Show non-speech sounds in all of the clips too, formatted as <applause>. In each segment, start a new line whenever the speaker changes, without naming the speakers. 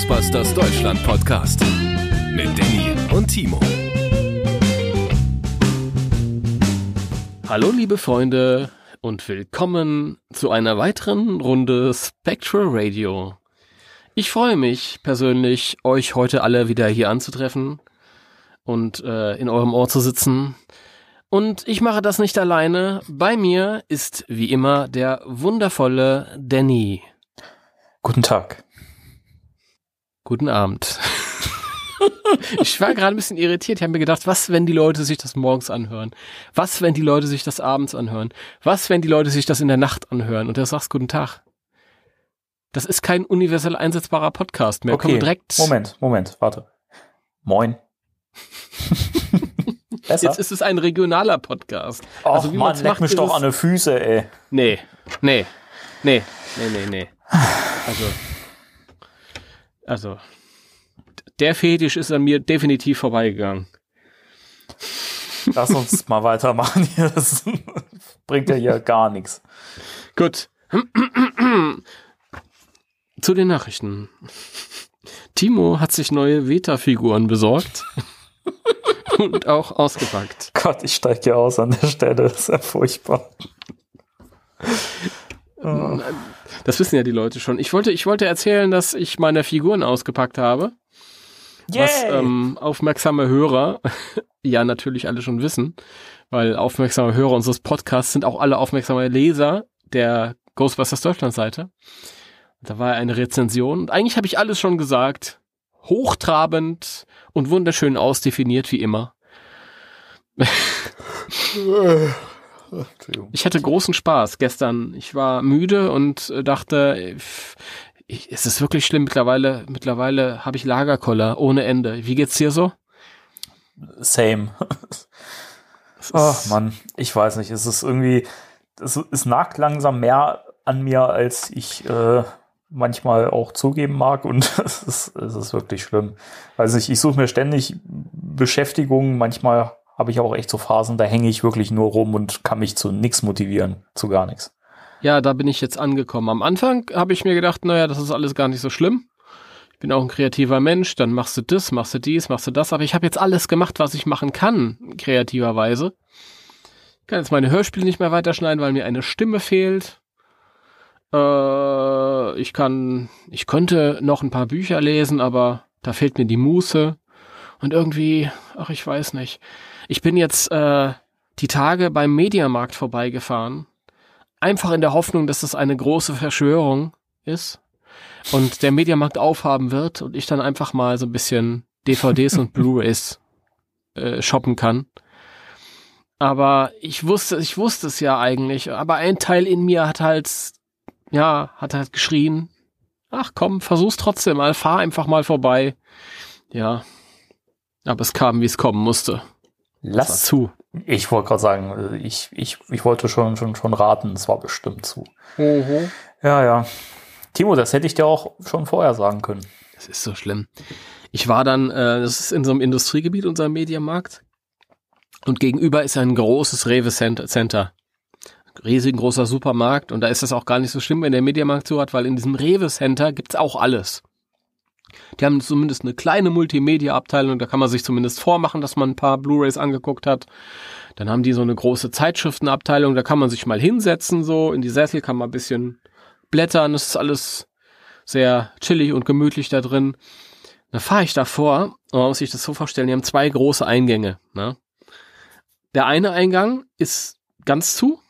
Ghostbusters Deutschland Podcast mit Danny und Timo.
Hallo liebe Freunde und willkommen zu einer weiteren Runde Spectral Radio. Ich freue mich persönlich, euch heute alle wieder hier anzutreffen und äh, in eurem Ohr zu sitzen. Und ich mache das nicht alleine. Bei mir ist wie immer der wundervolle Danny.
Guten Tag.
Guten Abend. ich war gerade ein bisschen irritiert. Ich habe mir gedacht, was, wenn die Leute sich das morgens anhören? Was, wenn die Leute sich das abends anhören? Was, wenn die Leute sich das in der Nacht anhören? Und du sagst Guten Tag. Das ist kein universell einsetzbarer Podcast mehr.
Okay, direkt Moment, Moment, warte. Moin. <laughs>
Besser? Jetzt ist es ein regionaler Podcast.
Ach also, wie Mann, leck macht, mich doch an die Füße, ey.
Nee, nee, nee, nee, nee, nee. Also, also, der Fetisch ist an mir definitiv vorbeigegangen.
Lass uns mal weitermachen hier. Das <laughs> bringt ja hier gar nichts.
Gut. <clears throat> Zu den Nachrichten. Timo hat sich neue Veta-Figuren besorgt <laughs> und auch ausgepackt.
Gott, ich steige hier aus an der Stelle. Das ist ja furchtbar.
Oh. Das wissen ja die Leute schon. Ich wollte, ich wollte erzählen, dass ich meine Figuren ausgepackt habe. Yay. Was ähm, aufmerksame Hörer <laughs> ja natürlich alle schon wissen, weil aufmerksame Hörer unseres Podcasts sind auch alle aufmerksame Leser der Ghostbusters Deutschland Seite. Da war eine Rezension und eigentlich habe ich alles schon gesagt. Hochtrabend und wunderschön ausdefiniert wie immer. <laughs> <laughs> Ich hatte großen Spaß gestern. Ich war müde und dachte, ich, es ist wirklich schlimm mittlerweile. Mittlerweile habe ich Lagerkoller ohne Ende. Wie geht's dir so?
Same. Ach Mann, ich weiß nicht. Es ist irgendwie, es, es nagt langsam mehr an mir, als ich äh, manchmal auch zugeben mag und <laughs> es ist, es ist wirklich schlimm. Also ich, ich suche mir ständig Beschäftigung, manchmal habe ich auch echt so Phasen, da hänge ich wirklich nur rum und kann mich zu nichts motivieren, zu gar nichts.
Ja, da bin ich jetzt angekommen. Am Anfang habe ich mir gedacht, naja, das ist alles gar nicht so schlimm. Ich bin auch ein kreativer Mensch, dann machst du das, machst du dies, machst du das, aber ich habe jetzt alles gemacht, was ich machen kann, kreativerweise. Ich kann jetzt meine Hörspiele nicht mehr weiterschneiden, weil mir eine Stimme fehlt. Äh, ich kann, ich könnte noch ein paar Bücher lesen, aber da fehlt mir die Muße. Und irgendwie, ach, ich weiß nicht. Ich bin jetzt äh, die Tage beim Mediamarkt vorbeigefahren. Einfach in der Hoffnung, dass das eine große Verschwörung ist und der Mediamarkt aufhaben wird und ich dann einfach mal so ein bisschen DVDs und Blu-rays äh, shoppen kann. Aber ich wusste, ich wusste es ja eigentlich. Aber ein Teil in mir hat halt, ja, hat halt geschrien. Ach komm, versuch's trotzdem mal, fahr einfach mal vorbei. Ja. Aber es kam, wie es kommen musste.
Lass zu. Ich wollte gerade sagen, ich, ich, ich wollte schon, schon, schon raten, es war bestimmt zu. Mhm. Ja, ja. Timo, das hätte ich dir auch schon vorher sagen können.
Das ist so schlimm. Ich war dann, äh, das ist in so einem Industriegebiet, unser Mediamarkt. Und gegenüber ist ein großes Rewe Center. Riesengroßer Supermarkt. Und da ist das auch gar nicht so schlimm, wenn der Mediamarkt so hat, weil in diesem Rewe Center gibt's auch alles. Die haben zumindest eine kleine Multimedia-Abteilung, da kann man sich zumindest vormachen, dass man ein paar Blu-rays angeguckt hat. Dann haben die so eine große Zeitschriftenabteilung, da kann man sich mal hinsetzen, so in die Sessel kann man ein bisschen blättern, das ist alles sehr chillig und gemütlich da drin. Dann fahre ich davor und man muss sich das so vorstellen, die haben zwei große Eingänge. Ne? Der eine Eingang ist ganz zu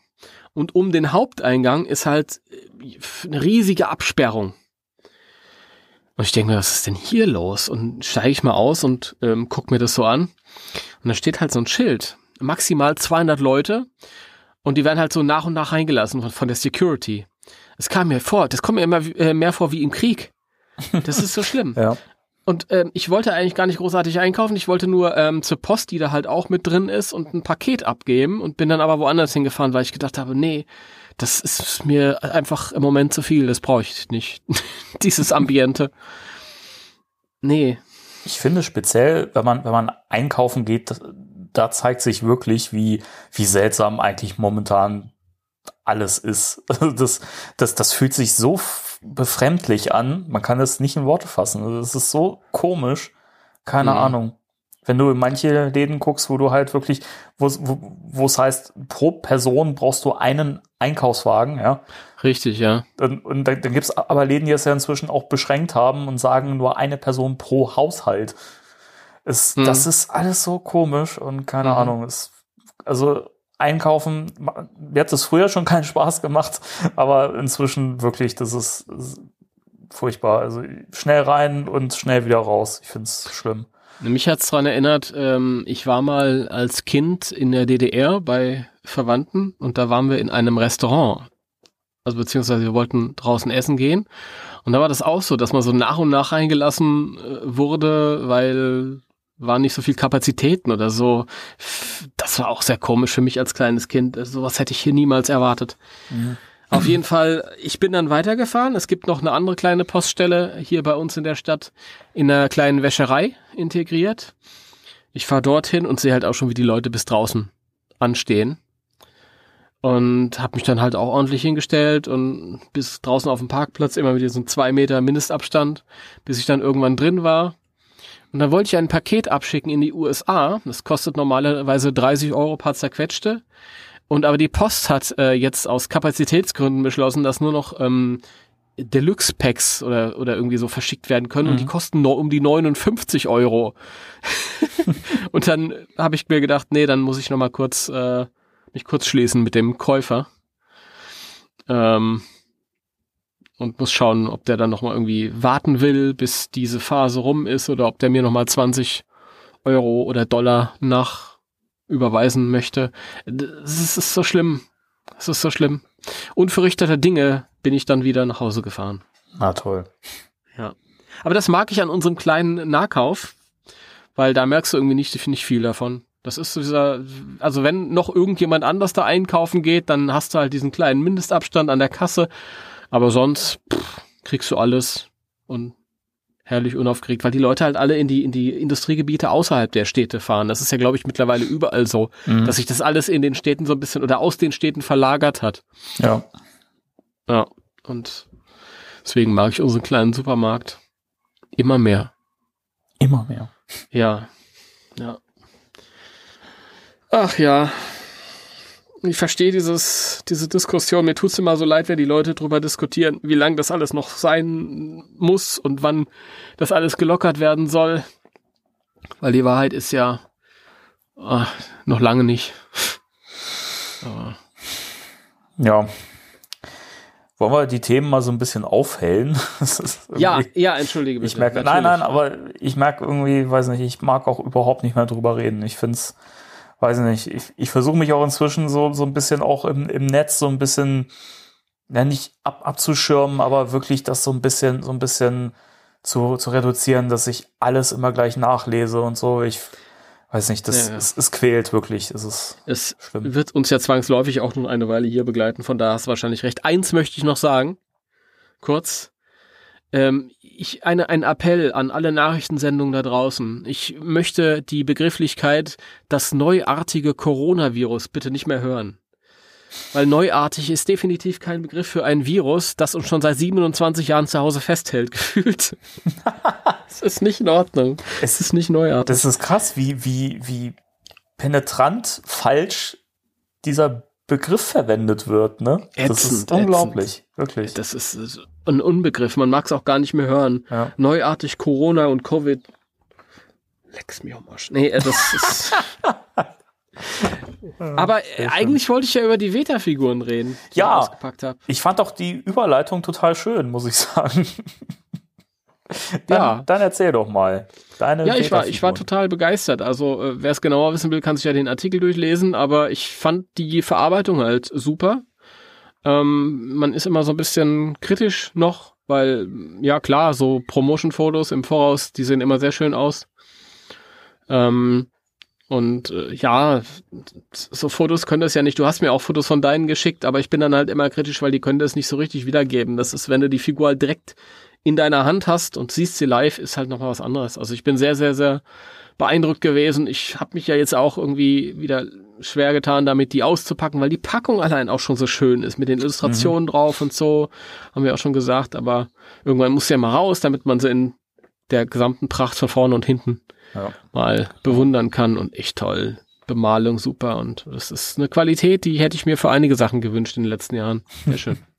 und um den Haupteingang ist halt eine riesige Absperrung. Und ich denke mir, was ist denn hier los? Und steige ich mal aus und ähm, guck mir das so an. Und da steht halt so ein Schild. Maximal 200 Leute. Und die werden halt so nach und nach reingelassen von, von der Security. Es kam mir vor, das kommt mir immer äh, mehr vor wie im Krieg. Das ist so schlimm. <laughs>
ja.
Und ähm, ich wollte eigentlich gar nicht großartig einkaufen. Ich wollte nur ähm, zur Post, die da halt auch mit drin ist, und ein Paket abgeben und bin dann aber woanders hingefahren, weil ich gedacht habe, nee, das ist mir einfach im Moment zu viel, das brauche ich nicht. <laughs> Dieses Ambiente. Nee.
Ich finde speziell, wenn man, wenn man einkaufen geht, das, da zeigt sich wirklich, wie, wie seltsam eigentlich momentan alles ist. <laughs> Das, das, das fühlt sich so befremdlich an. Man kann es nicht in Worte fassen. Also es ist so komisch. Keine
Mhm.
Ahnung. Wenn du in manche Läden guckst, wo du halt wirklich, wo es wo, wo es heißt, pro Person brauchst du einen Einkaufswagen, ja.
Richtig, ja.
Und, und dann, dann gibt es aber Läden, die es ja inzwischen auch beschränkt haben und sagen nur eine Person pro Haushalt. Es,
Mhm.
Das ist alles so komisch und keine
Mhm.
Ahnung. Es, also einkaufen, mir hat es früher schon keinen Spaß gemacht, aber inzwischen wirklich, das ist, das ist furchtbar. Also schnell rein und schnell wieder raus. Ich finde es schlimm.
Mich hat's dran erinnert, ähm, ich war mal als Kind in der DDR bei Verwandten und da waren wir in einem Restaurant. Also beziehungsweise wir wollten draußen essen gehen. Und da war das auch so, dass man so nach und nach reingelassen äh, wurde, weil waren nicht so viel Kapazitäten oder so. Das war auch sehr komisch für mich als kleines Kind. Also sowas hätte ich hier niemals erwartet. Auf jeden Fall, ich bin dann weitergefahren. Es gibt noch eine andere kleine Poststelle hier bei uns in der Stadt in einer kleinen Wäscherei integriert. Ich fahre dorthin und sehe halt auch schon, wie die Leute bis draußen anstehen. Und habe mich dann halt auch ordentlich hingestellt und bis draußen auf dem Parkplatz immer so ein zwei Meter Mindestabstand, bis ich dann irgendwann drin war. Und dann wollte ich ein Paket abschicken in die USA. Das kostet normalerweise 30 Euro paar zerquetschte. Und aber die Post hat äh, jetzt aus Kapazitätsgründen beschlossen, dass nur noch ähm, Deluxe-Packs oder, oder irgendwie so verschickt werden können und die kosten nur um die 59 Euro. <laughs> und dann habe ich mir gedacht, nee, dann muss ich noch mal kurz äh, mich kurz schließen mit dem Käufer. Ähm, und muss schauen, ob der dann noch mal irgendwie warten will, bis diese Phase rum ist oder ob der mir noch mal 20 Euro oder Dollar nach überweisen möchte. Das ist so schlimm. Das ist so schlimm. Unverrichteter Dinge bin ich dann wieder nach Hause gefahren.
Na toll.
Ja. Aber das mag ich an unserem kleinen Nahkauf, weil da merkst du irgendwie nicht, nicht viel davon. Das ist so dieser, also wenn noch irgendjemand anders da einkaufen geht, dann hast du halt diesen kleinen Mindestabstand an der Kasse. Aber sonst pff, kriegst du alles und herrlich unaufgeregt, weil die Leute halt alle in die, in die Industriegebiete außerhalb der Städte fahren. Das ist ja, glaube ich, mittlerweile überall so,
Mhm.
dass sich das alles in den Städten so ein bisschen oder aus den Städten verlagert hat.
Ja.
Ja, und deswegen mag ich unseren kleinen Supermarkt immer mehr.
Immer mehr.
Ja, ja. Ach ja. Ich verstehe dieses, diese Diskussion. Mir tut's immer so leid, wenn die Leute drüber diskutieren, wie lang das alles noch sein muss und wann das alles gelockert werden soll. Weil die Wahrheit ist ja ah, noch lange nicht. Aber
Ja. Wollen wir die Themen mal so ein bisschen aufhellen? <laughs>
Ja, ja, entschuldige bitte.
Ich merke, nein, nein, aber ich merke irgendwie, weiß nicht, ich mag auch überhaupt nicht mehr drüber reden. Ich finde es, weiß nicht, ich, ich versuche mich auch inzwischen so, so ein bisschen auch im, im Netz so ein bisschen, ja, nicht ab, abzuschirmen, aber wirklich das so ein bisschen, so ein bisschen zu, zu reduzieren, dass ich alles immer gleich nachlese und so. Ich weiß nicht, das,
Ja, ja.
Es, es quält wirklich. Es ist
Es
schlimm.
wird uns ja zwangsläufig auch noch eine Weile hier begleiten, von da hast du wahrscheinlich recht. Eins möchte ich noch sagen, kurz. Ähm, ich, eine, ein Appell an alle Nachrichtensendungen da draußen. Ich möchte die Begrifflichkeit das neuartige Coronavirus bitte nicht mehr hören. Weil neuartig ist definitiv kein Begriff für ein Virus, das uns schon seit 27 Jahren zu Hause festhält, <laughs> gefühlt. Es ist nicht in Ordnung. Es ist nicht neuartig.
Das ist krass, wie, wie, wie penetrant falsch dieser Begriff verwendet wird, ne? das ist
Ätzend,
unglaublich, wirklich.
Das ist äh, ein Unbegriff. Man mag es auch gar nicht mehr hören.
Ja.
Neuartig Corona und Covid. Lex mir am Arsch. Nee, äh, das ist. <laughs> <laughs> Aber äh, eigentlich wollte ich ja über die Veta-Figuren reden, die
Ja.
ich ausgepackt habe.
Ich fand auch die Überleitung total schön, muss ich sagen. Dann,
Ja.
dann erzähl doch mal. Deine
Ja, ich war, ich war total begeistert. Also, äh, wer es genauer wissen will, kann sich ja den Artikel durchlesen, aber ich fand die Verarbeitung halt super. Ähm, man ist immer so ein bisschen kritisch noch, weil, ja klar, so Promotion-Fotos im Voraus, die sehen immer sehr schön aus. Ähm, und äh, ja, so Fotos können das ja nicht. Du hast mir auch Fotos von deinen geschickt, aber ich bin dann halt immer kritisch, weil die können das nicht so richtig wiedergeben. Das ist, wenn du die Figur halt direkt in deiner Hand hast und siehst sie live, ist halt nochmal was anderes. Also ich bin sehr, sehr, sehr beeindruckt gewesen. Ich habe mich ja jetzt auch irgendwie wieder schwer getan, damit die auszupacken, weil die Packung allein auch schon so schön ist, mit den Illustrationen mhm. drauf und so, haben wir auch schon gesagt, aber irgendwann muss sie ja mal raus, damit man sie in der gesamten Pracht von vorne und hinten ja. mal bewundern kann und echt toll. Bemalung super und das ist eine Qualität, die hätte ich mir für einige Sachen gewünscht in den letzten Jahren. Sehr schön. <laughs>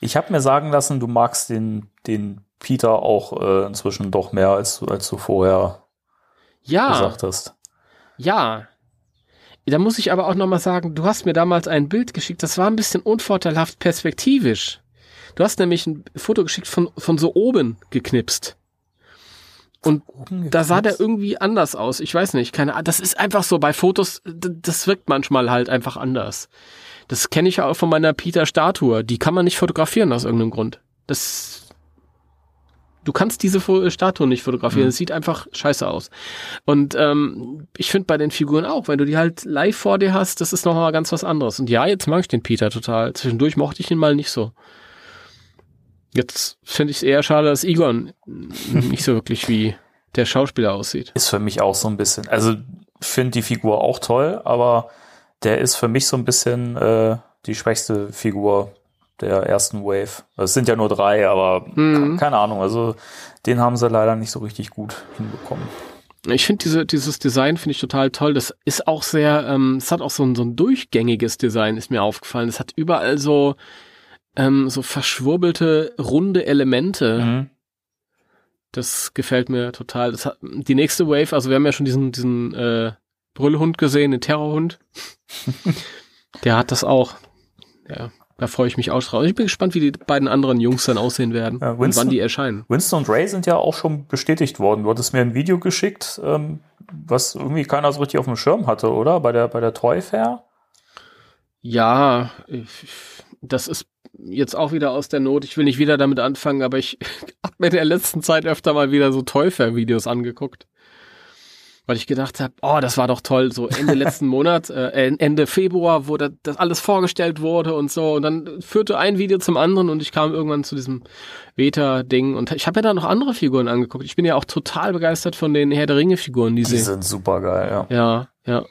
Ich habe mir sagen lassen, du magst den, den Peter auch äh, inzwischen doch mehr, als, als du vorher
ja.
gesagt hast.
Ja. Da muss ich aber auch nochmal sagen, du hast mir damals ein Bild geschickt, das war ein bisschen unvorteilhaft perspektivisch. Du hast nämlich ein Foto geschickt von, von so oben geknipst. Und da sah der irgendwie anders aus. Ich weiß nicht, keine Ahnung. Das ist einfach so bei Fotos, das wirkt manchmal halt einfach anders. Das kenne ich ja auch von meiner Peter-Statue. Die kann man nicht fotografieren aus irgendeinem Grund. Das, du kannst diese Statue nicht fotografieren. Mhm. Es sieht einfach scheiße aus. Und ähm, ich finde bei den Figuren auch, wenn du die halt live vor dir hast, das ist nochmal ganz was anderes. Und ja, jetzt mag ich den Peter total. Zwischendurch mochte ich ihn mal nicht so. Jetzt finde ich es eher schade, dass Egon nicht so wirklich wie der Schauspieler aussieht.
Ist für mich auch so ein bisschen. Also finde die Figur auch toll, aber der ist für mich so ein bisschen äh, die schwächste Figur der ersten Wave. Es sind ja nur drei, aber mhm. keine Ahnung. Also den haben sie leider nicht so richtig gut hinbekommen.
Ich finde diese, dieses Design finde ich total toll. Das ist auch sehr, ähm, es hat auch so ein, so ein durchgängiges Design, ist mir aufgefallen. Es hat überall so ähm, so verschwurbelte, runde Elemente. Mhm. Das gefällt mir total. Das hat, die nächste Wave, also wir haben ja schon diesen, diesen äh, Brüllhund gesehen, den Terrorhund. <laughs> Der hat das auch. Ja, da freue ich mich auch drauf. Ich bin gespannt, wie die beiden anderen Jungs dann aussehen werden ja, Winston, und wann die erscheinen.
Winston und Ray sind ja auch schon bestätigt worden. Du hattest mir ein Video geschickt, ähm, was irgendwie keiner so richtig auf dem Schirm hatte, oder? Bei der, bei der Toy Fair?
Ja, das ist jetzt auch wieder aus der Not. Ich will nicht wieder damit anfangen, aber ich <laughs> habe mir in der letzten Zeit öfter mal wieder so Teufel-Videos angeguckt. Weil ich gedacht habe, oh, das war doch toll, so Ende <laughs> letzten Monat, äh, Ende Februar, wo das, das alles vorgestellt wurde und so. Und dann führte ein Video zum anderen und ich kam irgendwann zu diesem Veta-Ding. Und ich habe mir da noch andere Figuren angeguckt. Ich bin ja auch total begeistert von den Herr der Ringe-Figuren.
Die, die sind super geil, ja.
Ja, ja.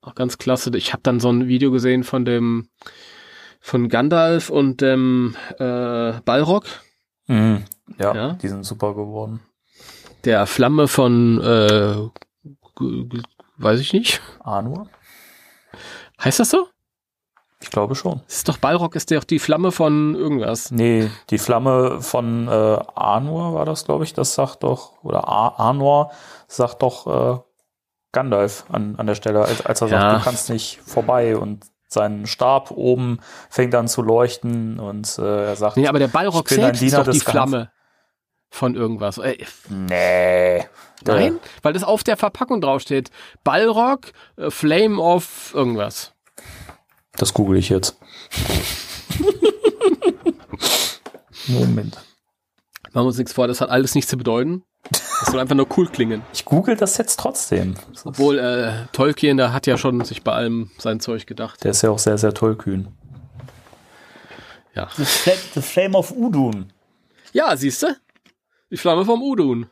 Auch ganz klasse. Ich habe dann so ein Video gesehen von dem von Gandalf und dem äh, Balrog.
Mhm. Ja, ja, die sind super geworden.
Der Flamme von, äh, weiß ich nicht.
Anur?
Heißt das so?
Ich glaube schon.
Das ist doch Balrog, ist doch die Flamme von irgendwas.
Nee, die Flamme von äh, Anur war das, glaube ich. Das sagt doch, oder Anur sagt doch äh, Gandalf an, an der Stelle, als, als er ja. sagt, du kannst nicht vorbei und sein Stab oben fängt an zu leuchten und äh, er sagt,
nee, aber der Balrog selbst ist doch die Flamme von irgendwas.
Nee.
Nein, weil das auf der Verpackung draufsteht. Balrog, äh, Flame of irgendwas.
Das google ich jetzt. <laughs> Moment.
Machen wir uns nichts vor, das hat alles nichts zu bedeuten. Das soll einfach nur cool klingen.
Ich google das jetzt trotzdem.
Obwohl äh, Tolkien, der hat ja schon sich bei allem sein Zeug gedacht.
Der ist ja auch sehr, sehr tollkühn.
Ja.
The, Flame, the Flame of Udun.
Ja, siehst du? Die Flamme vom Udun.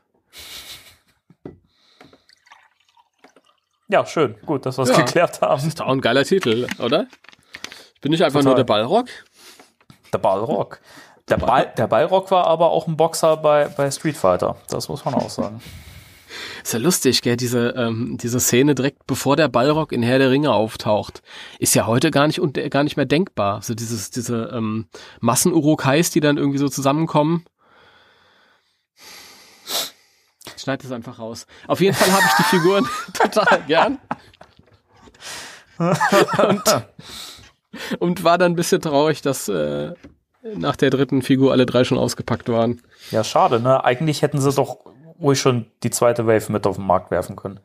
Ja, schön. Gut, dass wir es ja, geklärt haben. Das
ist auch ein geiler Titel, oder? Ich bin nicht einfach Total. nur der Ballrock.
Der Ballrock. Der, Ball, der Ballrock war aber auch ein Boxer bei, bei Street Fighter. Das muss man auch sagen. <laughs>
Ist ja lustig, gell? Diese, ähm, diese Szene direkt bevor der Ballrock in Herr der Ringe auftaucht, ist ja heute gar nicht und gar nicht mehr denkbar. So also dieses, diese ähm, Massen-Urokais, die dann irgendwie so zusammenkommen. Ich schneide das einfach raus. Auf jeden Fall habe ich die Figuren <laughs> total gern. und, und war dann ein bisschen traurig, dass äh, nach der dritten Figur alle drei schon ausgepackt waren.
Ja, schade, ne? Eigentlich hätten sie doch ruhig schon die zweite Wave mit auf den Markt werfen können.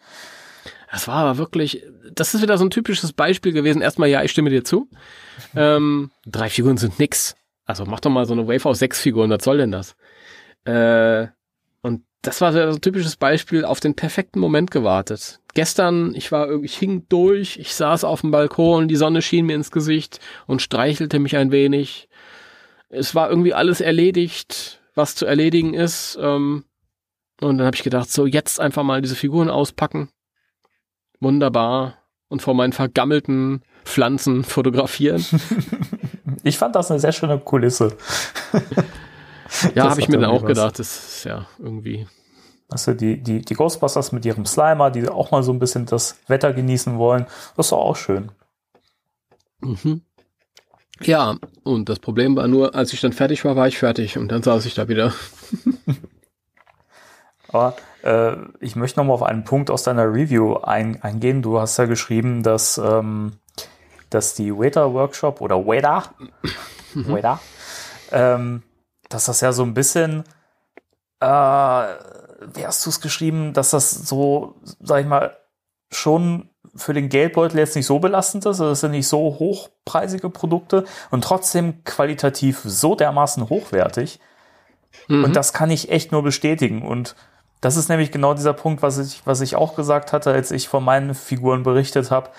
Das war aber wirklich, das ist wieder so ein typisches Beispiel gewesen. Erstmal, ja, ich stimme dir zu. Ähm, drei Figuren sind nix. Also mach doch mal so eine Wave aus sechs Figuren, was soll denn das? Äh, das war so ein typisches Beispiel auf den perfekten Moment gewartet. Gestern, ich war irgendwie, ich hing durch, ich saß auf dem Balkon, die Sonne schien mir ins Gesicht und streichelte mich ein wenig es war irgendwie alles erledigt was zu erledigen ist. Ähm, und dann habe ich gedacht, so jetzt einfach mal diese Figuren auspacken. Wunderbar. Und vor meinen vergammelten Pflanzen fotografieren. <laughs>
ich fand das eine sehr schöne Kulisse. <laughs>
ja, habe ich mir dann auch was. gedacht, das ist ja irgendwie.
Also die, die, die Ghostbusters mit ihrem Slimer, die auch mal so ein bisschen das Wetter genießen wollen, das ist doch auch schön.
Mhm. Ja, und das Problem war nur, als ich dann fertig war, war ich fertig und dann saß ich da wieder. <laughs>
Aber äh, ich möchte noch mal auf einen Punkt aus deiner Review ein, eingehen. Du hast ja geschrieben, dass, ähm, dass die Waiter Workshop oder Waiter, mhm. Waiter ähm, dass das ja so ein bisschen, äh, wie hast du es geschrieben, dass das so, sag ich mal, schon für den Geldbeutel jetzt nicht so belastend ist. Also das sind nicht so hochpreisige Produkte und trotzdem qualitativ so dermaßen hochwertig. Mhm. Und das kann ich echt nur bestätigen. Und das ist nämlich genau dieser Punkt, was ich, was ich auch gesagt hatte, als ich von meinen Figuren berichtet habe,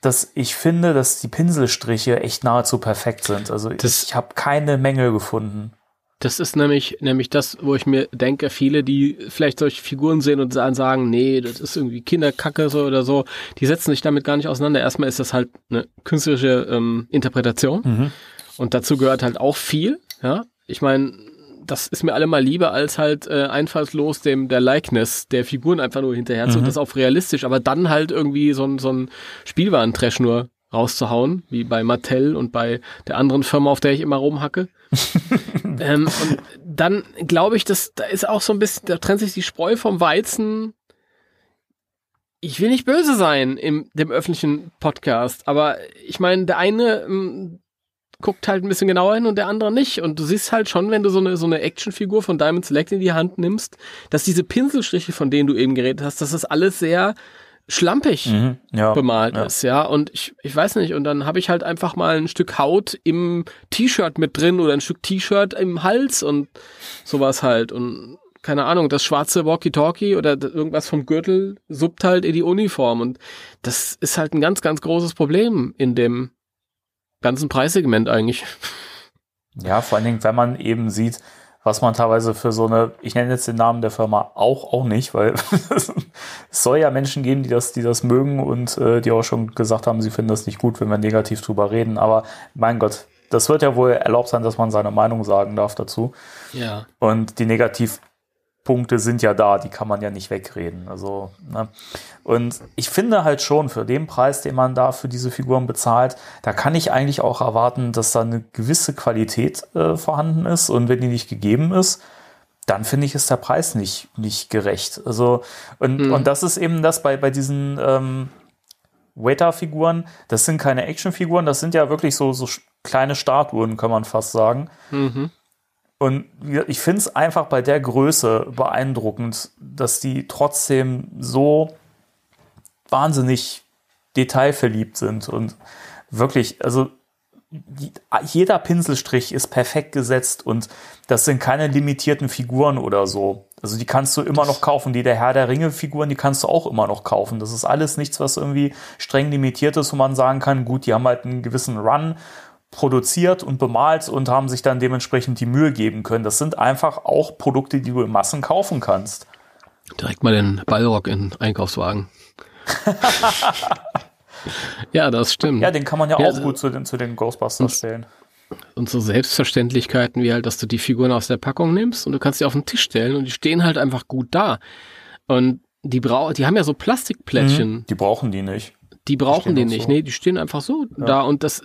dass ich finde, dass die Pinselstriche echt nahezu perfekt sind. Also das, ich habe keine Mängel gefunden.
Das ist nämlich, nämlich das, wo ich mir denke, viele, die vielleicht solche Figuren sehen und sagen, nee, das ist irgendwie Kinderkacke so oder so, die setzen sich damit gar nicht auseinander. Erstmal ist das halt eine künstlerische ähm, Interpretation mhm. und dazu gehört halt auch viel, ja. Ich meine, das ist mir allemal lieber als halt äh, einfallslos dem der Likeness der Figuren einfach nur hinterher zu, mhm. das auf realistisch, aber dann halt irgendwie so ein so ein Spielwarentrash nur rauszuhauen, wie bei Mattel und bei der anderen Firma, auf der ich immer rumhacke. <laughs> ähm, und dann glaube ich, dass da ist auch so ein bisschen, da trennt sich die Spreu vom Weizen. Ich will nicht böse sein im dem öffentlichen Podcast, aber ich meine, der eine ähm, guckt halt ein bisschen genauer hin und der andere nicht. Und du siehst halt schon, wenn du so eine, so eine Actionfigur von Diamond Select in die Hand nimmst, dass diese Pinselstriche, von denen du eben geredet hast, dass das alles sehr schlampig mhm, ja, bemalt ja. ist, ja. Und ich, ich weiß nicht, und dann habe ich halt einfach mal ein Stück Haut im T-Shirt mit drin oder ein Stück T-Shirt im Hals und sowas halt. Und keine Ahnung, das schwarze Walkie-Talkie oder irgendwas vom Gürtel suppt halt in die Uniform. Und das ist halt ein ganz, ganz großes Problem in dem ganzen Preissegment eigentlich.
Ja, vor allen Dingen, wenn man eben sieht, was man teilweise für so eine, ich nenne jetzt den Namen der Firma auch, auch nicht, weil <laughs> es soll ja Menschen geben, die das, die das mögen und äh, die auch schon gesagt haben, sie finden das nicht gut, wenn wir negativ drüber reden. Aber mein Gott, das wird ja wohl erlaubt sein, dass man seine Meinung sagen darf dazu.
Ja.
Und die negativ Punkte sind ja da, die kann man ja nicht wegreden. Also, ne? Und ich finde halt schon, für den Preis, den man da für diese Figuren bezahlt, da kann ich eigentlich auch erwarten, dass da eine gewisse Qualität äh, vorhanden ist. Und wenn die nicht gegeben ist, dann finde ich, ist der Preis nicht, nicht gerecht. Also, und, mhm. und das ist eben das bei, bei diesen ähm, Waiter-Figuren, das sind keine Action-Figuren, das sind ja wirklich so, so kleine Statuen, kann man fast sagen. Mhm. Und ich finde es einfach bei der Größe beeindruckend, dass die trotzdem so wahnsinnig detailverliebt sind und wirklich, also jeder Pinselstrich ist perfekt gesetzt und das sind keine limitierten Figuren oder so. Also die kannst du immer noch kaufen. Die der Herr der Ringe Figuren, die kannst du auch immer noch kaufen. Das ist alles nichts, was irgendwie streng limitiert ist, wo man sagen kann, gut, die haben halt einen gewissen Run produziert und bemalt und haben sich dann dementsprechend die Mühe geben können. Das sind einfach auch Produkte, die du in Massen kaufen kannst.
Direkt mal den Ballrock in Einkaufswagen. <laughs> ja, das stimmt.
Ja, den kann man ja, ja auch gut zu den, zu den Ghostbusters stellen.
Und so Selbstverständlichkeiten wie halt, dass du die Figuren aus der Packung nimmst und du kannst sie auf den Tisch stellen und die stehen halt einfach gut da. Und die brau die haben ja so Plastikplättchen.
Mhm, die brauchen die nicht.
Die brauchen die, die nicht, so. nee, die stehen einfach so ja. da und das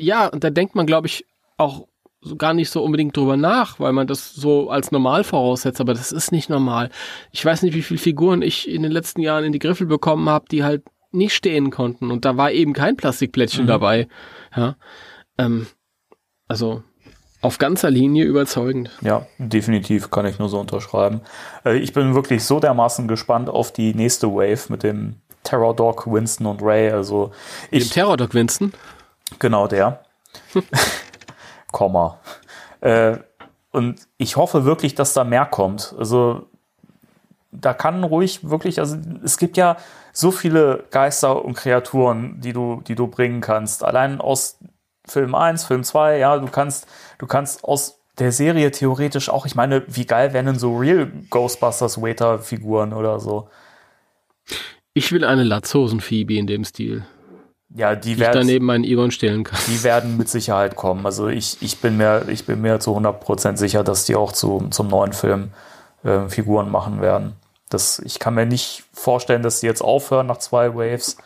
ja, und da denkt man, glaube ich, auch so gar nicht so unbedingt drüber nach, weil man das so als normal voraussetzt, aber das ist nicht normal. Ich weiß nicht, wie viele Figuren ich in den letzten Jahren in die Griffel bekommen habe, die halt nicht stehen konnten und da war eben kein Plastikplättchen mhm. dabei. Ja, ähm, also auf ganzer Linie überzeugend.
Ja, definitiv kann ich nur so unterschreiben. Äh, ich bin wirklich so dermaßen gespannt auf die nächste Wave mit dem Terror Dog, Winston und Ray. Also ich,
dem Terror Dog Winston?
Genau der. <laughs> Komma. Äh, und ich hoffe wirklich, dass da mehr kommt. Also da kann ruhig wirklich, also es gibt ja so viele Geister und Kreaturen, die du, die du bringen kannst. Allein aus Film 1, Film 2, ja, du kannst, du kannst aus der Serie theoretisch auch. Ich meine, wie geil wären denn so Real Ghostbusters Waiter-Figuren oder so?
Ich will eine Latzhosen-Phoebe in dem Stil.
Ja, die
Die ich
werden,
daneben meinen Egon stellen kann.
die werden mit Sicherheit kommen. Also ich, ich bin mir, ich bin mir zu 100% sicher, dass die auch zu, zum neuen Film äh, Figuren machen werden. Das, ich kann mir nicht vorstellen, dass die jetzt aufhören nach zwei Waves,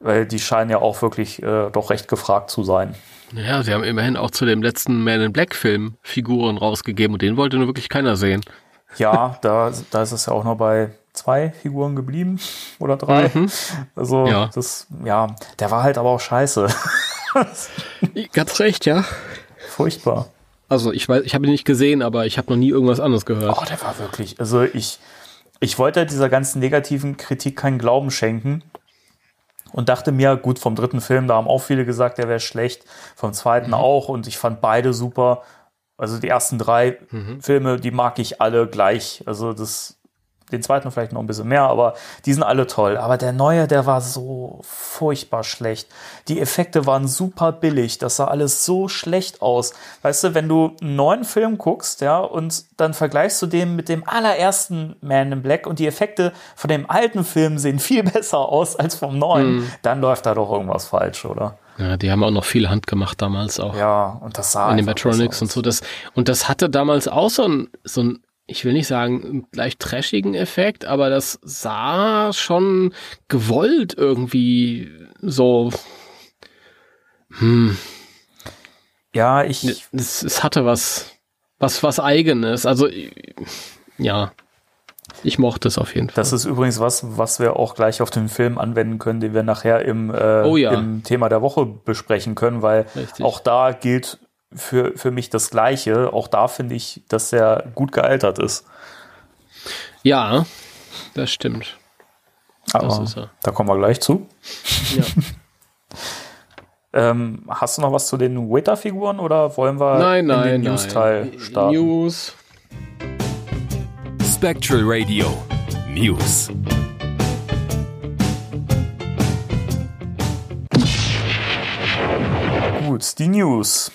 weil die scheinen ja auch wirklich äh, doch recht gefragt zu sein.
Ja, sie haben immerhin auch zu dem letzten Man in Black Film Figuren rausgegeben und den wollte nur wirklich keiner sehen.
Ja, da, da ist es ja auch noch bei zwei Figuren geblieben <laughs> oder drei.
Mhm.
Also
Ja.
das, ja, der war halt aber auch scheiße.
Ganz recht, ja.
Furchtbar.
Also ich weiß, ich habe ihn nicht gesehen, aber ich habe noch nie irgendwas anderes gehört.
Oh, der war wirklich. Also ich, ich wollte dieser ganzen negativen Kritik keinen Glauben schenken und dachte mir, gut, vom dritten Film, da haben auch viele gesagt, der wäre schlecht, vom zweiten auch und ich fand beide super. Also die ersten drei Filme, die mag ich alle gleich. Also das, den zweiten vielleicht noch ein bisschen mehr, aber die sind alle toll. Aber der neue, der war so furchtbar schlecht. Die Effekte waren super billig. Das sah alles so schlecht aus. Weißt du, wenn du einen neuen Film guckst, ja, und dann vergleichst du den mit dem allerersten Man in Black und die Effekte von dem alten Film sehen viel <laughs> besser aus als vom neuen, dann läuft da doch irgendwas falsch, oder?
Ja, die haben auch noch viel Hand gemacht damals auch.
Ja, und das sah
Animatronics und so. Das, und das hatte damals auch so ein, so ein, ich will nicht sagen, leicht trashigen Effekt, aber das sah schon gewollt irgendwie so. Hm,
Ja, ich,
es, es hatte was, was, was eigenes. Also, ja. Ich mochte es auf jeden Fall.
Das ist übrigens was, was wir auch gleich auf den Film anwenden können, den wir nachher im, äh,
Oh ja.
im Thema der Woche besprechen können, weil
Richtig.
auch da gilt für, für mich das Gleiche. Auch da finde ich, dass er gut gealtert ist.
Ja, das stimmt.
Aber
ist er.
da kommen wir gleich zu.
Ja. <laughs>
Ähm, hast du noch was zu den Waiter-Figuren oder wollen wir
Nein,
in
nein,
den
nein.
News-Teil starten?
News.
Spectral Radio News.
Gut, die News.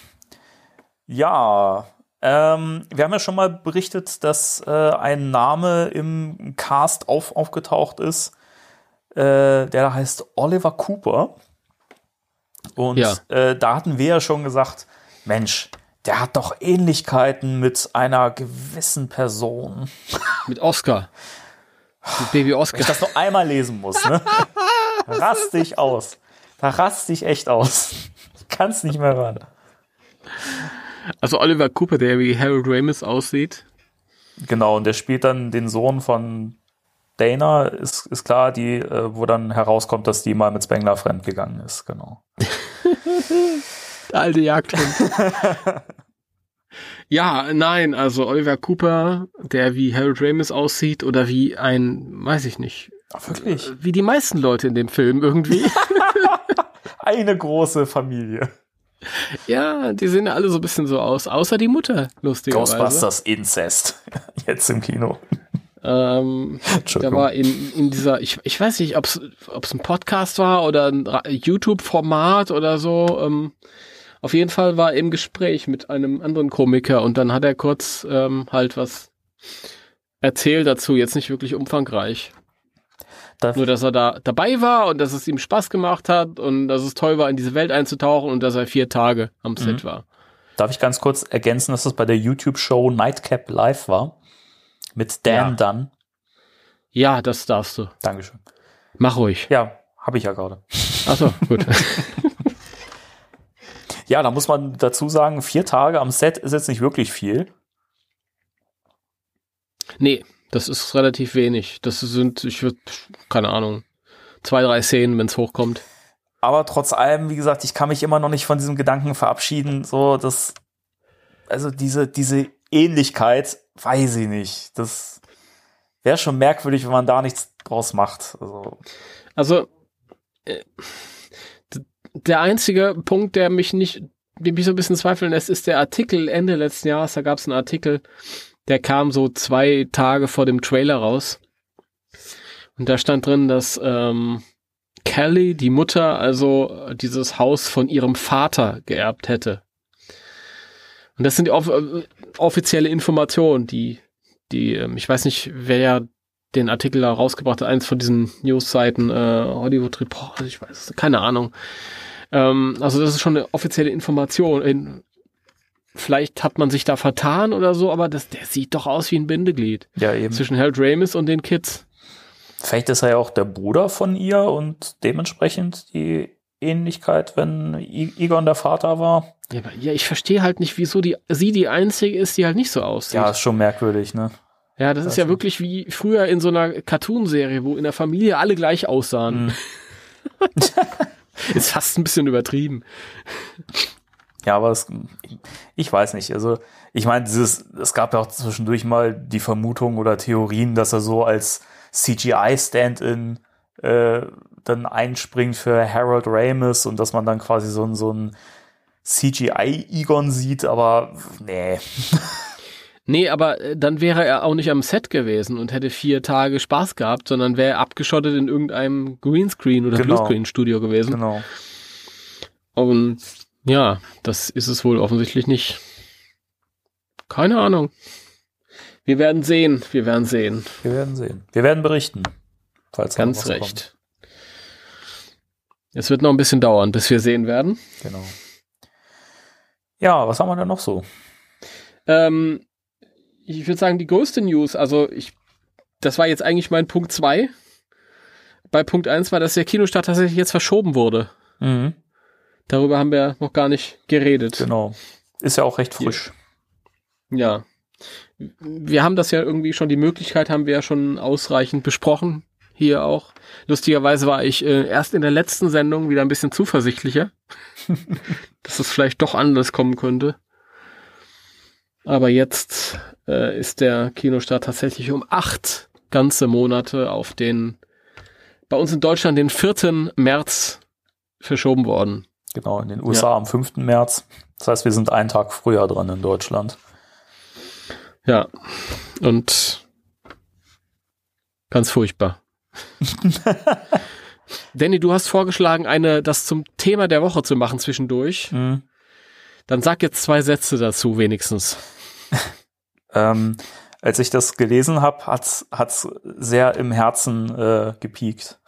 Ja, ähm, wir haben ja schon mal berichtet, dass äh, ein Name im Cast auf, aufgetaucht ist, äh, der da heißt Oliver Cooper. Und
Ja.
äh, da hatten wir ja schon gesagt, Mensch, der hat doch Ähnlichkeiten mit einer gewissen Person. <laughs>
Mit Oscar. Mit Baby
Wenn ich
Oscar.
das noch einmal lesen muss, ne? <laughs> Rast dich aus. Da rast dich echt aus. Ich kann es nicht mehr hören.
Also Oliver Cooper, der wie Harold Ramis aussieht.
Genau, und der spielt dann den Sohn von Dana, ist, ist klar, die, äh, wo dann herauskommt, dass die mal mit Spengler fremdgegangen ist, genau.
Der <laughs> alte Jagdhund. <laughs> ja, nein, also Oliver Cooper, der wie Harold Ramis aussieht oder wie ein, weiß ich nicht,
Ach, wirklich?
wie die meisten Leute in dem Film irgendwie. <laughs>
Eine große Familie.
Ja, die sehen ja alle so ein bisschen so aus, außer die Mutter, lustigerweise.
Ghostbusters Incest. <laughs> Jetzt im Kino.
Ähm,
Entschuldigung.
war in, in dieser, ich, ich weiß nicht, ob es ein Podcast war oder ein YouTube-Format oder so. Ähm, auf jeden Fall war er im Gespräch mit einem anderen Komiker und dann hat er kurz ähm, halt was erzählt dazu, jetzt nicht wirklich umfangreich.
Darf,
Nur, dass er da dabei war und dass es ihm Spaß gemacht hat und dass es toll war, in diese Welt einzutauchen und dass er vier Tage am Set war.
darf ich ganz kurz ergänzen, dass es bei der YouTube-Show Nightcap Live war? Mit Dan
Ja.
Dunn.
Ja, das darfst du.
Dankeschön.
Mach ruhig.
Ja, habe ich ja gerade.
Achso, gut. <laughs>
Ja, da muss man dazu sagen, vier Tage am Set ist jetzt nicht wirklich viel.
Nee, das ist relativ wenig. Das sind, ich würde, keine Ahnung, zwei, drei Szenen, wenn es hochkommt.
Aber trotz allem, wie gesagt, ich kann mich immer noch nicht von diesem Gedanken verabschieden, so dass, also diese, diese Ähnlichkeit, weiß ich nicht. Das wäre schon merkwürdig, wenn man da nichts draus macht. Also,
Also, äh, der einzige Punkt, der mich nicht, der mich so ein bisschen zweifeln lässt, ist der Artikel Ende letzten Jahres. Da gab es einen Artikel, der kam so zwei Tage vor dem Trailer raus. Und da stand drin, dass ähm, Kelly, die Mutter, also dieses Haus von ihrem Vater geerbt hätte. Und das sind die off äh, offizielle Informationen, die, die, ähm, ich weiß nicht, wer ja den Artikel da rausgebracht hat, eins von diesen News-Seiten, äh, Hollywood Report, ich weiß, keine Ahnung. Ähm, also das ist schon eine offizielle Information. In, vielleicht hat man sich da vertan oder so, aber das, der sieht doch aus wie ein Bindeglied.
Ja, eben.
Zwischen Harold Ramis und den Kids.
Vielleicht ist er ja auch der Bruder von ihr und dementsprechend die Ähnlichkeit, wenn I Egon der Vater war.
Ja, aber, ja ich verstehe halt nicht, wieso die, sie die einzige ist, die halt nicht so aussieht.
Ja, ist schon merkwürdig, ne?
Ja, das, das ist ja wirklich wie früher in so einer Cartoon-Serie, wo in der Familie alle gleich aussahen. Mhm. <laughs> ist fast ein bisschen übertrieben.
Ja, aber es, ich weiß nicht. Also, ich meine, dieses, es gab ja auch zwischendurch mal die Vermutung oder Theorien, dass er so als CGI-Stand-in äh, dann einspringt für Harold Ramis und dass man dann quasi so, so ein CGI-Egon sieht, aber nee. <laughs>
Nee, aber äh, dann wäre er auch nicht am Set gewesen und hätte vier Tage Spaß gehabt, sondern wäre abgeschottet in irgendeinem Greenscreen oder genau. Bluescreen-Studio gewesen.
Genau.
Und ja, das ist es wohl offensichtlich nicht. Keine Ahnung. Wir werden sehen, wir werden sehen.
Wir werden sehen. Wir werden berichten.
Falls Ganz recht. Kommt. Es wird noch ein bisschen dauern, bis wir sehen werden.
Genau. Ja, was haben wir denn noch so?
Ähm, ich würde sagen, die größte News, also ich, das war jetzt eigentlich mein Punkt 2. Bei Punkt 1 war, dass der Kinostart tatsächlich jetzt verschoben wurde. Mhm. Darüber haben wir noch gar nicht geredet.
Genau. Ist ja auch recht frisch.
Ja. Wir haben das ja irgendwie schon, die Möglichkeit haben wir ja schon ausreichend besprochen. Hier auch. Lustigerweise war ich äh, erst in der letzten Sendung wieder ein bisschen zuversichtlicher, <laughs> dass es vielleicht doch anders kommen könnte. Aber jetzt äh, ist der Kinostart tatsächlich um acht ganze Monate auf den, bei uns in Deutschland den 4. März verschoben worden.
Genau, in den USA ja. am 5. März. Das heißt, wir sind einen Tag früher dran in Deutschland.
Ja, und ganz furchtbar. <laughs> Danny, du hast vorgeschlagen, eine, das zum Thema der Woche zu machen zwischendurch. Mhm. Dann sag jetzt zwei Sätze dazu wenigstens. <laughs>
ähm, als ich das gelesen habe, hat's hat's sehr im Herzen äh, gepiekt.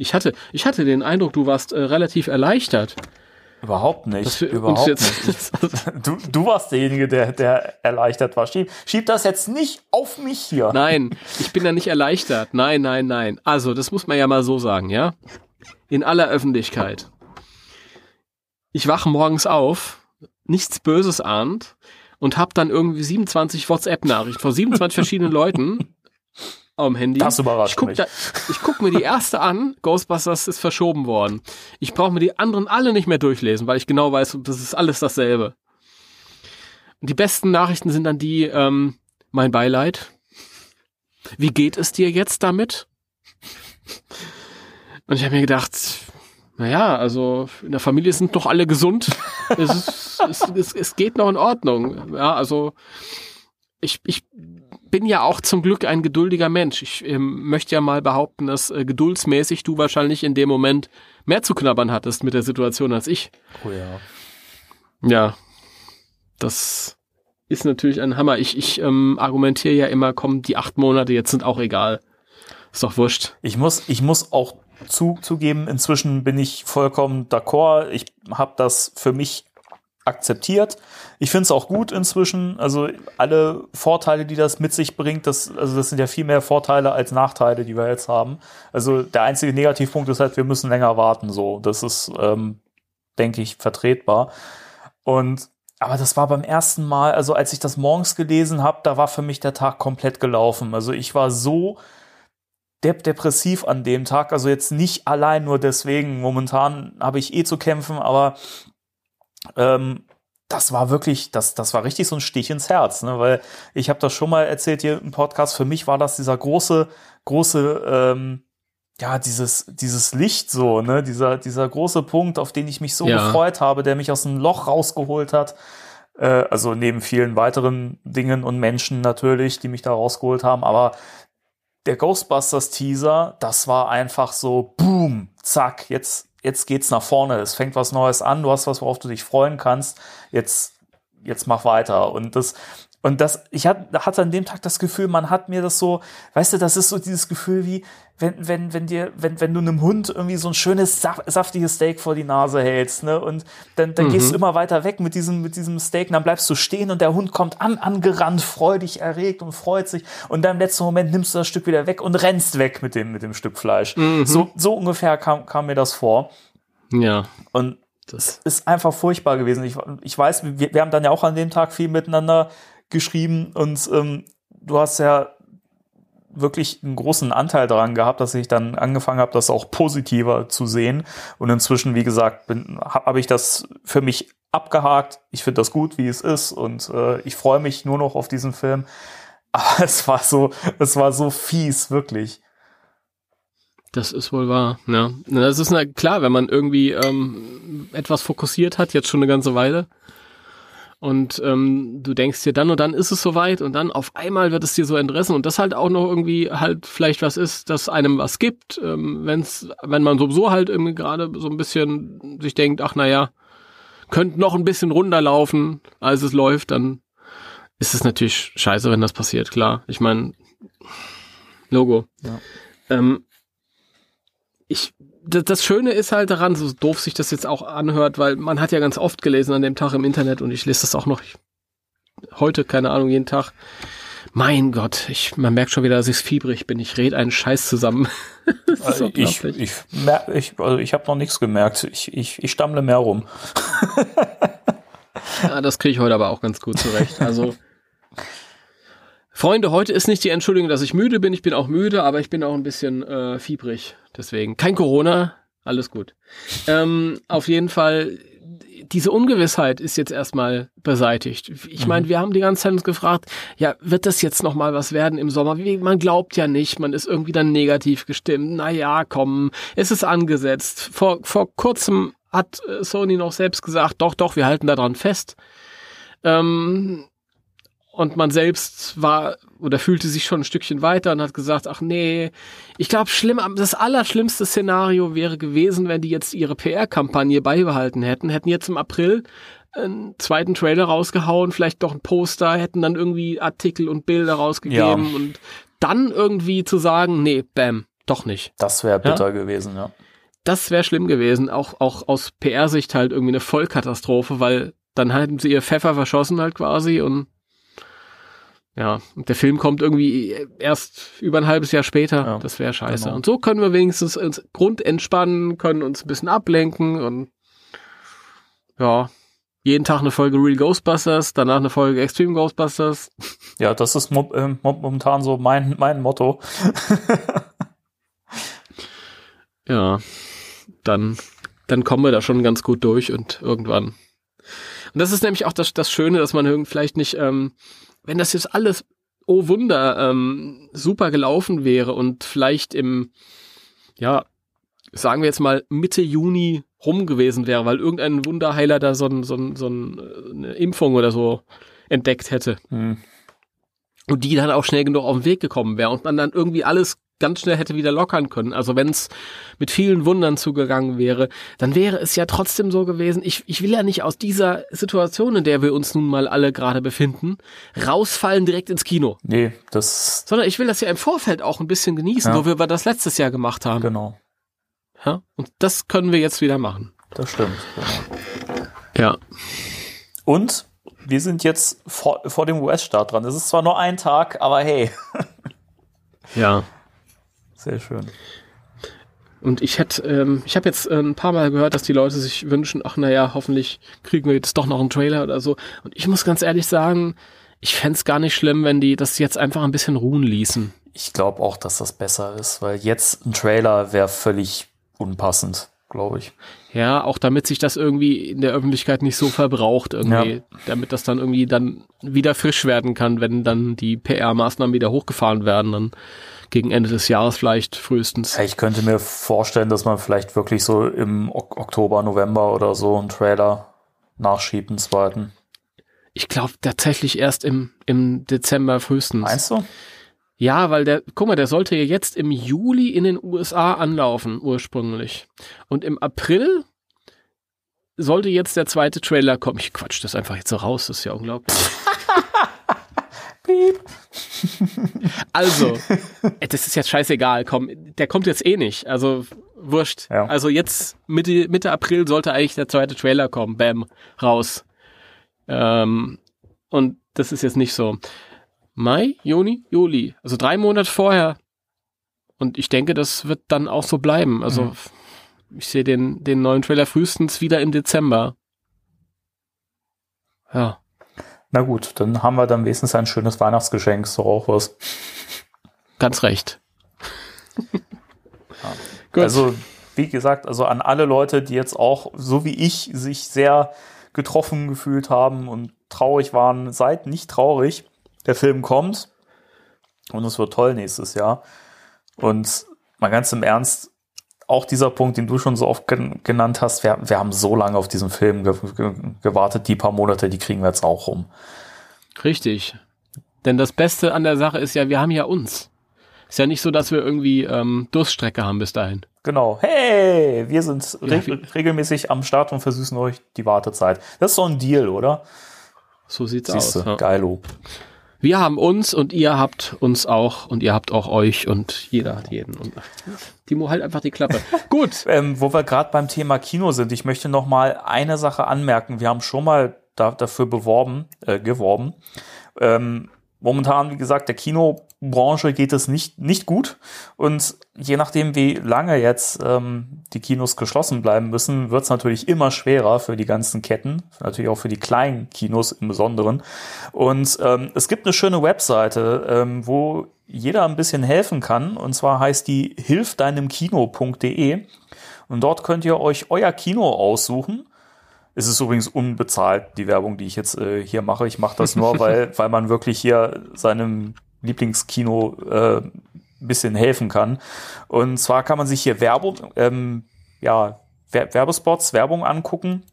Ich hatte, ich hatte den Eindruck, du warst äh, relativ erleichtert.
Überhaupt nicht. Überhaupt nicht. <laughs> Du, du warst derjenige, der, der erleichtert war. Schieb, schieb das jetzt nicht auf mich hier.
Nein, <laughs> ich bin ja nicht erleichtert. Nein, nein, nein. Also, das muss man ja mal so sagen, ja? In aller Öffentlichkeit. Ich wache morgens auf, nichts Böses ahnt und habe dann irgendwie 27 WhatsApp-Nachrichten von 27 verschiedenen Leuten <laughs> am Handy.
Das überrascht
ich guck
mich.
Da, ich gucke mir die erste an, Ghostbusters ist verschoben worden. Ich brauche mir die anderen alle nicht mehr durchlesen, weil ich genau weiß, das ist alles dasselbe. Und die besten Nachrichten sind dann die, ähm, mein Beileid. Wie geht es dir jetzt damit? Und ich habe mir gedacht, naja, also in der Familie sind doch alle gesund. es, ist, es, es, es geht noch in Ordnung. Ja, also ich, ich bin ja auch zum Glück ein geduldiger Mensch. Ich ähm, möchte ja mal behaupten, dass äh, geduldsmäßig du wahrscheinlich in dem Moment mehr zu knabbern hattest mit der Situation als ich.
Oh ja.
Ja. Das ist natürlich ein Hammer. Ich, ich ähm, argumentiere ja immer, komm, die acht Monate jetzt sind auch egal. Ist doch wurscht.
Ich muss, ich muss auch zu, zugeben, inzwischen bin ich vollkommen d'accord. Ich habe das für mich akzeptiert. Ich finde es auch gut inzwischen. Also alle Vorteile, die das mit sich bringt, das, also das sind ja viel mehr Vorteile als Nachteile, die wir jetzt haben. Also der einzige Negativpunkt ist halt, wir müssen länger warten. So, das ist, ähm, denke ich, vertretbar. Und aber das war beim ersten Mal, also als ich das morgens gelesen habe, da war für mich der Tag komplett gelaufen. Also ich war so depressiv an dem Tag. Also jetzt nicht allein nur deswegen. Momentan habe ich eh zu kämpfen, aber ähm, das war wirklich, das, das war richtig so ein Stich ins Herz, ne? weil ich habe das schon mal erzählt hier im Podcast. Für mich war das dieser große, große, ähm, ja, dieses, dieses Licht so, ne, dieser, dieser große Punkt, auf den ich mich so ja. gefreut habe, der mich aus dem Loch rausgeholt hat. Äh, also neben vielen weiteren Dingen und Menschen natürlich, die mich da rausgeholt haben, aber der Ghostbusters Teaser, das war einfach so, boom, zack, jetzt jetzt geht's nach vorne. Es fängt was Neues an. Du hast was, worauf du dich freuen kannst. Jetzt jetzt mach weiter. Und das, und das, ich hatte, an dem Tag das Gefühl, man hat mir das so, weißt du, das ist so dieses Gefühl wie, wenn, wenn, wenn dir, wenn, wenn du einem Hund irgendwie so ein schönes, saftiges Steak vor die Nase hältst, ne, und dann, dann mhm. gehst du immer weiter weg mit diesem, mit diesem Steak, und dann bleibst du stehen und der Hund kommt an, angerannt, freudig erregt und freut sich, und dann im letzten Moment nimmst du das Stück wieder weg und rennst weg mit dem, mit dem Stück Fleisch. Mhm. So, so ungefähr kam, kam mir das vor.
Ja.
Und das ist einfach furchtbar gewesen. Ich, ich weiß, wir, wir haben dann ja auch an dem Tag viel miteinander geschrieben und ähm, du hast ja wirklich einen großen Anteil daran gehabt, dass ich dann angefangen habe, das auch positiver zu sehen. Und inzwischen, wie gesagt, habe hab ich das für mich abgehakt. Ich finde das gut, wie es ist, und äh, ich freue mich nur noch auf diesen Film. <laughs> Aber es war so, es war so fies, wirklich.
Das ist wohl wahr, ja. Das ist na klar, wenn man irgendwie ähm, etwas fokussiert hat, jetzt schon eine ganze Weile, und ähm, du denkst dir dann und dann ist es soweit und dann auf einmal wird es dir so entrissen und das halt auch noch irgendwie halt vielleicht was ist, dass einem was gibt, ähm, wenn's, wenn man sowieso halt irgendwie gerade so ein bisschen sich denkt, ach naja, könnte noch ein bisschen runterlaufen, als es läuft, dann ist es natürlich scheiße, wenn das passiert, klar. Ich meine, Logo. Ja. Ähm, ich das Schöne ist halt daran, so doof sich das jetzt auch anhört, weil man hat ja ganz oft gelesen an dem Tag im Internet und ich lese das auch noch heute, keine Ahnung, jeden Tag. Mein Gott, ich, man merkt schon wieder, dass ich fiebrig bin. Ich rede einen Scheiß zusammen. <laughs>
also ich ich, mer ich, also ich habe noch nichts gemerkt. Ich, ich, ich stammle mehr rum. <laughs>
ja, das kriege ich heute aber auch ganz gut zurecht. Also Freunde, heute ist nicht die Entschuldigung, dass ich müde bin. Ich bin auch müde, aber ich bin auch ein bisschen äh, fiebrig. Deswegen kein Corona, alles gut. Ähm, auf jeden Fall, diese Ungewissheit ist jetzt erstmal beseitigt. Ich meine, mhm. wir haben die ganze Zeit uns gefragt, ja, wird das jetzt noch mal was werden im Sommer? Man glaubt ja nicht, man ist irgendwie dann negativ gestimmt. Na ja, komm, es ist angesetzt. Vor, vor kurzem hat äh, Sony noch selbst gesagt, doch, doch, wir halten daran fest. Ähm, und man selbst war oder fühlte sich schon ein Stückchen weiter und hat gesagt, ach nee, ich glaube, schlimm, das allerschlimmste Szenario wäre gewesen, wenn die jetzt ihre PR-Kampagne beibehalten hätten, hätten jetzt im April einen zweiten Trailer rausgehauen, vielleicht doch ein Poster, hätten dann irgendwie Artikel und Bilder rausgegeben ja. und dann irgendwie zu sagen, nee, bam, doch nicht.
Das wäre bitter ja? gewesen, ja.
Das wäre schlimm gewesen, auch, auch aus PR-Sicht halt irgendwie eine Vollkatastrophe, weil dann hätten sie ihr Pfeffer verschossen halt quasi und ja, und der Film kommt irgendwie erst über ein halbes Jahr später. Ja, das wäre scheiße. Genau. Und so können wir wenigstens uns grundentspannen, können uns ein bisschen ablenken und ja, jeden Tag eine Folge Real Ghostbusters, danach eine Folge Extreme Ghostbusters.
Ja, das ist mo äh, momentan so mein, mein Motto. <laughs>
ja, dann, dann kommen wir da schon ganz gut durch und irgendwann. Und das ist nämlich auch das, das Schöne, dass man vielleicht nicht ähm, wenn das jetzt alles, oh Wunder, ähm, super gelaufen wäre und vielleicht im, ja, sagen wir jetzt mal Mitte Juni rum gewesen wäre, weil irgendein Wunderheiler da so, ein, so, ein, so eine Impfung oder so entdeckt hätte. Hm. Und die dann auch schnell genug auf den Weg gekommen wäre und man dann irgendwie alles ganz schnell hätte wieder lockern können. Also wenn es mit vielen Wundern zugegangen wäre, dann wäre es ja trotzdem so gewesen. Ich, ich will ja nicht aus dieser Situation, in der wir uns nun mal alle gerade befinden, rausfallen direkt ins Kino.
Nee, das.
Sondern ich will das ja im Vorfeld auch ein bisschen genießen, ja. so wie wir das letztes Jahr gemacht haben.
Genau.
Ja, und das können wir jetzt wieder machen.
Das stimmt.
Genau. Ja.
Und wir sind jetzt vor, vor dem US-Start dran. Es ist zwar nur ein Tag, aber hey.
ja.
Sehr schön.
Und ich hätte, ähm, ich habe jetzt äh, ein paar Mal gehört, dass die Leute sich wünschen, ach naja, hoffentlich kriegen wir jetzt doch noch einen Trailer oder so. Und ich muss ganz ehrlich sagen, ich fände gar nicht schlimm, wenn die das jetzt einfach ein bisschen ruhen ließen.
Ich glaube auch, dass das besser ist, weil jetzt ein Trailer wäre völlig unpassend, glaube ich.
Ja, auch damit sich das irgendwie in der Öffentlichkeit nicht so verbraucht irgendwie, ja. damit das dann irgendwie dann wieder frisch werden kann, wenn dann die PR-Maßnahmen wieder hochgefahren werden, dann gegen Ende des Jahres vielleicht frühestens.
Ich könnte mir vorstellen, dass man vielleicht wirklich so im Oktober, November oder so einen Trailer nachschiebt, einen zweiten.
Ich glaube tatsächlich erst im, im Dezember frühestens.
Meinst du?
Ja, weil der, guck mal, der sollte ja jetzt im Juli in den USA anlaufen, ursprünglich. Und im April sollte jetzt der zweite Trailer kommen. Ich quatsch das einfach jetzt so raus, das ist ja unglaublich. <laughs> Piep. <laughs> Also, äh, das ist jetzt scheißegal, komm, der kommt jetzt eh nicht. Also, wurscht. Ja. Also jetzt Mitte, Mitte April sollte eigentlich der zweite Trailer kommen. Bam, raus. Ähm, und das ist jetzt nicht so. Mai, Juni, Juli. Also drei Monate vorher. Und ich denke, das wird dann auch so bleiben. Also mhm. ich sehe den, den neuen Trailer frühestens wieder im Dezember. Ja.
Na gut, dann haben wir dann wenigstens ein schönes Weihnachtsgeschenk, so auch was.
Ganz recht. <laughs>
ja. Also, wie gesagt, also an alle Leute, die jetzt auch, so wie ich, sich sehr getroffen gefühlt haben und traurig waren, seid nicht traurig. Der Film kommt und es wird toll nächstes Jahr. Und mal ganz im Ernst, auch dieser Punkt, den du schon so oft gen genannt hast, wir, wir, haben so lange auf diesen Film ge ge gewartet, die paar Monate, die kriegen wir jetzt auch rum.
Richtig. Denn das Beste an der Sache ist ja, wir haben ja uns. Ist ja nicht so, dass wir irgendwie ähm, Durststrecke haben bis dahin.
Genau. Hey, wir sind re regelmäßig am Start und versüßen euch die Wartezeit. Das ist so ein Deal, oder?
So sieht's Siehste, aus.
Ja. Geilo.
Wir haben uns und ihr habt uns auch und ihr habt auch euch und jeder hat jeden. Und Timo halt einfach die Klappe. <laughs> Gut.
Ähm, wo wir gerade beim Thema Kino sind, ich möchte noch mal eine Sache anmerken. Wir haben schon mal da, dafür beworben, äh, geworben. Ähm, momentan, wie gesagt, der Kinobranche geht es nicht, nicht gut. Und je nachdem, wie lange jetzt ähm, die Kinos geschlossen bleiben müssen, wird es natürlich immer schwerer für die ganzen Ketten, natürlich auch für die kleinen Kinos im Besonderen. Und ähm, es gibt eine schöne Webseite, ähm, wo jeder ein bisschen helfen kann. Und zwar heißt die hilfdeinemkino.de. Und dort könnt ihr euch euer Kino aussuchen es ist übrigens unbezahlt, die Werbung, die ich jetzt äh, hier mache. Ich mache das nur, weil, <laughs> weil man wirklich hier seinem Lieblingskino äh, ein bisschen helfen kann. Und zwar kann man sich hier Werbung, ähm, ja, Werbespots, Werbung angucken.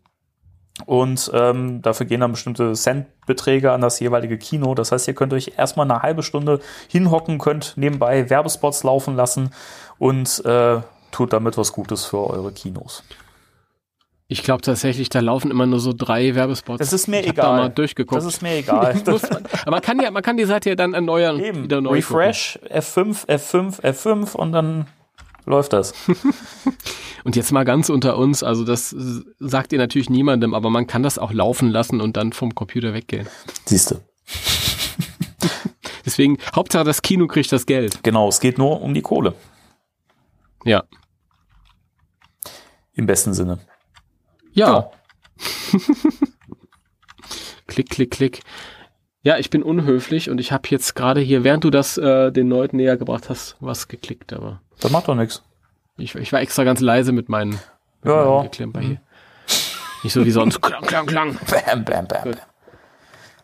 Und ähm, dafür gehen dann bestimmte Centbeträge an das jeweilige Kino. Das heißt, ihr könnt euch erstmal eine halbe Stunde hinhocken, könnt nebenbei Werbespots laufen lassen und äh, tut damit was Gutes für eure Kinos.
Ich glaube tatsächlich, da laufen immer nur so drei Werbespots.
Das ist mir ich egal. Da
mal durchgeguckt.
Das ist mir egal. <laughs>
man, aber man kann ja, man kann die Seite ja dann erneuern.
Eben. Wieder neu Refresh, gucken. F5, F5, F5 und dann läuft das. <laughs>
und jetzt mal ganz unter uns, also das sagt ihr natürlich niemandem, aber man kann das auch laufen lassen und dann vom Computer weggehen.
Siehst du. <laughs>
Deswegen, Hauptsache das Kino kriegt das Geld.
Genau, es geht nur um die Kohle.
Ja.
Im besten Sinne.
Ja. <laughs> klick, klick, klick. Ja, ich bin unhöflich und ich habe jetzt gerade hier, während du das äh, den Leuten näher gebracht hast, was geklickt, aber.
Das macht doch nichts.
Ich, ich war extra ganz leise mit meinen, mit
ja, meinen ja. Geklimper
hier. Nicht so wie sonst. klang, klang, klang. <laughs> Bam, bam, bam. Gut.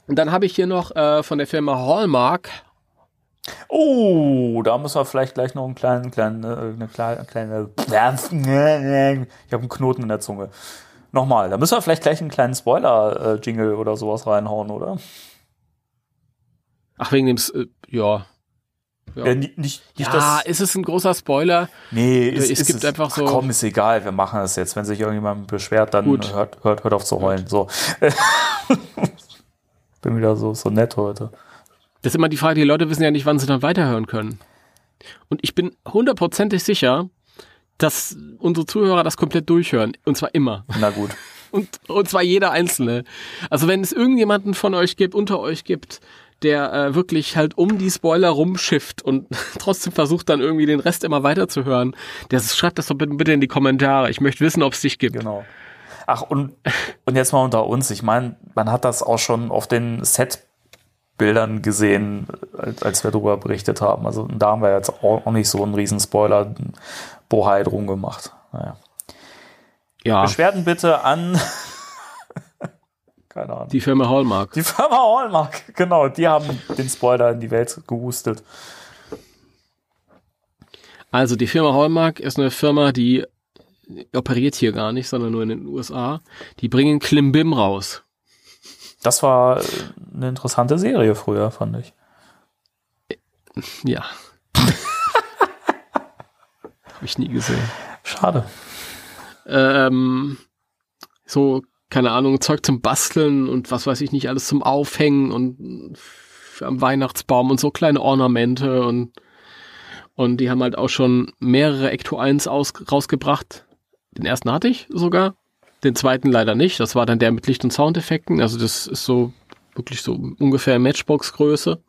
Und dann habe ich hier noch äh, von der Firma Hallmark.
Oh, da müssen wir vielleicht gleich noch einen kleinen, kleinen, äh, eine kleine, kleine. <laughs> Ich habe einen Knoten in der Zunge. Nochmal, da müssen wir vielleicht gleich einen kleinen Spoiler-Jingle oder sowas reinhauen, oder?
Ach, wegen dem, äh, ja.
Ja, ja nicht, nicht
ja das, ist es ein großer Spoiler?
Nee, es,
es gibt es, einfach so.
Ach komm, ist egal, wir machen es jetzt. Wenn sich irgendjemand beschwert, dann hört, hört, hört auf zu heulen. Gut. So. <laughs> Bin wieder so, so nett heute.
Das ist immer die Frage, die Leute wissen ja nicht, wann sie dann weiterhören können. Und ich bin hundertprozentig sicher, dass unsere Zuhörer das komplett durchhören. Und zwar immer.
Na gut. <laughs>
Und, und zwar jeder Einzelne. Also wenn es irgendjemanden von euch gibt, unter euch gibt, der äh, wirklich halt um die Spoiler rumschifft und <laughs> trotzdem versucht dann irgendwie den Rest immer weiterzuhören, der schreibt das doch bitte, bitte in die Kommentare. Ich möchte wissen, ob es dich gibt.
Genau. Ach, und, und jetzt mal unter uns. Ich meine, man hat das auch schon auf den Set-Bildern gesehen, als, als wir darüber berichtet haben. Also da haben wir jetzt auch, auch nicht so einen riesen Spoiler Bohai drum gemacht. Naja. Ja. Beschwerden bitte an. <laughs>
Keine Ahnung. Die Firma Hallmark.
Die Firma Hallmark, genau. Die haben den Spoiler in die Welt gehustet.
Also die Firma Hallmark ist eine Firma, die operiert hier gar nicht, sondern nur in den USA. Die bringen Klimbim raus.
Das war eine interessante Serie früher, fand ich.
Ja. Habe ich nie gesehen.
Schade.
Ähm, so, keine Ahnung, Zeug zum Basteln und was weiß ich nicht, alles zum Aufhängen und am Weihnachtsbaum und so kleine Ornamente und, und die haben halt auch schon mehrere Ecto 1 aus, rausgebracht. Den ersten hatte ich sogar, den zweiten leider nicht. Das war dann der mit Licht- und Soundeffekten. Also das ist so wirklich so ungefähr Matchbox-Größe.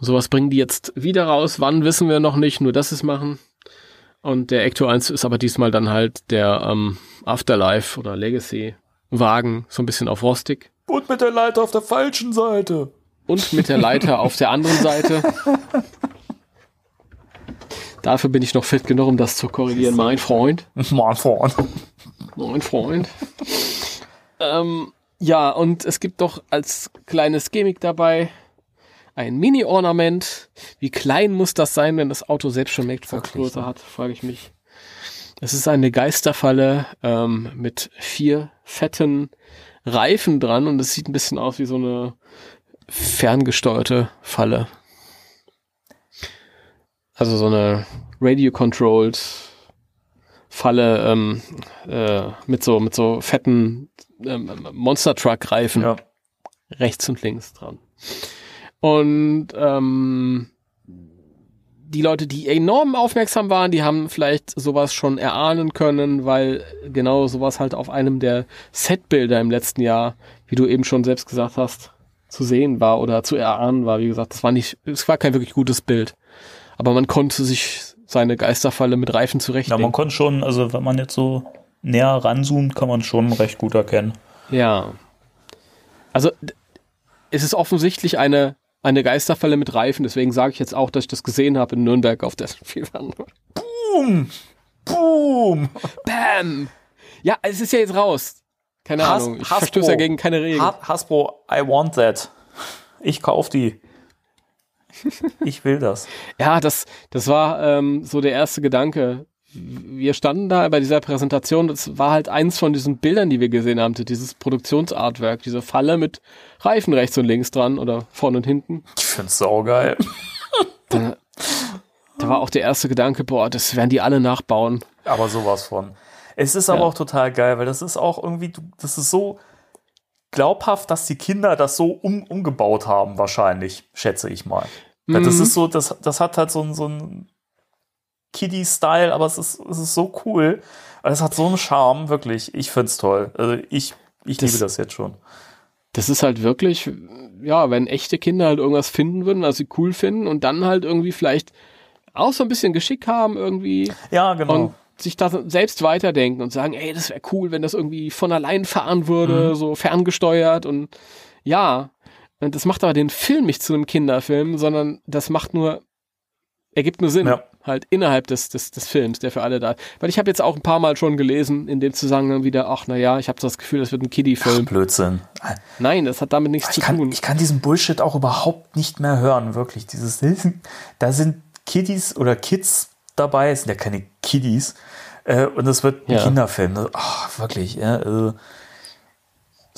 Und sowas bringen die jetzt wieder raus. Wann wissen wir noch nicht, nur dass sie es machen. Und der Ecto 1 ist aber diesmal dann halt der ähm, Afterlife oder Legacy Wagen, so ein bisschen auf rostig.
Und mit der Leiter auf der falschen Seite.
Und mit der Leiter auf der anderen Seite. Dafür bin ich noch fit genug, um das zu korrigieren, mein Freund.
Mein Freund.
Mein Freund. ähm, ja, und es gibt doch als kleines Gimmick dabei ein Mini-Ornament. Wie klein muss das sein, wenn das Auto selbst schon Matchbox-Größe hat, frage ich mich. Es ist eine Geisterfalle ähm, mit vier fetten Reifen dran und es sieht ein bisschen aus wie so eine ferngesteuerte Falle. Also so eine radio-controlled Falle ähm, äh, mit so mit so fetten ähm, Monster Truck Reifen
Ja.
rechts und links dran. Und ähm, die Leute, die enorm aufmerksam waren, die haben vielleicht sowas schon erahnen können, weil genau sowas halt auf einem der Setbilder im letzten Jahr, wie du eben schon selbst gesagt hast, zu sehen war oder zu erahnen war. Wie gesagt, das war nicht, es war kein wirklich gutes Bild. Aber man konnte sich seine Geisterfalle mit Reifen
Ja,
zurechtlegen.
man konnte schon, also wenn man jetzt so näher ranzoomt, kann man schon recht gut erkennen.
Ja. Also es ist offensichtlich eine, eine Geisterfalle mit Reifen, deswegen sage ich jetzt auch, dass ich das gesehen habe in Nürnberg auf der <laughs> Spielbahn.
Boom! Boom!
Bam! Ja, es ist ja jetzt raus. Keine
Has-
Ahnung. Ich
Hasbro.
verstöße ja gegen keine Regeln.
Ha- Hasbro, I want that. Ich kauf die. Ich will das.
Ja, das, das war ähm, so der erste Gedanke. Wir standen da bei dieser Präsentation, das war halt eins von diesen Bildern, die wir gesehen haben, dieses Produktionsartwork, diese Falle mit Reifen rechts und links dran oder vorne und hinten.
Ich find's saugeil.
Da, da war auch der erste Gedanke, boah, das werden die alle nachbauen.
Aber sowas von. Es ist aber
Ja.
auch total geil, weil das ist auch irgendwie, das ist so glaubhaft, dass die Kinder das so um, umgebaut haben, wahrscheinlich, schätze ich mal. Weil Das
Mhm.
ist so, das, das hat halt so ein, so ein Kiddie-Style, aber es ist, es ist so cool. Es hat so einen Charme, wirklich. Ich find's toll. Also ich, ich
Das-
liebe das jetzt schon.
Das ist halt wirklich, ja, wenn echte Kinder halt irgendwas finden würden, was sie cool finden und dann halt irgendwie vielleicht auch so ein bisschen Geschick haben irgendwie
Ja, genau.
und sich da selbst weiterdenken und sagen, ey, das wäre cool, wenn das irgendwie von allein fahren würde, so ferngesteuert und ja, und das macht aber den Film nicht zu einem Kinderfilm, sondern das macht nur, ergibt nur Sinn,
Ja.
Halt innerhalb des, des, des Films, der für alle da ist. Weil ich habe jetzt auch ein paar Mal schon gelesen, in dem Zusammenhang wieder, ach naja, ich habe das Gefühl, das wird ein Kiddie-Film.
Blödsinn.
Nein, das hat damit nichts
Ich
zu
kann,
tun.
ich kann diesen Bullshit auch überhaupt nicht mehr hören, wirklich. Dieses, <laughs> da sind Kiddies oder Kids dabei, es sind ja keine Kiddies, äh, und es wird ein
Ja.
Kinderfilm. Das- Ach, wirklich. Ja, äh,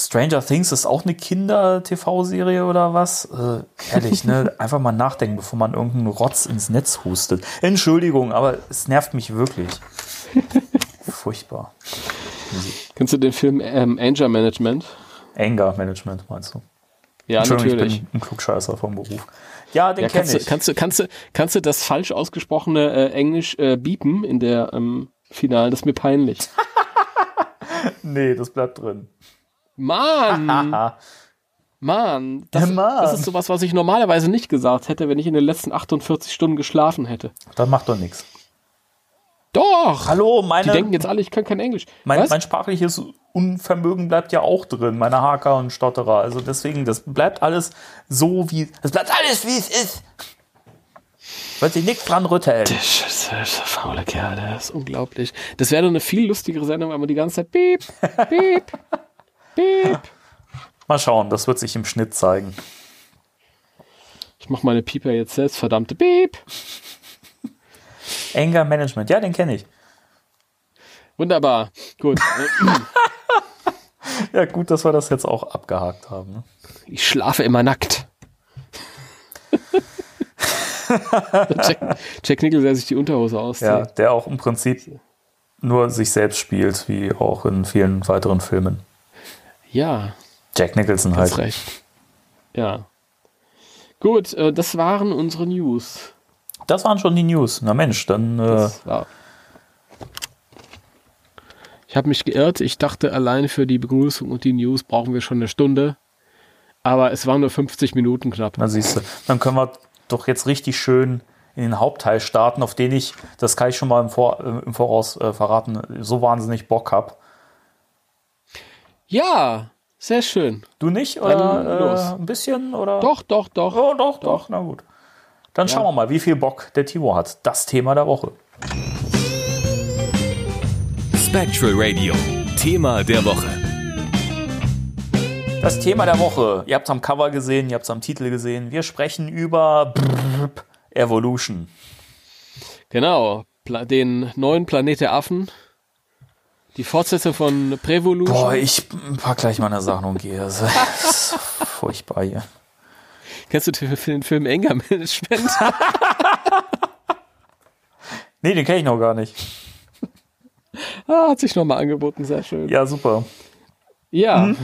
Stranger Things ist auch eine Kinder-TV-Serie oder was? Äh, ehrlich, ne? <laughs> Einfach mal nachdenken, bevor man irgendeinen Rotz ins Netz hustet. Entschuldigung, aber es nervt mich wirklich. <laughs> Furchtbar.
Kennst du den Film ähm, Anger Management?
Anger Management, meinst du?
Ja,
Entschuldigung,
natürlich.
ich bin ein Klugscheißer vom Beruf. Ja, den
Ja,
kenne ich.
kannst, du, kannst, du, kannst du das falsch ausgesprochene äh, Englisch äh, biepen in der ähm, Finale? Das ist mir peinlich. <laughs>
Nee, das bleibt drin.
Mann. <laughs> Mann, das,
Ja, Mann.
das ist sowas, was ich normalerweise nicht gesagt hätte, wenn ich in den letzten 48 Stunden geschlafen hätte.
Das macht doch nichts.
Doch!
Hallo,
Die
meine,
denken jetzt alle, ich kann kein Englisch.
mein, mein sprachliches Unvermögen bleibt ja auch drin, meine Haker und Stotterer. Also deswegen, das bleibt alles so wie, das bleibt alles wie es ist. Wird sich nichts dran rütteln.
Der faule Kerl, der ist unglaublich. Das wäre doch eine viel lustigere Sendung, wenn man die ganze Zeit piep, piep, <laughs> piep.
Mal schauen, das wird sich im Schnitt zeigen.
Ich mach meine Pieper jetzt selbst, verdammte Piep.
Anger Management, ja, den kenne ich.
Wunderbar. Gut. <laughs>
Ja, gut, dass wir das jetzt auch abgehakt haben. Ne?
Ich schlafe immer nackt. <laughs> Jack, Jack Nicholson, der sich die Unterhose auszieht.
Ja, der auch im Prinzip nur sich selbst spielt, wie auch in vielen weiteren Filmen.
Ja.
Jack Nicholson halt.
Recht. Ja. Gut, äh, das waren unsere News.
Das waren schon die News. Na Mensch, dann. Äh,
ich habe mich geirrt. Ich dachte, allein für die Begrüßung und die News brauchen wir schon eine Stunde. Aber es waren nur 50 Minuten knapp.
Na siehst du, dann können wir doch jetzt richtig schön in den Hauptteil starten, auf den ich, das kann ich schon mal im, Vor, äh, im Voraus äh, verraten, so wahnsinnig Bock habe.
Ja, sehr schön.
Du nicht? Oder äh, ein bisschen? Oder?
Doch, doch, doch.
Oh, doch, doch, doch. Na gut. Dann ja. schauen wir mal, wie viel Bock der Timo hat. Das Thema der Woche.
Spectral Radio, Thema der Woche.
Das Thema der Woche. Ihr habt es am Cover gesehen, ihr habt es am Titel gesehen. Wir sprechen über Evolution.
Genau, den neuen Planet der Affen. Die Fortsetzung von Prevolution.
Boah, ich pack gleich mal eine Sache und gehe. Das ist <laughs> furchtbar hier.
Kennst du den Film Anger Management? <laughs>
nee, den kenne ich noch gar nicht.
Ah, hat sich nochmal angeboten, sehr schön.
Ja, super.
Ja. Mhm.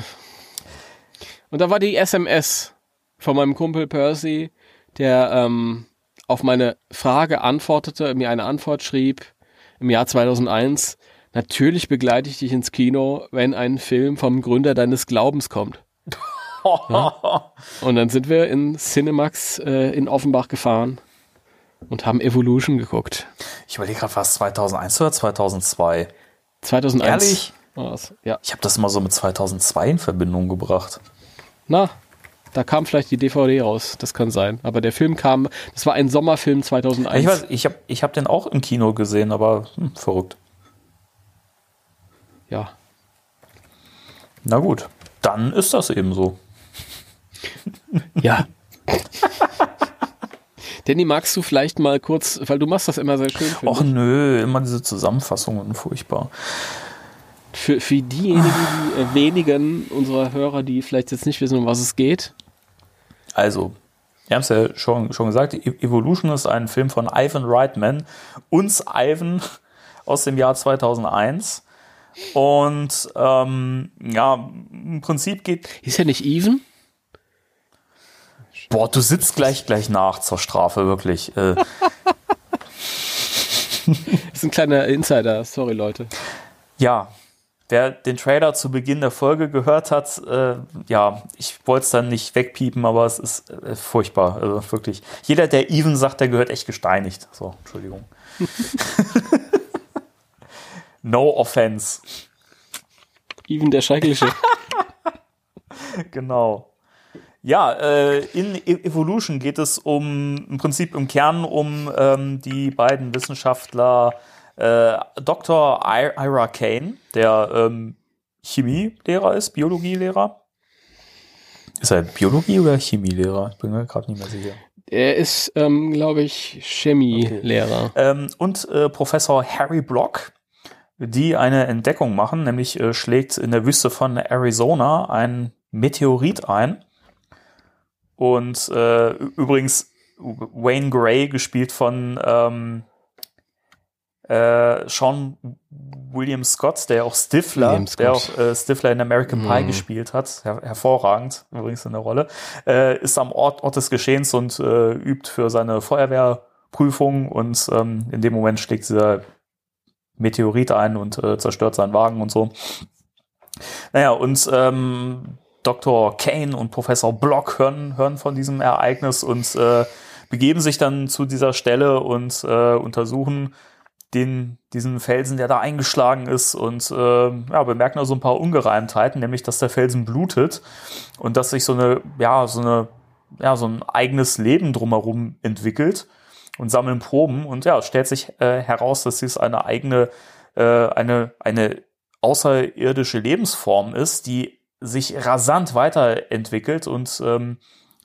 Und da war die SMS von meinem Kumpel Percy, der ähm, auf meine Frage antwortete, mir eine Antwort schrieb im Jahr 2001. Natürlich begleite ich dich ins Kino, wenn ein Film vom Gründer deines Glaubens kommt. <laughs> Ja? Und dann sind wir in Cinemax äh, in Offenbach gefahren und haben Evolution geguckt.
Ich überlege gerade, war es 2001 oder 2002?
2001.
Ehrlich? Ja. Ich habe das immer so mit 2002 in Verbindung gebracht.
Na, da kam vielleicht die DVD raus, das kann sein. Aber der Film kam, das war ein Sommerfilm 2001.
Ich weiß, ich habe ich hab den auch im Kino gesehen, aber hm, verrückt.
Ja.
Na gut, dann ist das eben so.
Ja. <laughs> Danny, magst du vielleicht mal kurz, weil du machst das immer sehr schön.
Och nö, immer diese Zusammenfassungen, furchtbar.
Für, für diejenigen, die äh, wenigen unserer Hörer, die vielleicht jetzt nicht wissen, um was es geht.
Also, wir haben es ja schon, schon gesagt, e- Evolution ist ein Film von Ivan Reitman, uns Ivan aus dem Jahr 2001. Und ähm, ja, im Prinzip geht.
Ist ja nicht Even?
Boah, du sitzt gleich gleich nach zur Strafe, wirklich. Äh. <laughs>
ist ein kleiner Insider, sorry Leute.
Ja, wer den Trailer zu Beginn der Folge gehört hat, äh, ja, ich wollte es dann nicht wegpiepen, aber es ist äh, furchtbar. Also wirklich. Jeder, der Even sagt, der gehört echt gesteinigt. So, Entschuldigung. <laughs> no offense.
Even der Schreckliche. <laughs>
genau. Ja, äh, in e- Evolution geht es um im Prinzip im Kern um ähm, die beiden Wissenschaftler äh, Dr. Ira Kane, der ähm, Chemielehrer ist, Biologielehrer. Ist er Biologie- oder Chemielehrer? Ich bin mir gerade nicht mehr sicher.
Er ist, ähm, glaube ich, Chemielehrer.
Okay. Ähm, und äh, Professor Harry Block, die eine Entdeckung machen, nämlich äh, schlägt in der Wüste von Arizona ein Meteorit ein. Und äh, übrigens Wayne Gray, gespielt von ähm, äh, Sean William Scott, der auch Stifler, der auch äh, Stifler in American Pie mm. gespielt hat, her hervorragend übrigens in der Rolle, äh, ist am Ort, Ort des Geschehens und äh, übt für seine Feuerwehrprüfung und ähm, in dem Moment schlägt dieser Meteorit ein und äh, zerstört seinen Wagen und so. Naja, und ähm, Dr. Kane und Professor Block hören, hören von diesem Ereignis und äh, begeben sich dann zu dieser Stelle und äh, untersuchen den, diesen Felsen, der da eingeschlagen ist und äh, ja, bemerken da so ein paar Ungereimtheiten, nämlich dass der Felsen blutet und dass sich so eine, ja, so eine, ja, so ein eigenes Leben drumherum entwickelt und sammeln Proben und ja, stellt sich äh, heraus, dass dies eine eigene, äh, eine, eine außerirdische Lebensform ist, die sich rasant weiterentwickelt und ähm,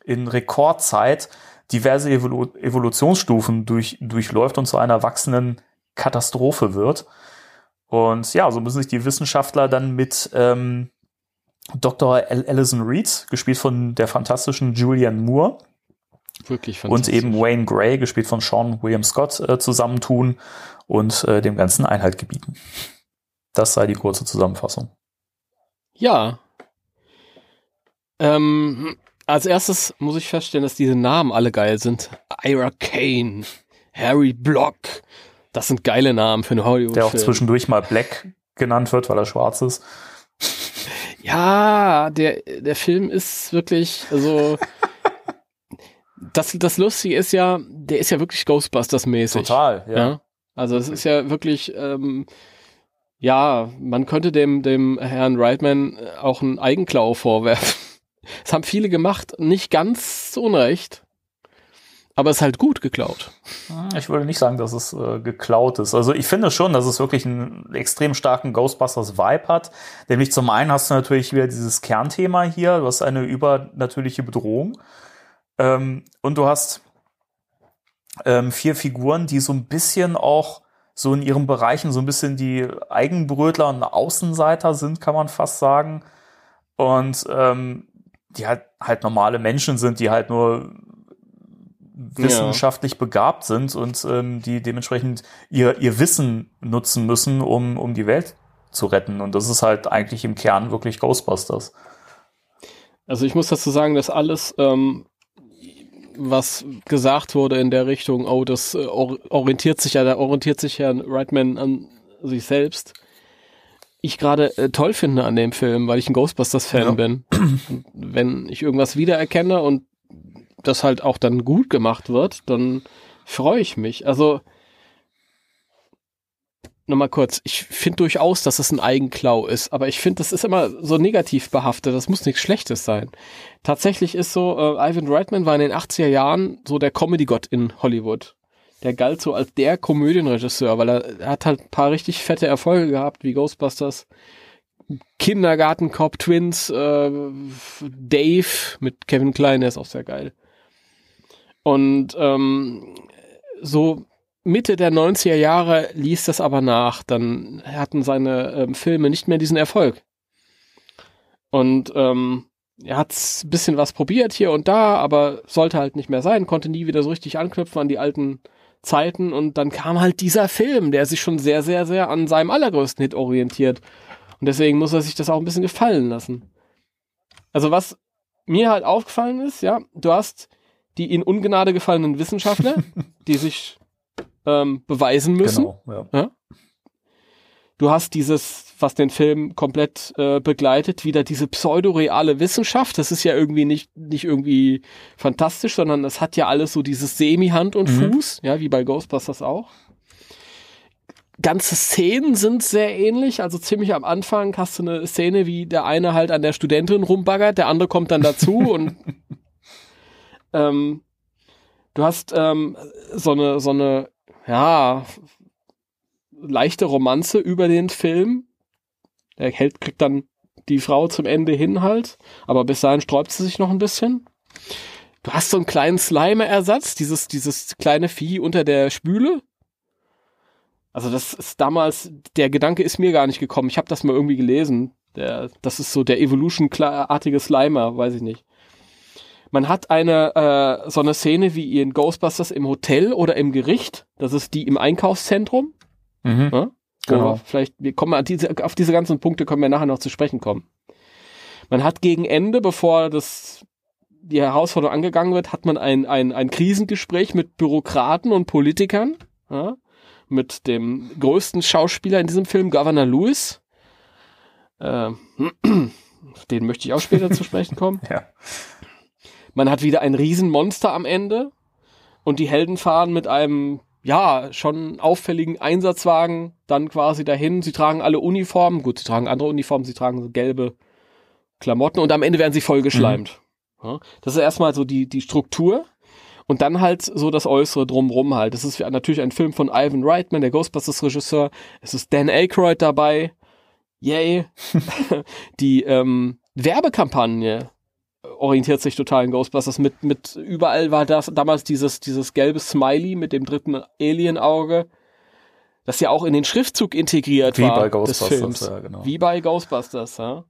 in Rekordzeit diverse Evolu Evolutionsstufen durch, durchläuft und zu einer wachsenden Katastrophe wird. Und ja, so müssen sich die Wissenschaftler dann mit ähm, Dr. Alison Reed, gespielt von der fantastischen Julianne Moore,
Wirklich
und eben Wayne Gray, gespielt von Sean William Scott, äh, zusammentun und äh, dem Ganzen Einhalt gebieten. Das sei die kurze Zusammenfassung.
Ja. Ähm, als erstes muss ich feststellen, dass diese Namen alle geil sind. Ira Kane, Harry Block. Das sind geile Namen für eine Hollywood.
Der auch zwischendurch mal Black genannt wird, weil er schwarz ist.
Ja, der, der Film ist wirklich, also <laughs> das, das Lustige ist ja, der ist ja wirklich Ghostbusters-mäßig.
Total, ja. ja.
Also es ist ja wirklich, ähm, ja, man könnte dem, dem Herrn Reitman auch einen Eigenklau vorwerfen. <laughs> Das haben viele gemacht, nicht ganz zu Unrecht. Aber es ist halt gut geklaut.
Ich würde nicht sagen, dass es äh, geklaut ist. Also ich finde schon, dass es wirklich einen extrem starken Ghostbusters-Vibe hat. Nämlich zum einen hast du natürlich wieder dieses Kernthema hier, du hast eine übernatürliche Bedrohung. Ähm, und du hast ähm, vier Figuren, die so ein bisschen auch so in ihren Bereichen so ein bisschen die Eigenbrötler und Außenseiter sind, kann man fast sagen. Und ähm, die halt, halt normale Menschen sind, die halt nur wissenschaftlich ja. begabt sind und ähm, die dementsprechend ihr, ihr Wissen nutzen müssen, um, um die Welt zu retten. Und das ist halt eigentlich im Kern wirklich Ghostbusters.
Also ich muss dazu sagen, dass alles ähm, was gesagt wurde in der Richtung, oh, das äh, orientiert sich ja, da orientiert sich ja Reitman an sich selbst. Ich gerade äh, toll finde an dem Film, weil ich ein Ghostbusters-Fan ja. bin. Und wenn ich irgendwas wiedererkenne und das halt auch dann gut gemacht wird, dann freue ich mich. Also nochmal kurz, ich finde durchaus, dass es ein Eigenklau ist, aber ich finde, das ist immer so negativ behaftet, das muss nichts Schlechtes sein. Tatsächlich ist so, äh, Ivan Reitman war in den 80er Jahren so der Comedy-Gott in Hollywood. Der galt so als der Komödienregisseur, weil er, er hat halt ein paar richtig fette Erfolge gehabt, wie Ghostbusters, Kindergarten Cop Twins, äh, Dave mit Kevin Klein, der ist auch sehr geil. Und ähm, so Mitte der 90er Jahre ließ das aber nach. Dann hatten seine ähm, Filme nicht mehr diesen Erfolg. Und ähm, er hat ein bisschen was probiert hier und da, aber sollte halt nicht mehr sein, konnte nie wieder so richtig anknüpfen an die alten Zeiten. Und dann kam halt dieser Film, der sich schon sehr, sehr, sehr an seinem allergrößten Hit orientiert. Und deswegen muss er sich das auch ein bisschen gefallen lassen. Also was mir halt aufgefallen ist, ja, du hast die in Ungnade gefallenen Wissenschaftler, die sich ähm, beweisen müssen. Genau, ja. ja. Du hast dieses, was den Film komplett äh, begleitet, wieder diese pseudoreale Wissenschaft. Das ist ja irgendwie nicht, nicht irgendwie fantastisch, sondern das hat ja alles so dieses Semi-Hand und mhm. Fuß, ja, wie bei Ghostbusters auch. Ganze Szenen sind sehr ähnlich, also ziemlich am Anfang hast du eine Szene, wie der eine halt an der Studentin rumbaggert, der andere kommt dann dazu <laughs> und ähm, du hast ähm, so eine so eine ja, leichte Romanze über den Film. Der Held kriegt dann die Frau zum Ende hin halt, aber bis dahin sträubt sie sich noch ein bisschen. Du hast so einen kleinen Slime-Ersatz, dieses, dieses kleine Vieh unter der Spüle. Also das ist damals, der Gedanke ist mir gar nicht gekommen. Ich habe das mal irgendwie gelesen. Der, das ist so der Evolution-artige Slimer, weiß ich nicht. Man hat eine äh, so eine Szene wie in Ghostbusters im Hotel oder im Gericht. Das ist die im Einkaufszentrum. Mhm. Ja? Genau. vielleicht, wir kommen an diese, auf diese ganzen Punkte können wir nachher noch zu sprechen kommen. Man hat gegen Ende, bevor das die Herausforderung angegangen wird, hat man ein, ein, ein Krisengespräch mit Bürokraten und Politikern, ja? mit dem größten Schauspieler in diesem Film, Governor Lewis. Äh, <clears throat> den möchte ich auch später zu sprechen kommen. <laughs>
Ja.
Man hat wieder ein Riesenmonster am Ende und die Helden fahren mit einem, ja, schon auffälligen Einsatzwagen dann quasi dahin. Sie tragen alle Uniformen. Gut, sie tragen andere Uniformen, sie tragen so gelbe Klamotten und am Ende werden sie vollgeschleimt. Mhm. Das ist erstmal so die, die Struktur. Und dann halt so das Äußere drumrum halt. Das ist natürlich ein Film von Ivan Reitman, der Ghostbusters-Regisseur. Es ist Dan Aykroyd dabei. Yay. <laughs> die ähm, Werbekampagne orientiert sich total in Ghostbusters mit, mit überall war das damals dieses, dieses gelbe Smiley mit dem dritten Alien-Auge, das ja auch in den Schriftzug integriert
Wie
war.
Wie bei Ghostbusters, ja, genau.
Wie bei Ghostbusters, ja.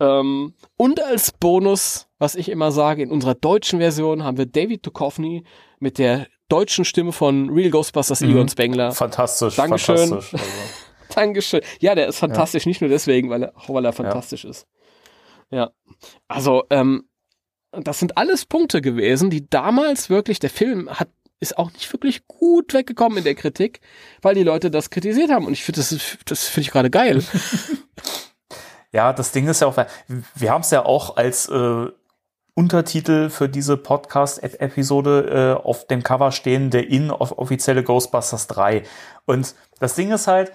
Ähm, und als Bonus, was ich immer sage, in unserer deutschen Version haben wir David Duchovny mit der deutschen Stimme von Real Ghostbusters mhm. Egon Spengler.
Fantastisch,
Dankeschön.
fantastisch. Also. <laughs>
Dankeschön. Ja, der ist fantastisch, ja. nicht nur deswegen, weil er, weil er fantastisch ja. ist. Ja. Also, ähm, das sind alles Punkte gewesen, die damals wirklich, der Film hat ist auch nicht wirklich gut weggekommen in der Kritik, weil die Leute das kritisiert haben. Und ich finde, das, das finde ich gerade geil. <laughs>
ja, das Ding ist ja auch, wir haben es ja auch als äh, Untertitel für diese Podcast-Episode äh, auf dem Cover stehen, der inoffizielle Ghostbusters 3. Und das Ding ist halt,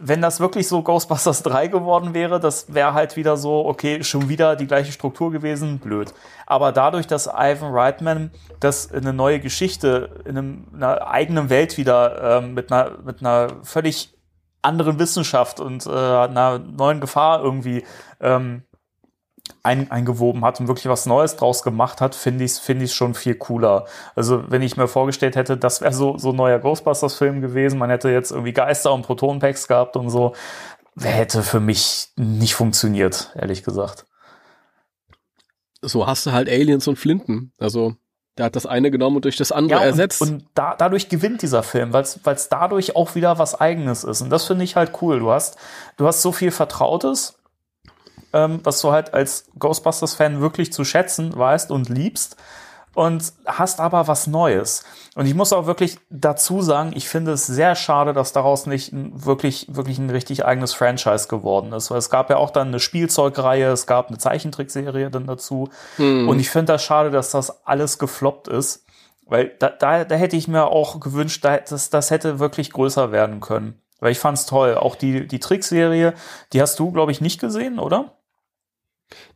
wenn das wirklich so Ghostbusters <laughs> 3 geworden wäre, das wäre halt wieder so, okay, schon wieder die gleiche Struktur gewesen, blöd. Aber dadurch, dass Ivan Reitman das eine neue Geschichte in einem, einer eigenen Welt wieder ähm, mit, einer, mit einer völlig anderen Wissenschaft und äh, einer neuen Gefahr irgendwie ähm, ein, eingewoben hat und wirklich was Neues draus gemacht hat, finde ich es find schon viel cooler. Also wenn ich mir vorgestellt hätte, das wäre so, so ein neuer Ghostbusters-Film gewesen, man hätte jetzt irgendwie Geister und Protonenpacks gehabt und so, hätte für mich nicht funktioniert, ehrlich gesagt.
So hast du halt Aliens und Flinten. Also der hat das eine genommen und durch das andere ja, ersetzt.
Und, und da, dadurch gewinnt dieser Film, weil es dadurch auch wieder was Eigenes ist. Und das finde ich halt cool. Du hast, du hast so viel Vertrautes ähm, was du halt als Ghostbusters-Fan wirklich zu schätzen weißt und liebst und hast aber was Neues. Und ich muss auch wirklich dazu sagen, ich finde es sehr schade, dass daraus nicht wirklich, wirklich ein richtig eigenes Franchise geworden ist. Weil es gab ja auch dann eine Spielzeugreihe, es gab eine Zeichentrickserie dann dazu. Hm. Und ich finde das schade, dass das alles gefloppt ist. Weil da, da, da hätte ich mir auch gewünscht, dass das hätte wirklich größer werden können. Weil ich fand's toll. Auch die, die Trickserie, die hast du, glaube ich, nicht gesehen, oder?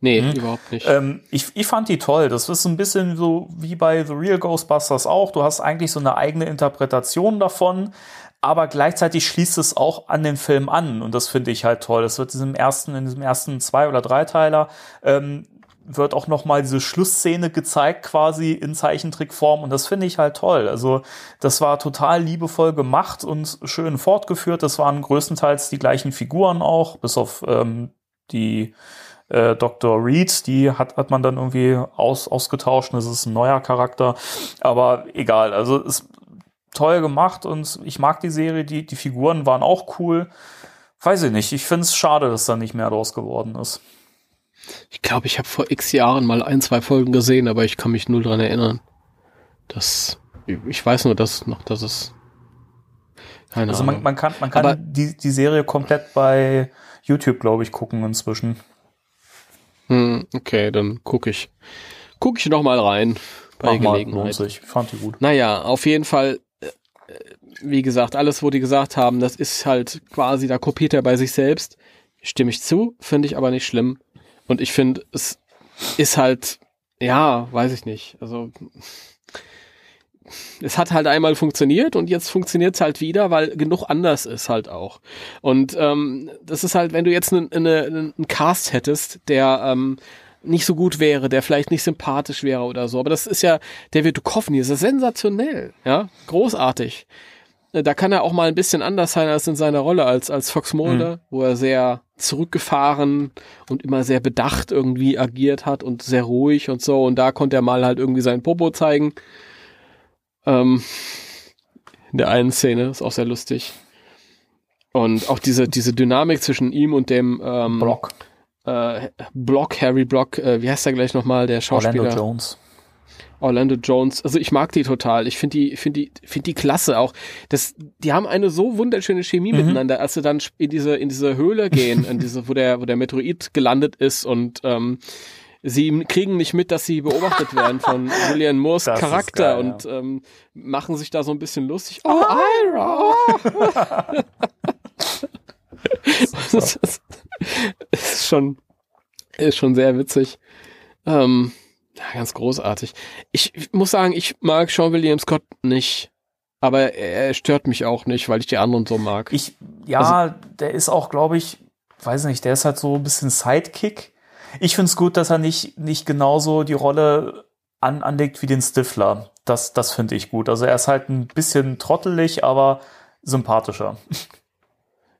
Nee, hm. überhaupt nicht.
Ähm, ich, ich fand die toll. Das ist ein bisschen so wie bei The Real Ghostbusters auch. Du hast eigentlich so eine eigene Interpretation davon, aber gleichzeitig schließt es auch an den Film an. Und das finde ich halt toll. Das wird diesem ersten, in diesem ersten zwei- oder dreiteiler ähm, wird auch noch mal diese Schlussszene gezeigt quasi in Zeichentrickform und das finde ich halt toll. Also das war total liebevoll gemacht und schön fortgeführt. Das waren größtenteils die gleichen Figuren auch, bis auf ähm, die äh, Dr. Reed, die hat, hat man dann irgendwie aus, ausgetauscht. Das ist ein neuer Charakter. Aber egal, also ist toll gemacht und ich mag die Serie, die, die Figuren waren auch cool. Weiß ich nicht, ich finde es schade, dass da nicht mehr draus geworden ist.
Ich glaube, ich habe vor x Jahren mal ein, zwei Folgen gesehen, aber ich kann mich null dran erinnern. Das, ich weiß nur, dass noch, dass es
keine also man, man kann, man kann die, die Serie komplett bei YouTube, glaube ich, gucken inzwischen.
Hm, okay, dann gucke ich. Gucke ich noch mal rein
bei Mach Gelegenheit. Mal, ich fand die gut.
Naja, auf jeden Fall, äh, wie gesagt, alles, wo die gesagt haben, das ist halt quasi, da kopiert er bei sich selbst. Stimme ich zu, finde ich aber nicht schlimm. Und ich finde, es ist halt, ja, weiß ich nicht. Also es hat halt einmal funktioniert und jetzt funktioniert es halt wieder, weil genug anders ist halt auch. Und ähm, das ist halt, wenn du jetzt einen eine, einen Cast hättest, der ähm, nicht so gut wäre, der vielleicht nicht sympathisch wäre oder so, aber das ist ja, David Duchovny, ist ja sensationell, ja, großartig. Äh, da kann er auch mal ein bisschen anders sein als in seiner Rolle als, als Fox Mulder, mhm. wo er sehr zurückgefahren und immer sehr bedacht irgendwie agiert hat und sehr ruhig und so. Und da konnte er mal halt irgendwie seinen Popo zeigen. Ähm, in der einen Szene ist auch sehr lustig. Und auch diese, diese Dynamik zwischen ihm und dem ähm,
Block.
Äh, Block, Harry Block, äh, wie heißt er gleich nochmal, der Schauspieler?
Orlando Jones.
Orlando Jones. Also ich mag die total. Ich finde die, finde die, finde die klasse auch. Das, die haben eine so wunderschöne Chemie mhm. miteinander, als sie dann in diese, in diese Höhle gehen, in diese, wo der, wo der Meteorit gelandet ist und ähm, sie kriegen nicht mit, dass sie beobachtet <laughs> werden von Julian Moores das Charakter geil, und ja. ähm, machen sich da so ein bisschen lustig. Oh, Ira! <laughs> <laughs> das ist schon, ist schon sehr witzig. Ähm, ganz großartig. Ich, ich muss sagen, ich mag Sean William Scott nicht. Aber er stört mich auch nicht, weil ich die anderen so mag.
Ich, ja, also, der ist auch, glaube ich, weiß nicht, der ist halt so ein bisschen Sidekick ich finde es gut, dass er nicht, nicht genauso die Rolle an, anlegt wie den Stifler. Das, das finde ich gut. Also er ist halt ein bisschen trottelig, aber sympathischer.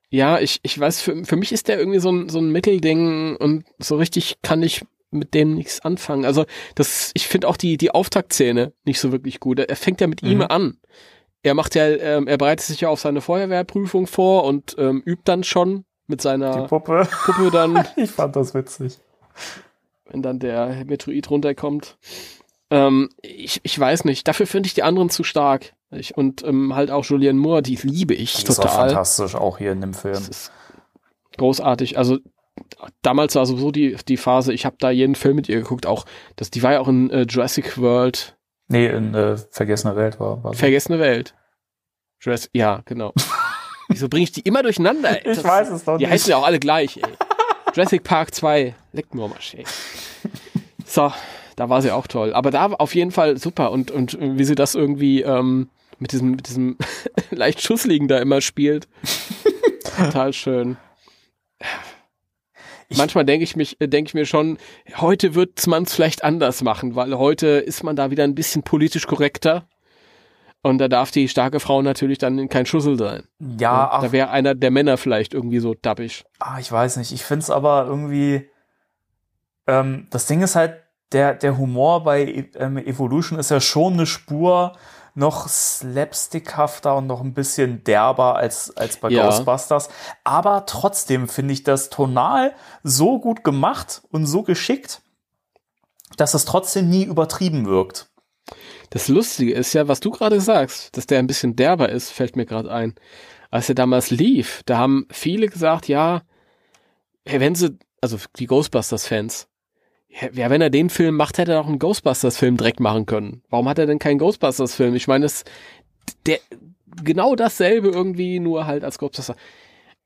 Ja, ich, ich weiß, für, für mich ist der irgendwie so ein, so ein Mittelding und so richtig kann ich mit dem nichts anfangen. Also das, ich finde auch die, die Auftaktszene nicht so wirklich gut. Er fängt ja mit mhm. ihm an. Er macht ja, ähm, er bereitet sich ja auf seine Feuerwehrprüfung vor und ähm, übt dann schon mit seiner
die Puppe.
Puppe dann. <laughs>
ich fand das witzig.
Wenn dann der Metroid runterkommt. Ähm, ich, ich weiß nicht. Dafür finde ich die anderen zu stark. Ich, und ähm, halt auch Julianne Moore, die liebe ich die total. Ist auch
fantastisch, auch hier in dem Film. Das ist
großartig. Also damals war sowieso die, die Phase, ich habe da jeden Film mit ihr geguckt, auch, das, die war ja auch in äh, Jurassic World.
Nee, in äh, Vergessene Welt war, war
Vergessene Welt. Jurassic, ja, genau. <laughs> Wieso bringe ich die immer durcheinander?
Ey? Ich das, weiß es doch
nicht. Die heißen ja auch alle gleich, ey. Jurassic Park 2, leckt mir mal, ey. So, da war sie auch toll. Aber da auf jeden Fall super und, und wie sie das irgendwie ähm, mit diesem, mit diesem <laughs> leicht Schussliegen da immer spielt. Total schön. Ich Manchmal denke ich mich, denke ich mir schon, heute wird man es vielleicht anders machen, weil heute ist man da wieder ein bisschen politisch korrekter. Und da darf die starke Frau natürlich dann kein Schussel sein.
Ja,
ach, da wäre einer der Männer vielleicht irgendwie so dappig.
Ah, ich weiß nicht. Ich finde es aber irgendwie. Ähm, das Ding ist halt, der, der Humor bei ähm, Evolution ist ja schon eine Spur noch slapstickhafter und noch ein bisschen derber als, als bei ja. Ghostbusters. Aber trotzdem finde ich das tonal so gut gemacht und so geschickt, dass es trotzdem nie übertrieben wirkt.
Das Lustige ist ja, was du gerade sagst, dass der ein bisschen derber ist, fällt mir gerade ein. Als er damals lief, da haben viele gesagt, ja, wenn sie, also die Ghostbusters-Fans, ja, wenn er den Film macht, hätte er auch einen Ghostbusters-Film direkt machen können. Warum hat er denn keinen Ghostbusters-Film? Ich meine, es, der, genau dasselbe irgendwie, nur halt als Ghostbusters.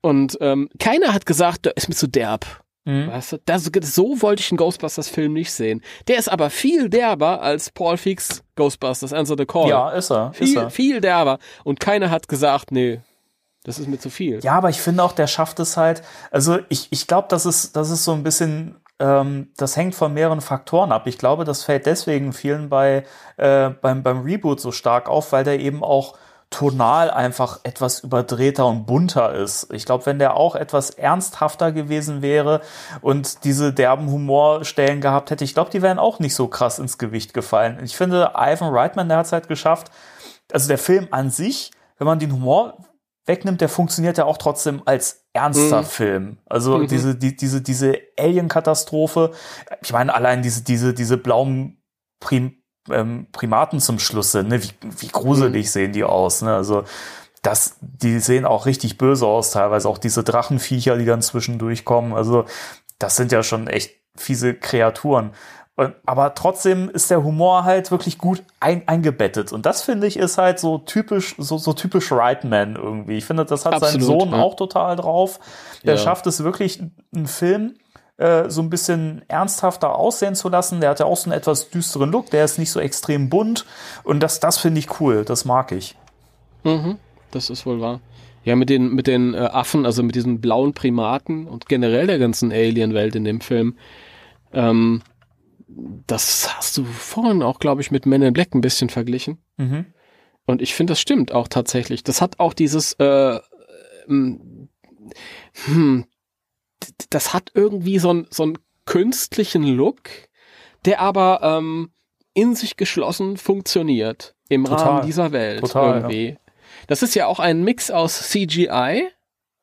Und ähm, keiner hat gesagt, der ist mir zu derb. Mhm. Weißt du? Das, so wollte ich einen Ghostbusters-Film nicht sehen. Der ist aber viel derber als Paul Feeks Ghostbusters Answer the Call.
Ja, ist er.
Viel,
ist er.
viel derber. Und keiner hat gesagt, nee, das ist mir zu viel.
Ja, aber ich finde auch, der schafft es halt. Also ich, ich glaube, das ist, das ist so ein bisschen das hängt von mehreren Faktoren ab. Ich glaube, das fällt deswegen vielen bei, äh, beim, beim Reboot so stark auf, weil der eben auch tonal einfach etwas überdrehter und bunter ist. Ich glaube, wenn der auch etwas ernsthafter gewesen wäre und diese derben Humorstellen gehabt hätte, ich glaube, die wären auch nicht so krass ins Gewicht gefallen. Ich finde, Ivan Reitman, der hat es halt geschafft, also der Film an sich, wenn man den Humor wegnimmt, der funktioniert ja auch trotzdem als ernster mhm. Film. Also mhm. diese, die, diese, diese Alien-Katastrophe. Ich meine, allein diese, diese, diese blauen Prim, ähm, Primaten zum Schluss sind, ne? wie, wie gruselig mhm. sehen die aus, ne? Also, das, die sehen auch richtig böse aus, teilweise auch diese Drachenviecher, die dann zwischendurch kommen. Also, das sind ja schon echt fiese Kreaturen. Aber trotzdem ist der Humor halt wirklich gut ein, eingebettet. Und das finde ich ist halt so typisch, so, so typisch Rightman irgendwie. Ich finde, das hat Absolut, sein Sohn ja. auch total drauf. Der ja. schafft es wirklich, einen Film äh, so ein bisschen ernsthafter aussehen zu lassen. Der hat ja auch so einen etwas düsteren Look. Der ist nicht so extrem bunt. Und das, das finde ich cool. Das mag ich.
Mhm, das ist wohl wahr. Ja, mit den, mit den äh, Affen, also mit diesen blauen Primaten und generell der ganzen Alien-Welt in dem Film. Ähm, das hast du vorhin auch, glaube ich, mit Men in Black ein bisschen verglichen. Mhm. Und ich finde, das stimmt auch tatsächlich. Das hat auch dieses, äh, ähm, hm, das hat irgendwie so, ein, so einen künstlichen Look, der aber ähm, in sich geschlossen funktioniert im Total. Rahmen dieser Welt Total, irgendwie. Ja. Das ist ja auch ein Mix aus CGI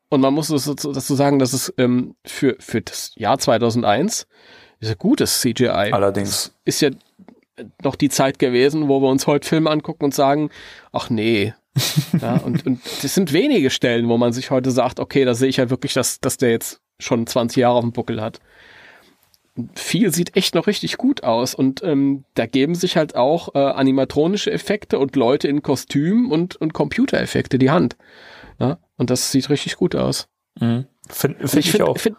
und man muss dazu sagen, dass es ähm, für, für das Jahr 2001 ja gutes CGI.
Allerdings.
Ist ja noch die Zeit gewesen, wo wir uns heute Filme angucken und sagen, ach nee. <laughs> ja, und, und das sind wenige Stellen, wo man sich heute sagt, okay, da sehe ich halt wirklich, dass, dass der jetzt schon 20 Jahre auf dem Buckel hat. Viel sieht echt noch richtig gut aus und ähm, da geben sich halt auch äh, animatronische Effekte und Leute in Kostümen und, und Computereffekte die Hand. Ja? Und das sieht richtig gut aus.
Mhm. Find, find ich,
ich finde find,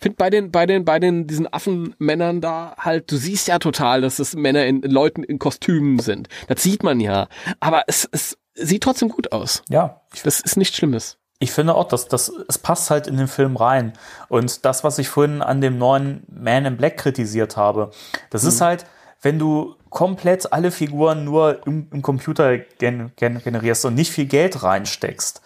finde bei den, bei den, bei den, diesen Affenmännern da halt, du siehst ja total, dass es Männer in, in Leuten in Kostümen sind. Das sieht man ja. Aber es, es sieht trotzdem gut aus.
Ja.
Das ist nichts Schlimmes.
Ich finde auch, dass das, es passt halt in den Film rein. Und das, was ich vorhin an dem neuen Man in Black kritisiert habe, das mhm. ist halt, wenn du komplett alle Figuren nur im, im Computer gen, gen, generierst und nicht viel Geld reinsteckst,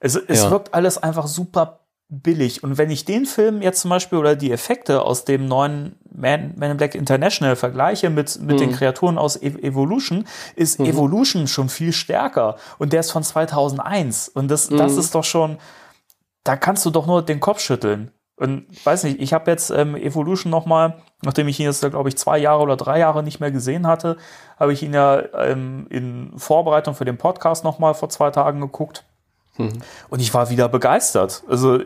Es, es
Ja.
wirkt alles einfach super billig. Und wenn ich den Film jetzt zum Beispiel oder die Effekte aus dem neuen Man, Man in Black International vergleiche mit, mit den Kreaturen aus e Evolution, ist Evolution schon viel stärker. Und der ist von 2001. Und das, das ist doch schon, da kannst du doch nur den Kopf schütteln. Und weiß nicht, ich habe jetzt ähm, Evolution noch mal, nachdem ich ihn jetzt, glaube ich, zwei Jahre oder drei Jahre nicht mehr gesehen hatte, habe ich ihn ja ähm, in Vorbereitung für den Podcast noch mal vor zwei Tagen geguckt. Und ich war wieder begeistert. Also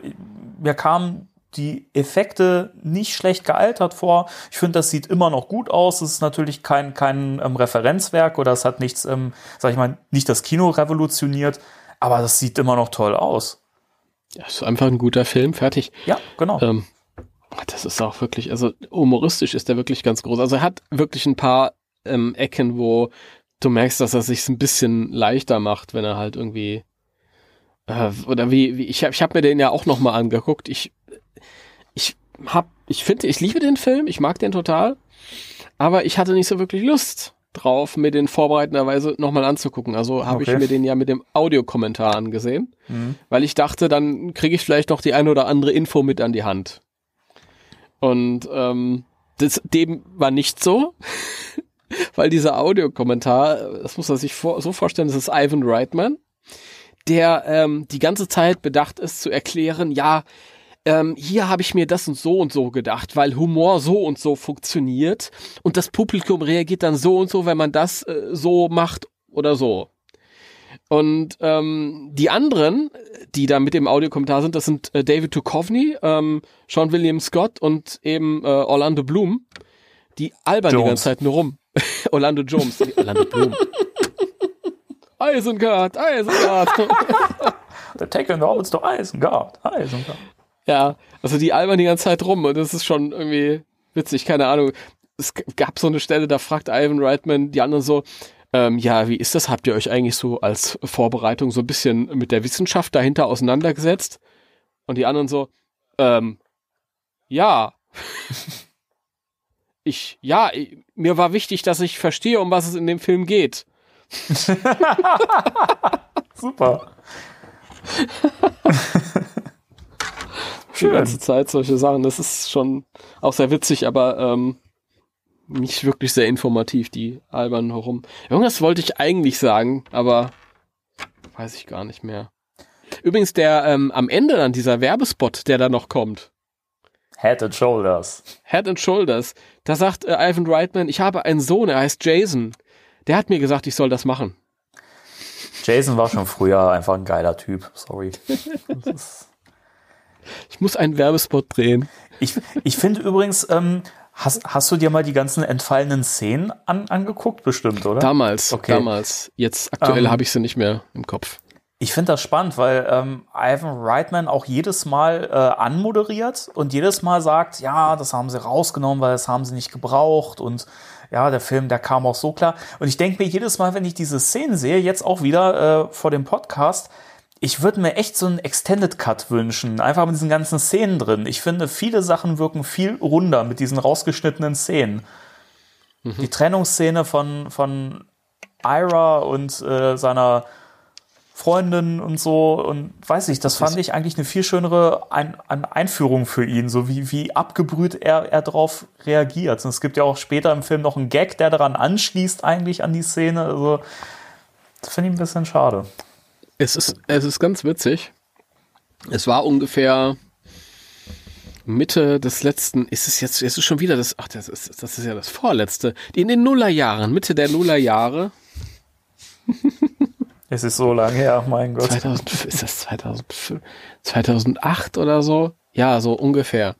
mir kamen die Effekte nicht schlecht gealtert vor. Ich finde, das sieht immer noch gut aus. Es ist natürlich kein, kein ähm, Referenzwerk oder es hat nichts, ähm, sag ich mal, nicht das Kino revolutioniert, aber das sieht immer noch toll aus.
Ja, ist einfach ein guter Film, fertig.
Ja, genau.
Ähm, das ist auch wirklich, also humoristisch ist der wirklich ganz groß. Also er hat wirklich ein paar ähm, Ecken, wo du merkst, dass er sich ein bisschen leichter macht, wenn er halt irgendwie äh, oder wie, wie ich habe ich hab mir den ja auch noch mal angeguckt. Ich ich hab ich finde, ich liebe den Film, ich mag den total, aber ich hatte nicht so wirklich Lust drauf, mir den vorbereitenderweise noch mal anzugucken. Also habe
Okay.
ich mir den ja mit dem Audiokommentar angesehen
Mhm.
weil ich dachte, dann kriege ich vielleicht noch die eine oder andere Info mit an die Hand. Und ähm, das, dem war nicht so, <laughs> weil dieser Audiokommentar, das muss man sich vor, so vorstellen, das ist Ivan Reitman, der ähm, die ganze Zeit bedacht ist zu erklären, ja, ähm, hier habe ich mir das und so und so gedacht, weil Humor so und so funktioniert und das Publikum reagiert dann so und so, wenn man das äh, so macht oder so. Und ähm, die anderen, die da mit dem Audiokommentar sind, das sind äh, David Duchovny, ähm, Sean William Scott und eben äh, Orlando Bloom. Die albern die
Jones.
ganze Zeit nur rum. <laughs> Orlando Jones, Orlando Bloom. <laughs> Isengard, Isengard.
Der <laughs> Taken Roberts to Isengard. Isengard.
ja, also die albern die ganze Zeit rum und das ist schon irgendwie witzig, keine Ahnung. Es gab so eine Stelle, da fragt Ivan Reitman die anderen so, ähm, ja, wie ist das? Habt ihr euch eigentlich so als Vorbereitung so ein bisschen mit der Wissenschaft dahinter auseinandergesetzt? Und die anderen so, ähm, ja. <laughs> Ich, ja, ich, mir war wichtig, dass ich verstehe, um was es in dem Film geht. <laughs>
Super.
Die
Schön.
ganze Zeit solche Sachen. Das ist schon auch sehr witzig, aber ähm, nicht wirklich sehr informativ, die albern herum. Irgendwas wollte ich eigentlich sagen, aber weiß ich gar nicht mehr. Übrigens, der ähm, am Ende dann dieser Werbespot, der da noch kommt,
Head and Shoulders.
Head and Shoulders, da sagt äh, Ivan Reitman, ich habe einen Sohn, er heißt Jason. Der hat mir gesagt, ich soll das machen.
Jason war schon früher einfach ein geiler Typ. Sorry.
Ich muss einen Werbespot drehen.
Ich, ich finde übrigens, ähm, hast, hast du dir mal die ganzen entfallenen Szenen an, angeguckt, bestimmt, oder?
Damals,
Okay.
damals. Jetzt aktuell
Ähm,
habe ich sie nicht mehr im Kopf.
Ich finde das spannend, weil ähm, Ivan Reitman auch jedes Mal äh, anmoderiert und jedes Mal sagt, ja, das haben sie rausgenommen, weil das haben sie nicht gebraucht und ja, der Film, der kam auch so klar. Und ich denke mir jedes Mal, wenn ich diese Szenen sehe, jetzt auch wieder äh, vor dem Podcast, ich würde mir echt so einen Extended Cut wünschen, einfach mit diesen ganzen Szenen drin. Ich finde, viele Sachen wirken viel runder mit diesen rausgeschnittenen Szenen. Die Trennungsszene von, von Ira und äh, seiner Freundin und so und weiß ich, das fand ich eigentlich eine viel schönere Ein Ein Einführung für ihn, so wie, wie abgebrüht er, er darauf reagiert. Und es gibt ja auch später im Film noch einen Gag, der daran anschließt eigentlich an die Szene. Also das finde ich ein bisschen schade.
Es ist, es ist ganz witzig. Es war ungefähr Mitte des letzten, ist es jetzt, ist es schon wieder das, ach, das ist, das ist ja das vorletzte. In den Nullerjahren, Mitte der Nullerjahre, <laughs>
Es ist so lange her, mein Gott.
2000, ist das 2005, 2008 oder so? Ja, so ungefähr.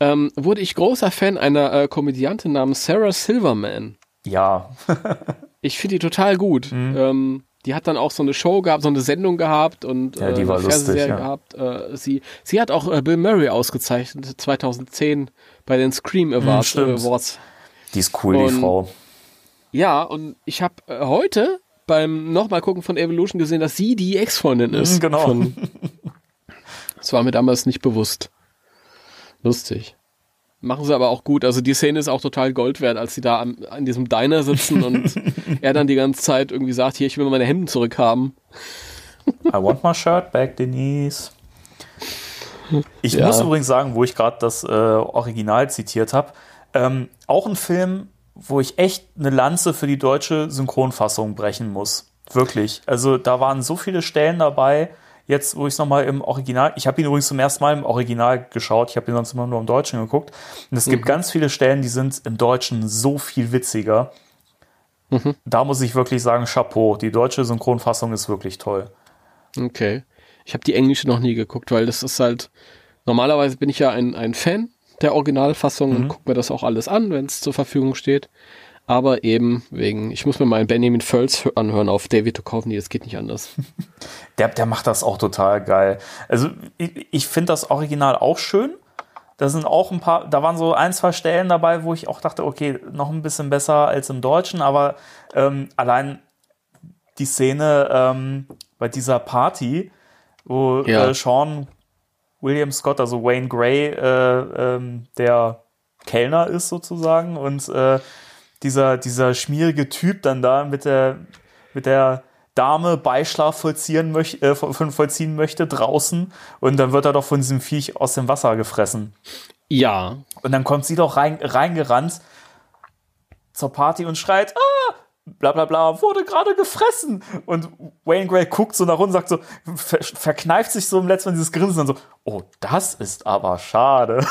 Ähm, wurde ich großer Fan einer äh, Komödiantin namens Sarah Silverman.
Ja, <laughs>
Ich finde die total gut.
Mhm.
Ähm, die hat dann auch so eine Show gehabt, so eine Sendung gehabt und
Ja, die
äh,
war
Fernsehserie
ja.
gehabt. Äh, sie, sie hat auch äh, Bill Murray ausgezeichnet 2010 bei den Scream Awards.
Mhm, stimmt.
äh, Awards.
die ist cool,
Und-
die Frau.
Ja, und ich habe äh, heute beim nochmal gucken von Evolution gesehen, dass sie die Ex-Freundin ist.
Mhm, genau.
Von, das war mir damals nicht bewusst. Lustig. Machen sie aber auch gut. Also die Szene ist auch total Gold wert, als sie da am, an diesem Diner sitzen und <laughs> er dann die ganze Zeit irgendwie sagt, hier, ich will meine Hemden zurückhaben.
I want my shirt back, Denise. Ich ja. muss übrigens sagen, wo ich gerade das äh, Original zitiert habe, ähm, auch ein Film, wo ich echt eine Lanze für die deutsche Synchronfassung brechen muss. Wirklich. Also da waren so viele Stellen dabei, jetzt, wo ich es nochmal im Original, ich habe ihn übrigens zum ersten Mal im Original geschaut, ich habe ihn sonst immer nur im Deutschen geguckt. Und es mhm. gibt ganz viele Stellen, die sind im Deutschen so viel witziger. Mhm. Da muss ich wirklich sagen, Chapeau. Die deutsche Synchronfassung ist wirklich toll.
Okay. Ich habe die englische noch nie geguckt, weil das ist halt, normalerweise bin ich ja ein, ein Fan der Originalfassung mhm. und gucke mir das auch alles an, wenn es zur Verfügung steht. Aber eben wegen, ich muss mir mal Benjamin Völz anhören auf David Duchovny, das geht nicht anders. <laughs>
Der, der macht das auch total geil. Also ich, ich finde das Original auch schön. Da sind auch ein paar, da waren so ein, zwei Stellen dabei, wo ich auch dachte, okay, noch ein bisschen besser als im Deutschen, aber ähm, allein die Szene ähm, bei dieser Party, wo ja. äh, Sean William Scott, also Wayne Gray, äh, ähm, der Kellner ist sozusagen und äh, dieser, dieser schmierige Typ dann da mit der, mit der Dame Beischlaf vollziehen, möch, äh, vollziehen möchte draußen und dann wird er doch von diesem Viech aus dem Wasser gefressen.
Ja.
Und dann kommt sie doch rein, reingerannt zur Party und schreit, ah, bla bla bla, wurde gerade gefressen. Und Wayne Gray guckt so nach unten, sagt so, ver verkneift sich so im letzten Mal dieses Grinsen und so, oh, das ist aber schade.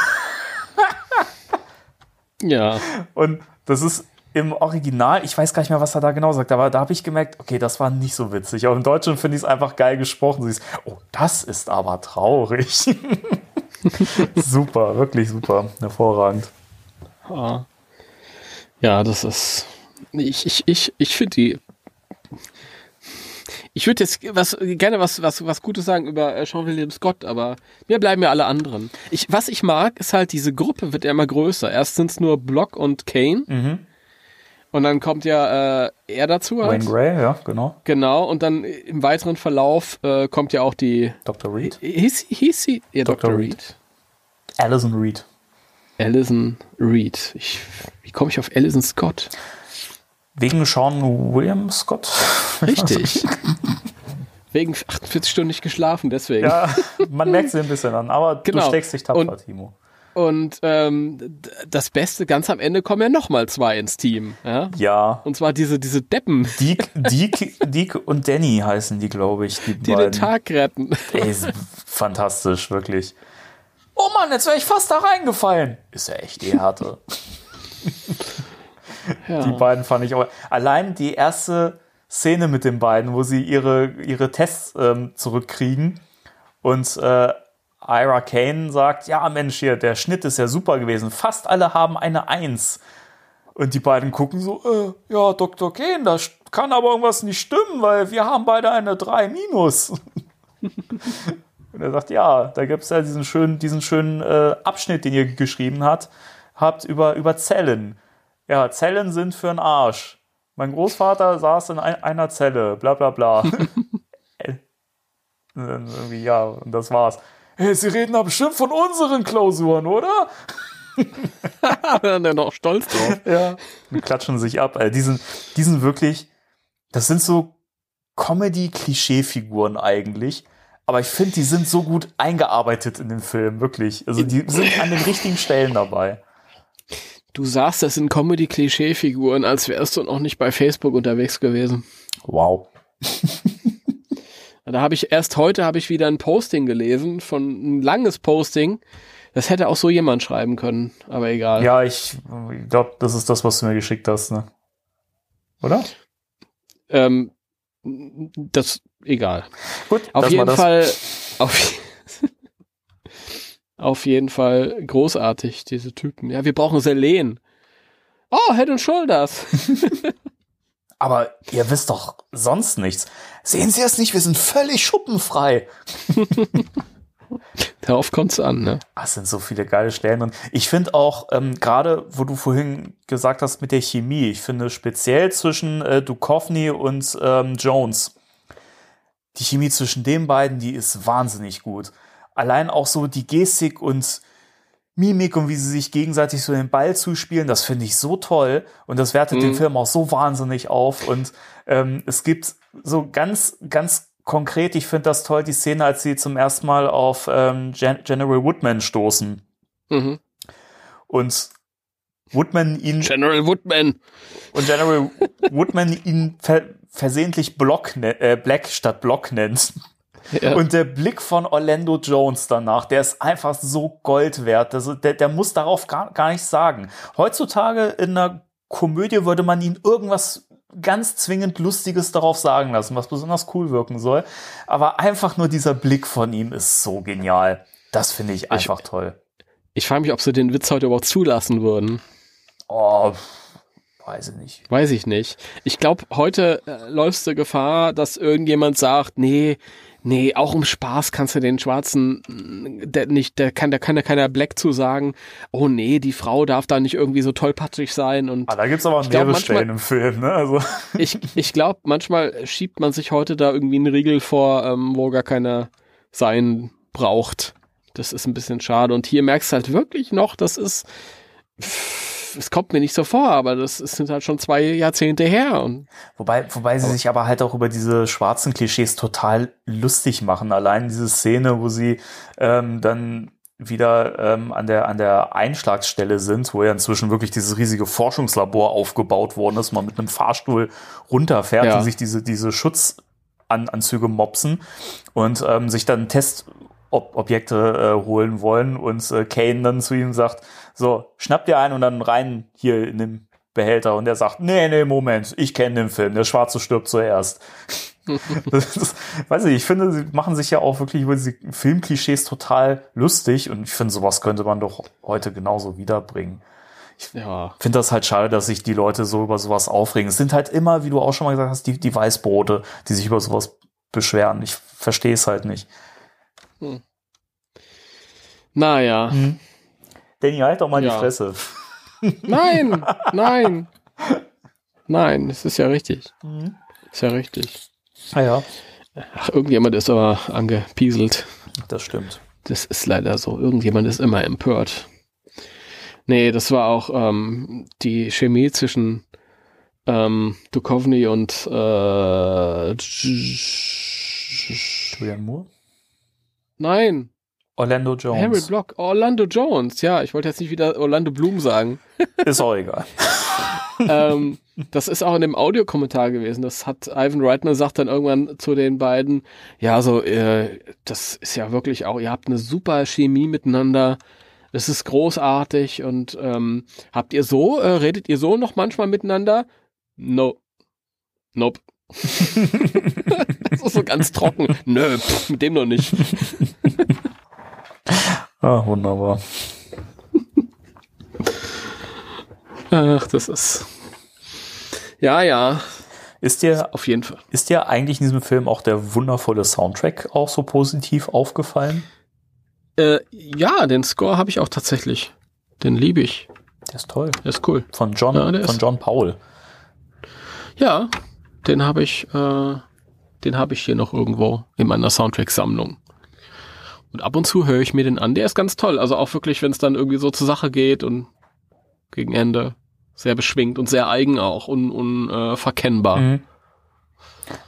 <laughs>
ja.
Und das ist im Original, ich weiß gar nicht mehr, was er da genau sagt, aber da habe ich gemerkt, okay, das war nicht so witzig. Aber im Deutschen finde ich es einfach geil gesprochen. Sie ist, oh, das ist aber traurig. <laughs> super, wirklich super, hervorragend.
Ja, das ist ich, ich, ich, ich finde die. Ich würde jetzt was, gerne was, was, was Gutes sagen über äh, Sean William Scott, aber mir bleiben ja alle anderen. Ich, was ich mag, ist halt, diese Gruppe wird ja immer größer. Erst sind es nur Block und Kane. Mhm. Und dann kommt ja äh, er dazu
halt. Wayne Gray, ja, genau.
Genau, und dann im weiteren Verlauf äh, kommt ja auch die.
Dr. Reed?
Hieß, hieß sie? Ja, Dr. Dr. Reed.
Alison Reed.
Alison Reed. Ich, wie komme ich auf Alison Scott?
Wegen Sean William Scott?
Richtig. <laughs> Wegen 48 Stunden nicht geschlafen, deswegen.
Ja, man merkt sie ein bisschen an, aber genau. du steckst dich tapfer, und, Timo.
Und ähm, das Beste, ganz am Ende kommen ja nochmal zwei ins Team. Ja.
ja.
Und zwar diese, diese Deppen.
Dick, <laughs> Dick, Dick und Danny heißen die, glaube ich. Die,
die beiden. den Tag retten.
Ey, fantastisch, wirklich. Oh Mann, jetzt wäre ich fast da reingefallen. Ist ja echt die Härte. <laughs> <laughs> Ja. Die beiden fand ich auch. Allein die erste Szene mit den beiden, wo sie ihre, ihre Tests ähm, zurückkriegen und äh, Ira Kane sagt, ja Mensch, hier, der Schnitt ist ja super gewesen. Fast alle haben eine Eins. Und die beiden gucken so, äh, ja, Dr. Kane, da kann aber irgendwas nicht stimmen, weil wir haben beide eine 3 minus. <laughs> Und er sagt, ja, da gibt es ja diesen schönen, diesen schönen äh, Abschnitt, den ihr geschrieben habt, habt über, über Zellen. Ja, Zellen sind für einen Arsch. Mein Großvater saß in ein, einer Zelle, bla bla bla. <laughs> irgendwie, ja, und das war's. Hey, Sie reden da bestimmt von unseren Klausuren, oder?
Dann er noch stolz drauf.
Ja. Die klatschen sich ab. Also die, sind, die sind wirklich, das sind so Comedy-Klischee-Figuren eigentlich. Aber ich finde, die sind so gut eingearbeitet in den Film, wirklich. Also die sind an den richtigen Stellen dabei.
Du sagst, das sind Comedy-Klischee-Figuren, als wärst du noch nicht bei Facebook unterwegs gewesen.
Wow. <laughs>
da habe ich erst heute habe ich wieder ein Posting gelesen von ein langes Posting. Das hätte auch so jemand schreiben können, aber egal.
Ja, ich glaube, das ist das, was du mir geschickt hast, ne? Oder?
Ähm, das egal.
Gut,
auf jeden Fall. Auf, auf jeden Fall großartig, diese Typen. Ja, wir brauchen Selene. Oh, Head and Shoulders. <laughs>
Aber ihr wisst doch sonst nichts. Sehen Sie es nicht? Wir sind völlig schuppenfrei. <laughs>
Darauf kommt es an, ne?
Ah, es sind so viele geile Stellen drin. Ich finde auch, ähm, gerade wo du vorhin gesagt hast mit der Chemie, ich finde speziell zwischen äh, Duchovny und ähm, Jones, die Chemie zwischen den beiden, die ist wahnsinnig gut allein auch so die Gestik und Mimik und wie sie sich gegenseitig so den Ball zuspielen, das finde ich so toll und das wertet mhm. den Film auch so wahnsinnig auf und ähm, es gibt so ganz, ganz konkret, ich finde das toll, die Szene, als sie zum ersten Mal auf ähm, Gen General Woodman stoßen.
Mhm.
Und Woodman ihn
General Woodman.
und General Woodman ihn ver versehentlich Block ne äh, Black statt Block nennt.
Ja.
Und der Blick von Orlando Jones danach, der ist einfach so Gold wert. Also der, der muss darauf gar, gar nichts sagen. Heutzutage in einer Komödie würde man ihn irgendwas ganz zwingend Lustiges darauf sagen lassen, was besonders cool wirken soll. Aber einfach nur dieser Blick von ihm ist so genial. Das finde ich einfach toll.
Ich frage mich, ob sie den Witz heute überhaupt zulassen würden.
Oh, weiß ich nicht.
Weiß ich nicht. Ich glaube, heute äh, läufst du Gefahr, dass irgendjemand sagt, nee, nee, auch um Spaß kannst du den Schwarzen, mm, der nicht, der kann, der kann ja keiner Black zu sagen, oh nee, die Frau darf da nicht irgendwie so tollpatschig sein und
Ah, da gibt's aber mehrere Stellen im Film, ne? Also, <laughs>
ich, ich glaube, manchmal schiebt man sich heute da irgendwie einen Riegel vor, ähm, wo gar keiner sein braucht. Das ist ein bisschen schade. Und hier merkst du halt wirklich noch, das ist, es kommt mir nicht so vor, aber das sind halt schon zwei Jahrzehnte her. Und
wobei, wobei sie sich aber halt auch über diese schwarzen Klischees total lustig machen. Allein diese Szene, wo sie ähm, dann wieder ähm, an der an der Einschlagsstelle sind, wo ja inzwischen wirklich dieses riesige Forschungslabor aufgebaut worden ist, man mit einem Fahrstuhl runterfährt
Ja.
und sich diese diese Schutzanzüge mopsen und ähm, sich dann Testobjekte äh, holen wollen und äh, Kane dann zu ihm sagt, so, schnapp dir einen und dann rein hier in den Behälter und er sagt, nee, nee, Moment, ich kenne den Film, der Schwarze stirbt zuerst. <laughs> ist, weiß ich, ich finde, sie machen sich ja auch wirklich über diese Filmklischees total lustig und ich finde, sowas könnte man doch heute genauso wiederbringen.
ja,
Ich finde das halt schade, dass sich die Leute so über sowas aufregen. Es sind halt immer, wie du auch schon mal gesagt hast, die, die Weißbrote, die sich über sowas beschweren. Ich verstehe es halt nicht.
naja.
Danny, halt doch mal
Ja.
die Fresse. <laughs>
Nein, nein. Nein, es ist ja richtig. Ist ja richtig.
Ah ja,
Ach, irgendjemand ist aber angepieselt.
das stimmt.
Das ist leider so. Irgendjemand ist immer empört. Nee, das war auch ähm, die Chemie zwischen ähm, Duchovny und äh,
Julian Moore?
Nein,
Orlando Jones.
Harry Block, Orlando Jones. Ja, ich wollte jetzt nicht wieder Orlando Bloom sagen. <laughs>
Ist auch egal. <laughs>
ähm, das ist auch in dem Audiokommentar gewesen. Das hat Ivan Reitman sagt dann irgendwann zu den beiden, ja, so, äh, das ist ja wirklich auch, ihr habt eine super Chemie miteinander. Das ist großartig und ähm, habt ihr so, äh, redet ihr so noch manchmal miteinander? No. Nope. <laughs> das ist so ganz trocken. Nö, pff, mit dem noch nicht.
Ah, wunderbar.
Ach, das ist. Ja, ja,
Ist dir,
auf jeden Fall.
ist dir eigentlich in diesem Film auch der wundervolle Soundtrack auch so positiv aufgefallen?
Äh, ja, den Score habe ich auch tatsächlich. Den liebe ich.
Der ist toll.
Der ist cool.
Von John,
Ja,
von John Powell.
Ja, den habe ich, äh, den habe ich hier noch irgendwo in meiner Soundtrack-Sammlung. Und ab und zu höre ich mir den an. Der ist ganz toll. Also auch wirklich, wenn es dann irgendwie so zur Sache geht und gegen Ende sehr beschwingt und sehr eigen auch und unverkennbar. Äh, verkennbar.
Mhm.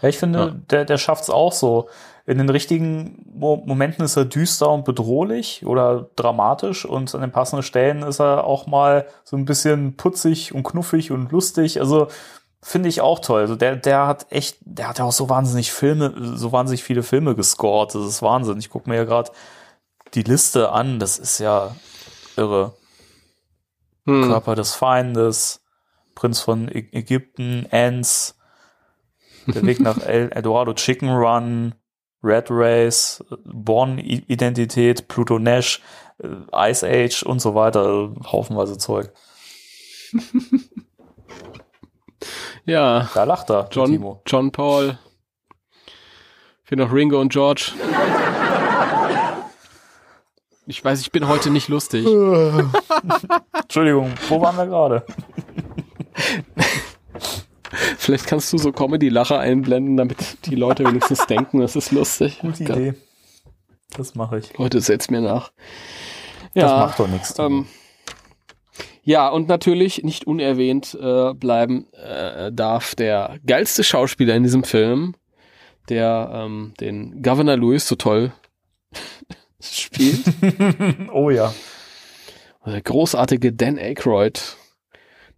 Ja, ich finde,
Ja.
der, der schafft es auch so. In den richtigen Mo Momenten ist er düster und bedrohlich oder dramatisch und an den passenden Stellen ist er auch mal so ein bisschen putzig und knuffig und lustig. Also finde ich auch toll. Also der, der hat echt, der hat ja auch so wahnsinnig Filme, so wahnsinnig viele Filme gescored. Das ist Wahnsinn. Ich gucke mir ja gerade die Liste an. Das ist ja irre.
Hm.
Körper des Feindes, Prinz von Ägypten, Ants, der Weg nach El <laughs> Eldorado, Chicken Run, Red Race, Born-Identität, Pluto Nash, äh, Ice Age und so weiter. Haufenweise Zeug. <laughs>
Ja,
Da lacht er,
John,
Timo.
John Paul. Für noch Ringo und George. Ich weiß, ich bin heute nicht lustig. <laughs>
Entschuldigung, wo waren wir gerade? <laughs>
Vielleicht kannst du so Comedy-Lacher einblenden, damit die Leute wenigstens denken, das ist lustig.
Gute Idee. Das mache ich.
Leute, setzt mir nach.
Das
Ja,
macht doch nichts.
Ähm, ja, und natürlich nicht unerwähnt äh, bleiben äh, darf der geilste Schauspieler in diesem Film, der ähm, den Governor Lewis so toll <laughs> spielt. <laughs>
oh ja.
Der großartige Dan Aykroyd,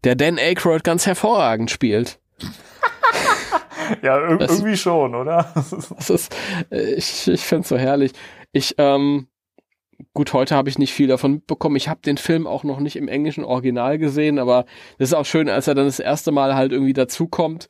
der Dan Aykroyd ganz hervorragend spielt. <laughs>
ja, ir das, irgendwie schon, oder?
das ist, ich ich finde es so herrlich. Ich, ähm, gut, heute habe ich nicht viel davon mitbekommen. Ich habe den Film auch noch nicht im englischen Original gesehen, aber das ist auch schön, als er dann das erste Mal halt irgendwie dazukommt.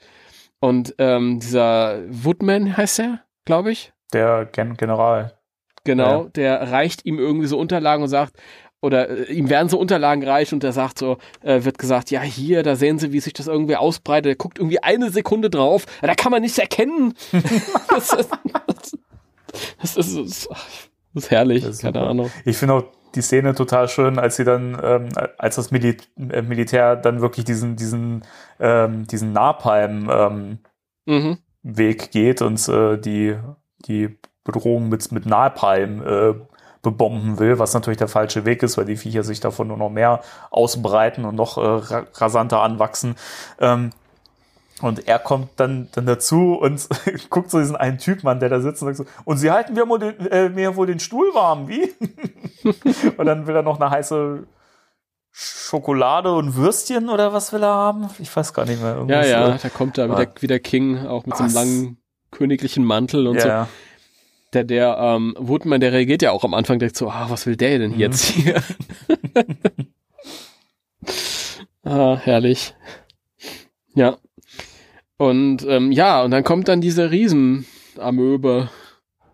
Und ähm, dieser Woodman heißt er, glaube ich.
Der Gen General.
Genau, ja. der reicht ihm irgendwie so Unterlagen und sagt, oder äh, ihm werden so Unterlagen gereicht und er sagt so, äh, wird gesagt, ja hier, da sehen Sie, wie sich das irgendwie ausbreitet. Er guckt irgendwie eine Sekunde drauf, da kann man nichts erkennen. <laughs> das, ist, das, ist, das, ist, das ist herrlich, das ist keine super. Ahnung.
Ich finde auch die Szene total schön, als sie dann, ähm, als das Mil äh, Militär dann wirklich diesen, diesen, ähm, diesen Napalm ähm, mhm. Weg geht und äh, die, die Bedrohung mit, mit Napalm äh, bebomben will, was natürlich der falsche Weg ist, weil die Viecher sich davon nur noch mehr ausbreiten und noch äh, rasanter anwachsen. Ähm, und er kommt dann, dann dazu und <laughs> guckt so diesen einen Typen an, der da sitzt und sagt so, und sie halten mir, wohl den, äh, mir wohl den Stuhl warm, wie? <laughs> und dann will er noch eine heiße Schokolade und Würstchen oder was will er haben? Ich weiß gar nicht mehr.
Irgendwas ja, ja, da kommt da wieder, wieder King, auch mit was? so einem langen königlichen Mantel und ja. so der, der ähm, Woodman, der reagiert ja auch am Anfang direkt so, ah, was will der denn jetzt mhm. hier? <laughs> ah, herrlich. Ja. Und ähm, ja, und dann kommt dann diese Riesenamöbe.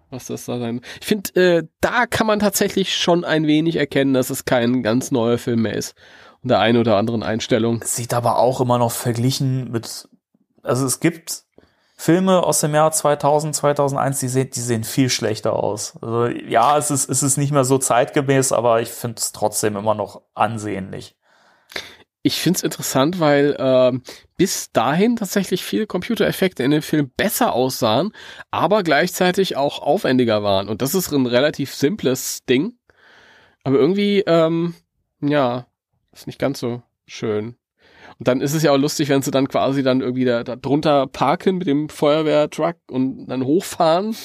Was das da sein? Ich finde, äh, da kann man tatsächlich schon ein wenig erkennen, dass es kein ganz neuer Film mehr ist. Und der einen oder anderen Einstellung.
Sieht aber auch immer noch verglichen mit, also es gibt Filme aus dem Jahr 2000, 2001, die sehen, die sehen viel schlechter aus. Also, ja, es ist, es ist nicht mehr so zeitgemäß, aber ich finde es trotzdem immer noch ansehnlich.
Ich finde es interessant, weil äh, bis dahin tatsächlich viele Computereffekte in dem Film besser aussahen, aber gleichzeitig auch aufwendiger waren. Und das ist ein relativ simples Ding. Aber irgendwie, ähm, ja, ist nicht ganz so schön. Und dann ist es ja auch lustig, wenn sie dann quasi dann irgendwie da, da drunter parken mit dem Feuerwehrtruck und dann hochfahren.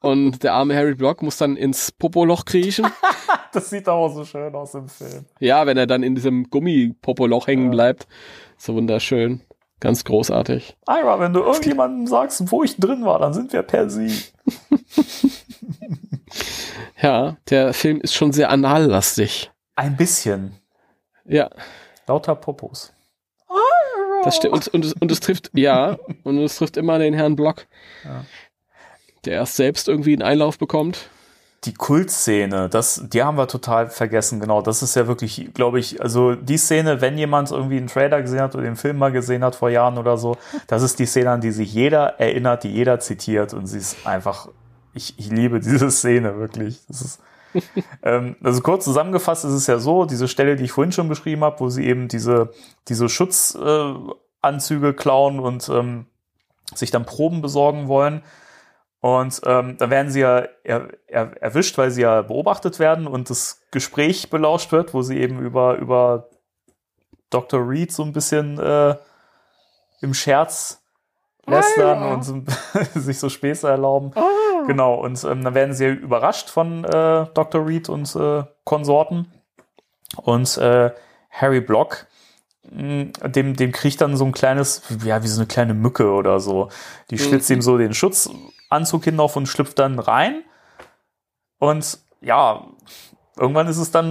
Und der arme Harry Block muss dann ins Popoloch kriechen. <laughs>
das sieht auch so schön aus im Film.
Ja, wenn er dann in diesem Gummipopoloch hängen ja. bleibt. So wunderschön. Ganz großartig.
Ira, wenn du irgendjemandem sagst, wo ich drin war, dann sind wir per Sie. <laughs>
ja, der Film ist schon sehr anallastig.
Ein bisschen.
Ja.
Lauter Popos.
Das stimmt. Und, und, und es trifft, ja, und es trifft immer den Herrn Block, ja. der erst selbst irgendwie einen Einlauf bekommt.
Die Kultszene, das, die haben wir total vergessen, genau. Das ist ja wirklich, glaube ich, also die Szene, wenn jemand irgendwie einen Trailer gesehen hat oder den Film mal gesehen hat vor Jahren oder so, das ist die Szene, an die sich jeder erinnert, die jeder zitiert und sie ist einfach, ich, ich liebe diese Szene wirklich. Das ist, ähm, also kurz zusammengefasst ist es ja so, diese Stelle, die ich vorhin schon beschrieben habe, wo sie eben diese, diese Schutzanzüge äh, klauen und ähm, sich dann Proben besorgen wollen. Und ähm, dann werden sie ja er, er, erwischt, weil sie ja beobachtet werden und das Gespräch belauscht wird, wo sie eben über, über Dr. Reed so ein bisschen äh, im Scherz lästern ah, ja. und <laughs> sich so Späße erlauben. Ah. Genau, und ähm, dann werden sie überrascht von äh, Dr. Reed und äh, Konsorten. Und äh, Harry Block, dem, dem kriegt dann so ein kleines, ja, wie so eine kleine Mücke oder so. Die schlitzt mhm. ihm so den Schutzanzug hinauf und schlüpft dann rein. Und ja, irgendwann ist es dann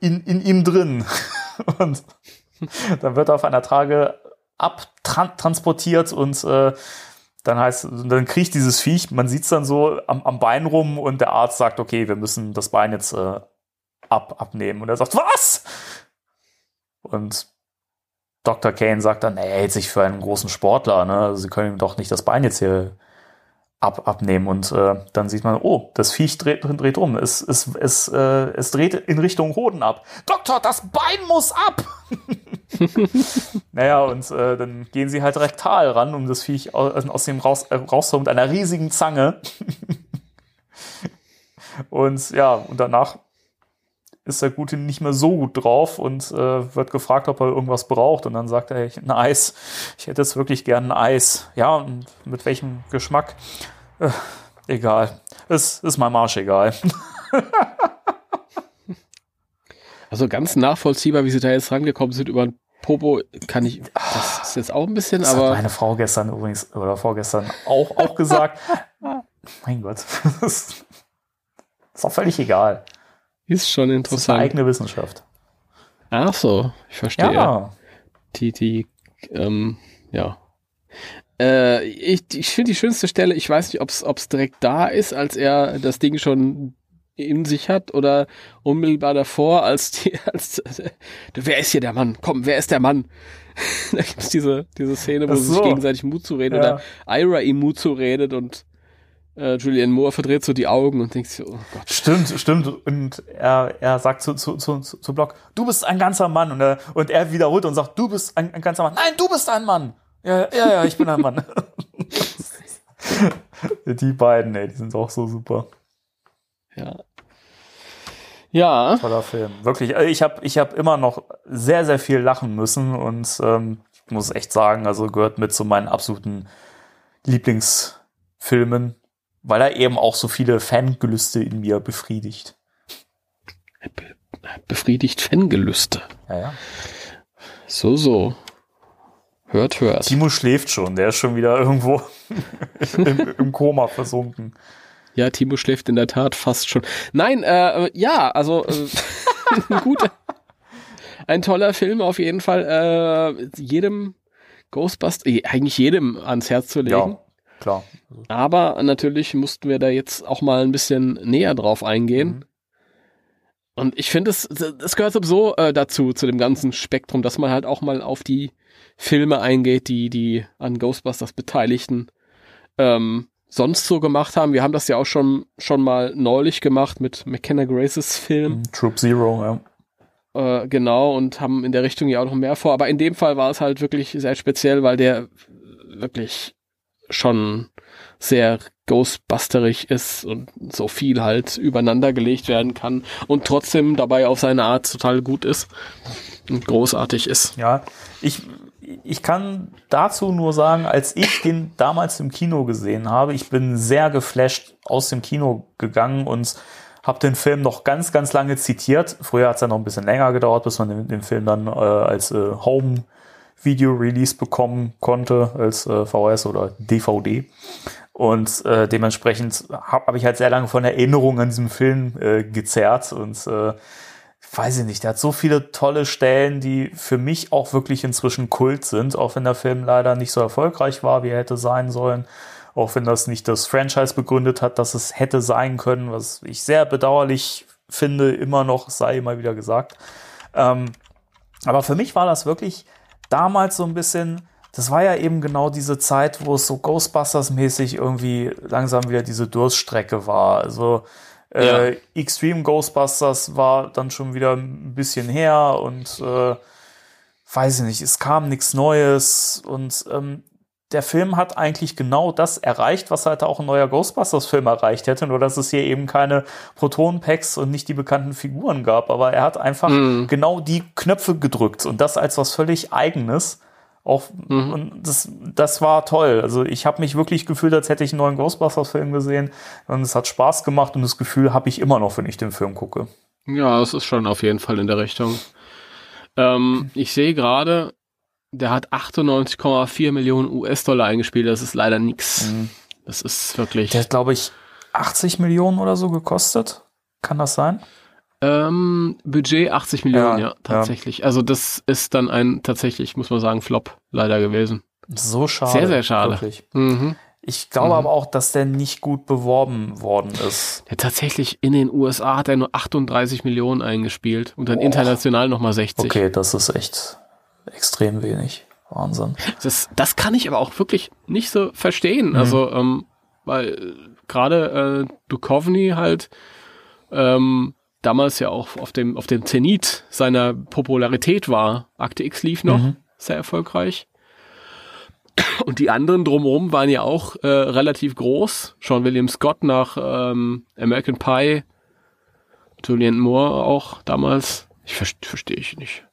in, in ihm drin. <laughs> und dann wird er auf einer Trage abtransportiert und äh, dann heißt, dann kriegt dieses Viech, man sieht es dann so am, am, Bein rum und der Arzt sagt, okay, wir müssen das Bein jetzt äh, ab, abnehmen. Und er sagt, was? Und Dr. Kane sagt dann, er hält sich für einen großen Sportler, ne? Sie können ihm doch nicht das Bein jetzt hier ab, abnehmen. Und äh, dann sieht man, oh, das Viech dreht, dreht um. Es, es, es, äh, es dreht in Richtung Hoden ab. Doktor, das Bein muss ab! <laughs> naja, und äh, dann gehen sie halt rektal ran, um das Viech aus, aus dem raus, äh, rauszuholen mit einer riesigen Zange. <laughs> und ja, und danach ist der Gute nicht mehr so gut drauf und äh, wird gefragt, ob er irgendwas braucht. Und dann sagt er, ein Eis. Ich hätte jetzt wirklich gern ein Eis. Ja, und mit welchem Geschmack? Äh, egal. Es ist mein Marsch egal. <laughs>
also ganz nachvollziehbar, wie sie da jetzt rangekommen sind über ein Popo, kann ich, das ist jetzt auch ein bisschen,
das
aber.
Hat meine Frau gestern übrigens, oder vorgestern auch, auch gesagt. <laughs> mein Gott. <laughs> ist auch völlig egal.
Ist schon interessant. Das ist
eine eigene Wissenschaft.
Ach so, ich verstehe.
Ja.
Die, die, ähm, ja. Äh, ich ich finde die schönste Stelle, ich weiß nicht, ob es direkt da ist, als er das Ding schon in sich hat oder unmittelbar davor, als die, <laughs> als, äh, wer ist hier der Mann? Komm, wer ist der Mann? <laughs> da gibt es diese, diese Szene, wo so. sie sich gegenseitig Mut zuredet ja. oder Ira ihm Mut zuredet und äh, Julian Moore verdreht so die Augen und denkt so, oh Gott.
Stimmt, stimmt. Und er, er sagt zu, zu, zu, zu Block, du bist ein ganzer Mann. Und er, und er wiederholt und sagt, du bist ein, ein ganzer Mann. Nein, du bist ein Mann. Ja, ja, ja, ich bin ein Mann. <laughs> die beiden, ey, die sind auch so super.
Ja. Ja.
Toller Film. Wirklich, also ich habe ich hab immer noch sehr, sehr viel lachen müssen und ähm, ich muss echt sagen, also gehört mit zu meinen absoluten Lieblingsfilmen, weil er eben auch so viele Fangelüste in mir befriedigt.
Befriedigt Fangelüste.
Ja, ja.
So, so. Hört, hört.
Timo schläft schon, der ist schon wieder irgendwo <laughs> im, im Koma versunken.
Ja, Timo schläft in der Tat fast schon. Nein, äh, ja, also äh, <laughs> gut. Ein toller Film auf jeden Fall. Äh, jedem Ghostbuster, äh, eigentlich jedem ans Herz zu legen. Ja,
klar.
Aber natürlich mussten wir da jetzt auch mal ein bisschen näher drauf eingehen. Mhm. Und ich finde, es, es gehört sowieso äh, dazu, zu dem ganzen Spektrum, dass man halt auch mal auf die Filme eingeht, die die an Ghostbusters Beteiligten ähm, sonst so gemacht haben. Wir haben das ja auch schon, schon mal neulich gemacht mit McKenna Graces Film. Mhm,
Troop Zero, ja.
Äh, genau, und haben in der Richtung ja auch noch mehr vor. Aber in dem Fall war es halt wirklich sehr speziell, weil der wirklich schon sehr ghostbusterig ist und so viel halt übereinander gelegt werden kann und trotzdem dabei auf seine Art total gut ist und großartig ist.
Ja, ich ich kann dazu nur sagen, als ich den damals im Kino gesehen habe, ich bin sehr geflasht aus dem Kino gegangen und habe den Film noch ganz, ganz lange zitiert. Früher hat es ja noch ein bisschen länger gedauert, bis man den, den Film dann äh, als äh, Home Video Release bekommen konnte, als äh, VHS oder DVD. Und äh, dementsprechend habe hab ich halt sehr lange von Erinnerungen an diesem Film äh, gezerrt und äh, weiß ich nicht, der hat so viele tolle Stellen, die für mich auch wirklich inzwischen Kult sind, auch wenn der Film leider nicht so erfolgreich war, wie er hätte sein sollen. Auch wenn das nicht das Franchise begründet hat, dass es hätte sein können, was ich sehr bedauerlich finde, immer noch, sei immer wieder gesagt. Ähm, aber für mich war das wirklich damals so ein bisschen, das war ja eben genau diese Zeit, wo es so Ghostbusters-mäßig irgendwie langsam wieder diese Durststrecke war. Also äh, ja. Extreme Ghostbusters war dann schon wieder ein bisschen her und äh, weiß ich nicht, es kam nichts Neues und ähm, der Film hat eigentlich genau das erreicht, was halt auch ein neuer Ghostbusters-Film erreicht hätte, nur dass es hier eben keine Proton-Packs und nicht die bekannten Figuren gab. Aber er hat einfach mm. genau die Knöpfe gedrückt und das als was völlig Eigenes. Auch, mhm. und das, das war toll. Also ich habe mich wirklich gefühlt, als hätte ich einen neuen Ghostbusters-Film gesehen. Und es hat Spaß gemacht und das Gefühl habe ich immer noch, wenn ich den Film gucke.
Ja, es ist schon auf jeden Fall in der Richtung. Ähm, ich sehe gerade, der hat 98,4 Millionen US-Dollar eingespielt. Das ist leider nichts. Mhm. Das ist wirklich.
Der hat, glaube ich, 80 Millionen oder so gekostet. Kann das sein?
Ähm, Budget 80 Millionen, ja, ja tatsächlich. Ja. Also das ist dann ein tatsächlich, muss man sagen, Flop leider gewesen.
So schade.
Sehr, sehr schade. Mhm.
Ich glaube mhm. aber auch, dass der nicht gut beworben worden ist.
Ja, tatsächlich in den USA hat er nur 38 Millionen eingespielt und dann oh. international nochmal 60.
Okay, das ist echt extrem wenig. Wahnsinn.
Das, das kann ich aber auch wirklich nicht so verstehen. Mhm. Also, ähm, weil gerade äh, Duchovny halt ähm, damals ja auch auf dem, auf dem Zenit seiner Popularität war. Akte X lief noch, mhm. sehr erfolgreich. Und die anderen drumherum waren ja auch äh, relativ groß. Sean William Scott nach ähm, American Pie Julian Moore auch damals. Ich verstehe versteh ich nicht.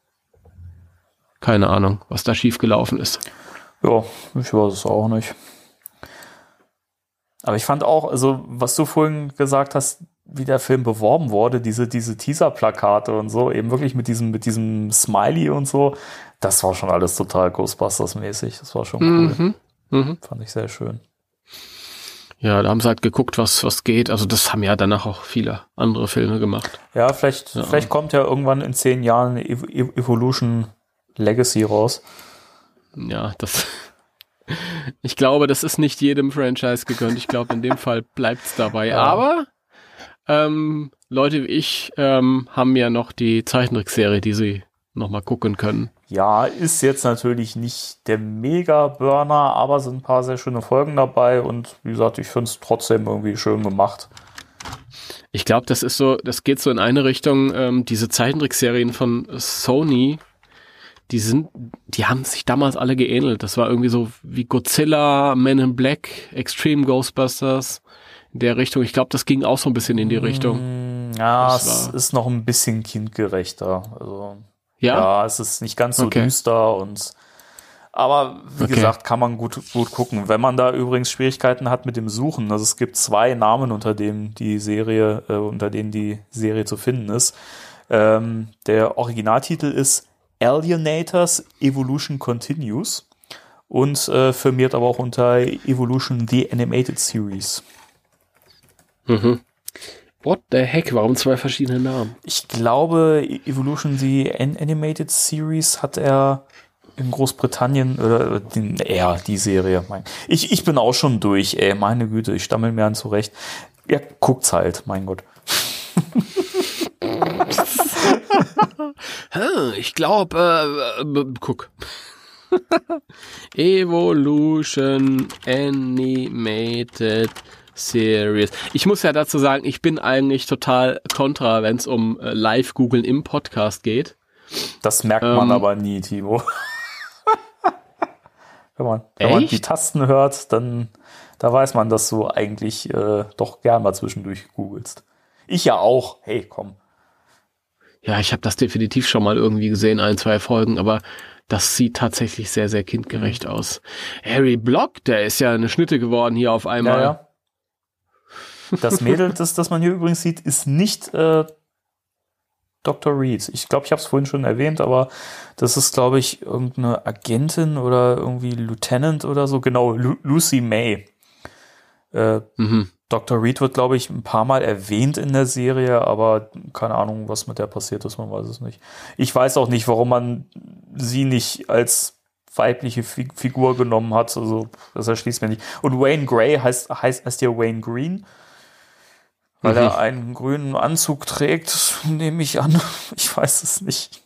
Keine Ahnung, was da schiefgelaufen ist.
Ja, ich weiß es auch nicht. Aber ich fand auch, also was du vorhin gesagt hast, wie der Film beworben wurde, diese, diese Teaser-Plakate und so, eben wirklich mit diesem, mit diesem Smiley und so, das war schon alles total Ghostbusters-mäßig. Das war schon cool. Mhm. Mhm. Fand ich sehr schön.
Ja, da haben sie halt geguckt, was, was geht. Also das haben ja danach auch viele andere Filme gemacht.
Ja, vielleicht, ja. vielleicht kommt ja irgendwann in zehn Jahren Evolution Legacy raus.
Ja, das. <laughs> Ich glaube, das ist nicht jedem Franchise gegönnt. Ich glaube, in dem <laughs> Fall bleibt es dabei. Ja. Aber ähm, Leute wie ich ähm, haben ja noch die Zeichentrickserie, die sie nochmal gucken können.
Ja, ist jetzt natürlich nicht der Mega-Burner, aber sind ein paar sehr schöne Folgen dabei und wie gesagt, ich finde es trotzdem irgendwie schön gemacht.
Ich glaube, das ist so, das geht so in eine Richtung, ähm, diese Zeichentrickserien von Sony, die sind, die haben sich damals alle geähnelt. Das war irgendwie so wie Godzilla, Men in Black, Extreme Ghostbusters in der Richtung. Ich glaube, das ging auch so ein bisschen in die Richtung.
Mm, ja, es ist noch ein bisschen kindgerechter. Also, ja? ja, es ist nicht ganz so okay. düster und aber wie okay. gesagt, kann man gut, gut gucken. Wenn man da übrigens Schwierigkeiten hat mit dem Suchen, also es gibt zwei Namen, unter denen die Serie, äh, unter denen die Serie zu finden ist. Ähm, der Originaltitel ist Alienators Evolution Continues und äh, firmiert aber auch unter Evolution The Animated Series.
Mhm. What the heck? Warum zwei verschiedene Namen?
Ich glaube, Evolution The Animated Series hat er in Großbritannien, oder den, ja, die Serie. Ich, ich bin auch schon durch, ey, meine Güte, ich stammel mir an zurecht. Ja, guckt's halt, mein Gott. <laughs> <laughs>
ich glaube, äh, äh, guck. <laughs> Evolution Animated Series. Ich muss ja dazu sagen, ich bin eigentlich total kontra, wenn es um äh, Live-Googeln im Podcast geht.
Das merkt man ähm, aber nie, Timo. <laughs> wenn man, wenn man die Tasten hört, dann da weiß man, dass du eigentlich äh, doch gern mal zwischendurch googelst. Ich ja auch. Hey, komm.
Ja, ich habe das definitiv schon mal irgendwie gesehen, ein, zwei Folgen, aber das sieht tatsächlich sehr, sehr kindgerecht mhm. aus. Harry Block, der ist ja eine Schnitte geworden hier auf einmal. Ja, ja.
Das Mädel, das, das man hier übrigens sieht, ist nicht äh, Dr. Reed. Ich glaube, ich habe es vorhin schon erwähnt, aber das ist, glaube ich, irgendeine Agentin oder irgendwie Lieutenant oder so. Genau, Lu Lucy May. Äh, mhm. Dr. Reed wird, glaube ich, ein paar Mal erwähnt in der Serie, aber keine Ahnung, was mit der passiert ist, man weiß es nicht. Ich weiß auch nicht, warum man sie nicht als weibliche Figur genommen hat. Also, das erschließt mir nicht. Und Wayne Gray heißt, heißt, heißt ja Wayne Green. Weil mhm. er einen grünen Anzug trägt, nehme ich an. <laughs> Ich weiß es nicht.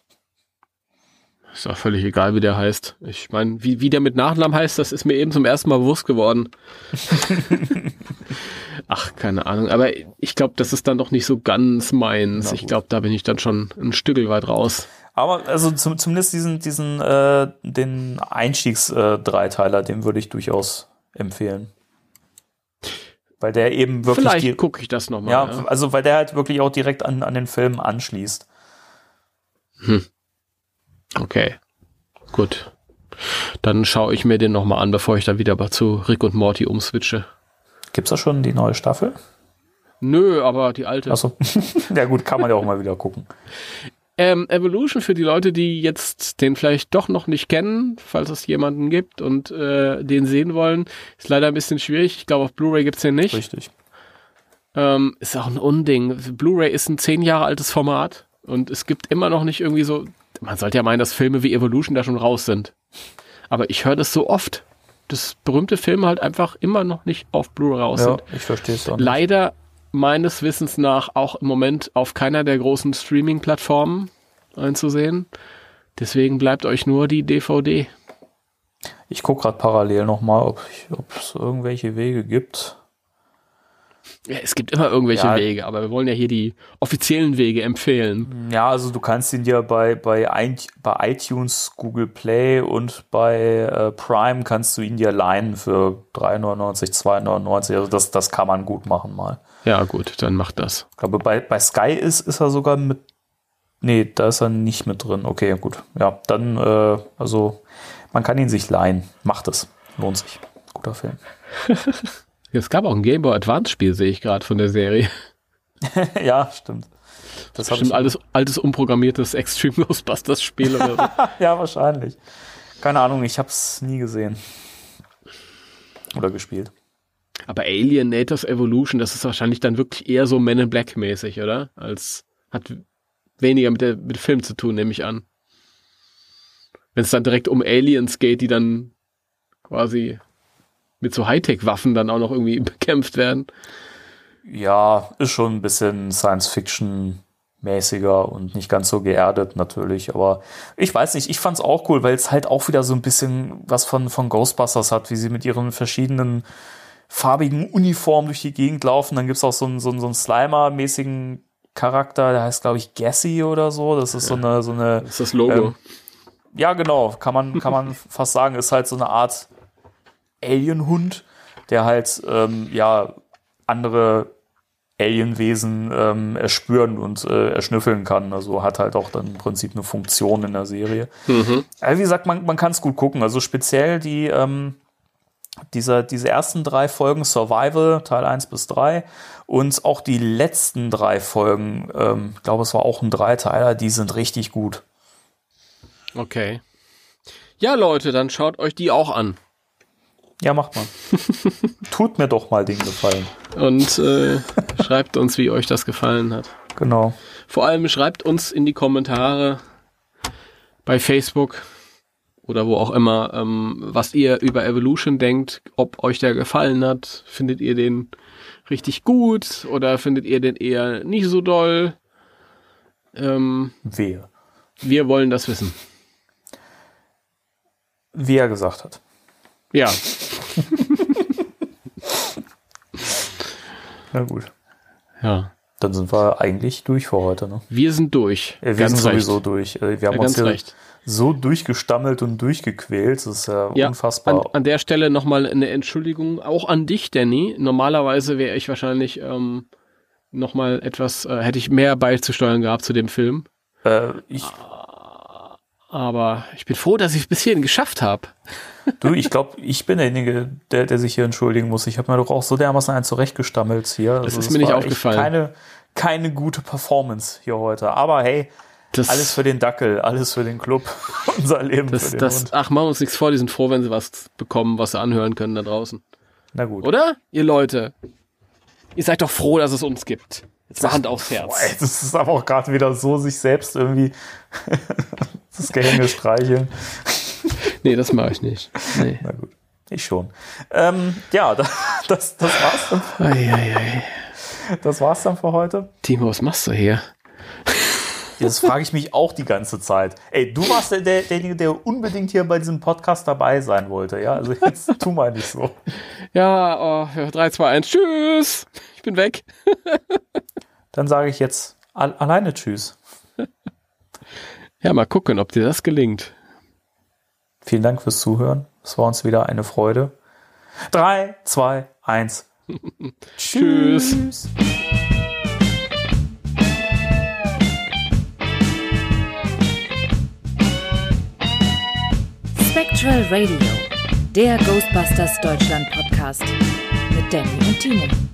Ist auch völlig egal, wie der heißt. Ich meine, wie, wie der mit Nachnamen heißt, das ist mir eben zum ersten Mal bewusst geworden. <laughs> Ach, keine Ahnung. Aber ich glaube, das ist dann doch nicht so ganz meins. Ich glaube, da bin ich dann schon ein Stück weit raus.
Aber also zum, zumindest diesen, diesen äh, den Einstiegs-Dreiteiler, äh, den würde ich durchaus empfehlen. Weil der eben wirklich.
Vielleicht gucke ich das nochmal.
Ja, ja, also weil der halt wirklich auch direkt an, an den Film anschließt.
Hm. Okay. Gut. Dann schaue ich mir den nochmal an, bevor ich dann wieder zu Rick und Morty umswitche.
Gibt's da schon die neue Staffel?
Nö, aber die alte.
Achso. <laughs> ja gut, kann man ja auch mal wieder gucken.
Ähm, Evolution für die Leute, die jetzt den vielleicht doch noch nicht kennen, falls es jemanden gibt und äh, den sehen wollen, ist leider ein bisschen schwierig. Ich glaube, auf Blu-ray gibt's den nicht.
Richtig.
Ähm, ist auch ein Unding. Blu-ray ist ein zehn Jahre altes Format und es gibt immer noch nicht irgendwie so. Man sollte ja meinen, dass Filme wie Evolution da schon raus sind. Aber ich höre das so oft, dass berühmte Filme halt einfach immer noch nicht auf Blu-ray raus ja, sind.
Ich verstehe es
Leider meines Wissens nach auch im Moment auf keiner der großen Streaming-Plattformen einzusehen. Deswegen bleibt euch nur die DVD.
Ich gucke gerade parallel nochmal, ob es irgendwelche Wege gibt.
Ja, es gibt immer irgendwelche
Ja.
Wege, aber wir wollen ja hier die offiziellen Wege empfehlen.
Ja, also du kannst ihn dir bei, bei, ein, bei iTunes, Google Play und bei äh, Prime kannst du ihn dir leihen für 3,99, 2,99. Also das, das kann man gut machen mal.
Ja, gut, dann macht das.
Ich glaube, bei, bei Sky ist, ist er sogar mit. Nee, da ist er nicht mit drin. Okay, gut. Ja, dann, äh, also man kann ihn sich leihen. Macht es. Lohnt sich. Guter Film. <laughs>
Es gab auch ein Game Boy Advance Spiel, sehe ich gerade von der Serie. <laughs>
ja, stimmt. Das hab
Bestimmt
ich-
altes, altes unprogrammiertes Extreme Ghostbusters Spiel oder so. <laughs>
Ja, wahrscheinlich. Keine Ahnung, ich hab's nie gesehen. Oder gespielt.
Aber Alien Nators Evolution, das ist wahrscheinlich dann wirklich eher so Men in Black mäßig, oder? Als hat weniger mit der mit Film zu tun, nehme ich an. Wenn es dann direkt um Aliens geht, die dann quasi mit so Hightech-Waffen dann auch noch irgendwie <laughs> bekämpft werden.
Ja, ist schon ein bisschen Science-Fiction-mäßiger und nicht ganz so geerdet natürlich. Aber ich weiß nicht, ich fand's auch cool, weil es halt auch wieder so ein bisschen was von, von Ghostbusters hat, wie sie mit ihren verschiedenen farbigen Uniformen durch die Gegend laufen. Dann gibt's auch so einen, so einen, so einen Slimer-mäßigen Charakter, der heißt, glaube ich, Gassy oder so. Das ist so eine, so eine
Das ist das Logo.
Ähm, ja, genau, kann man, kann man <laughs> fast sagen, ist halt so eine Art Alienhund, der halt ähm, ja andere Alienwesen ähm, erspüren und äh, erschnüffeln kann. Also hat halt auch dann im Prinzip eine Funktion in der Serie.
mhm.
Also wie gesagt, man, man kann es gut gucken. Also speziell die, ähm, dieser, diese ersten drei Folgen Survival, Teil 1 bis 3 und auch die letzten drei Folgen, ähm, ich glaube, es war auch ein Dreiteiler, die sind richtig gut.
Okay. Ja, Leute, dann schaut euch die auch an.
Ja, macht mal. <laughs> Tut mir doch mal den Gefallen.
Und äh, schreibt uns, wie euch das gefallen hat.
Genau.
Vor allem schreibt uns in die Kommentare bei Facebook oder wo auch immer, ähm, was ihr über Evolution denkt, ob euch der gefallen hat. Findet ihr den richtig gut oder findet ihr den eher nicht so doll? Ähm,
Wehe.
wir wollen das wissen.
Wie er gesagt hat.
Ja,
Na gut.
ja.
Dann sind wir eigentlich durch für heute. Ne?
Wir sind durch.
Äh, Wir
ganz
sind
recht.
sowieso durch. Äh, Wir haben
Ja,
uns hier
recht.
so durchgestammelt und durchgequält. Das ist ja,
Ja,
unfassbar.
An, an der Stelle nochmal eine Entschuldigung, auch an dich, Danny. Normalerweise wäre ich wahrscheinlich ähm, nochmal etwas, äh, hätte ich mehr beizusteuern gehabt zu dem Film.
äh, ich,
Aber ich bin froh, dass ich es bis hierhin geschafft habe.
du, ich glaube, ich bin derjenige, der, der sich hier entschuldigen muss. Ich habe mir doch auch so dermaßen einen zurechtgestammelt hier. Also
ist mir nicht aufgefallen.
Keine, keine gute Performance hier heute. Aber hey,
Das,
alles für den Dackel, alles für den Club. <laughs> Unser Leben
das,
für den
das,
Hund.
ach, machen wir uns nichts vor, die sind froh, wenn sie was bekommen, was sie anhören können da draußen.
Na gut.
Oder? Ihr Leute. Ihr seid doch froh, dass es uns gibt. Jetzt mal Hand aufs
Boah,
Herz.
ey, das ist aber auch gerade wieder so, sich selbst irgendwie <laughs> das Gehänge streicheln.
Nee, das mache ich nicht. Nee.
Na gut, ich schon. Ähm, ja, das, das, das, war's dann,
Eieiei.
das war's dann für heute.
Timo, was machst du hier?
Das frage ich mich auch die ganze Zeit. Ey, du warst der, der, derjenige, der unbedingt hier bei diesem Podcast dabei sein wollte. Ja, also jetzt tu mal nicht so.
Ja, oh, ja, 3, 2, 1, tschüss. Ich bin weg.
Dann sage ich jetzt al alleine Tschüss.
Ja, mal gucken, ob dir das gelingt.
Vielen Dank fürs Zuhören. Es war uns wieder eine Freude. Drei, zwei, eins. <laughs>
Tschüss.
Spectral Radio, der Ghostbusters Deutschland Podcast mit Danny und Timo.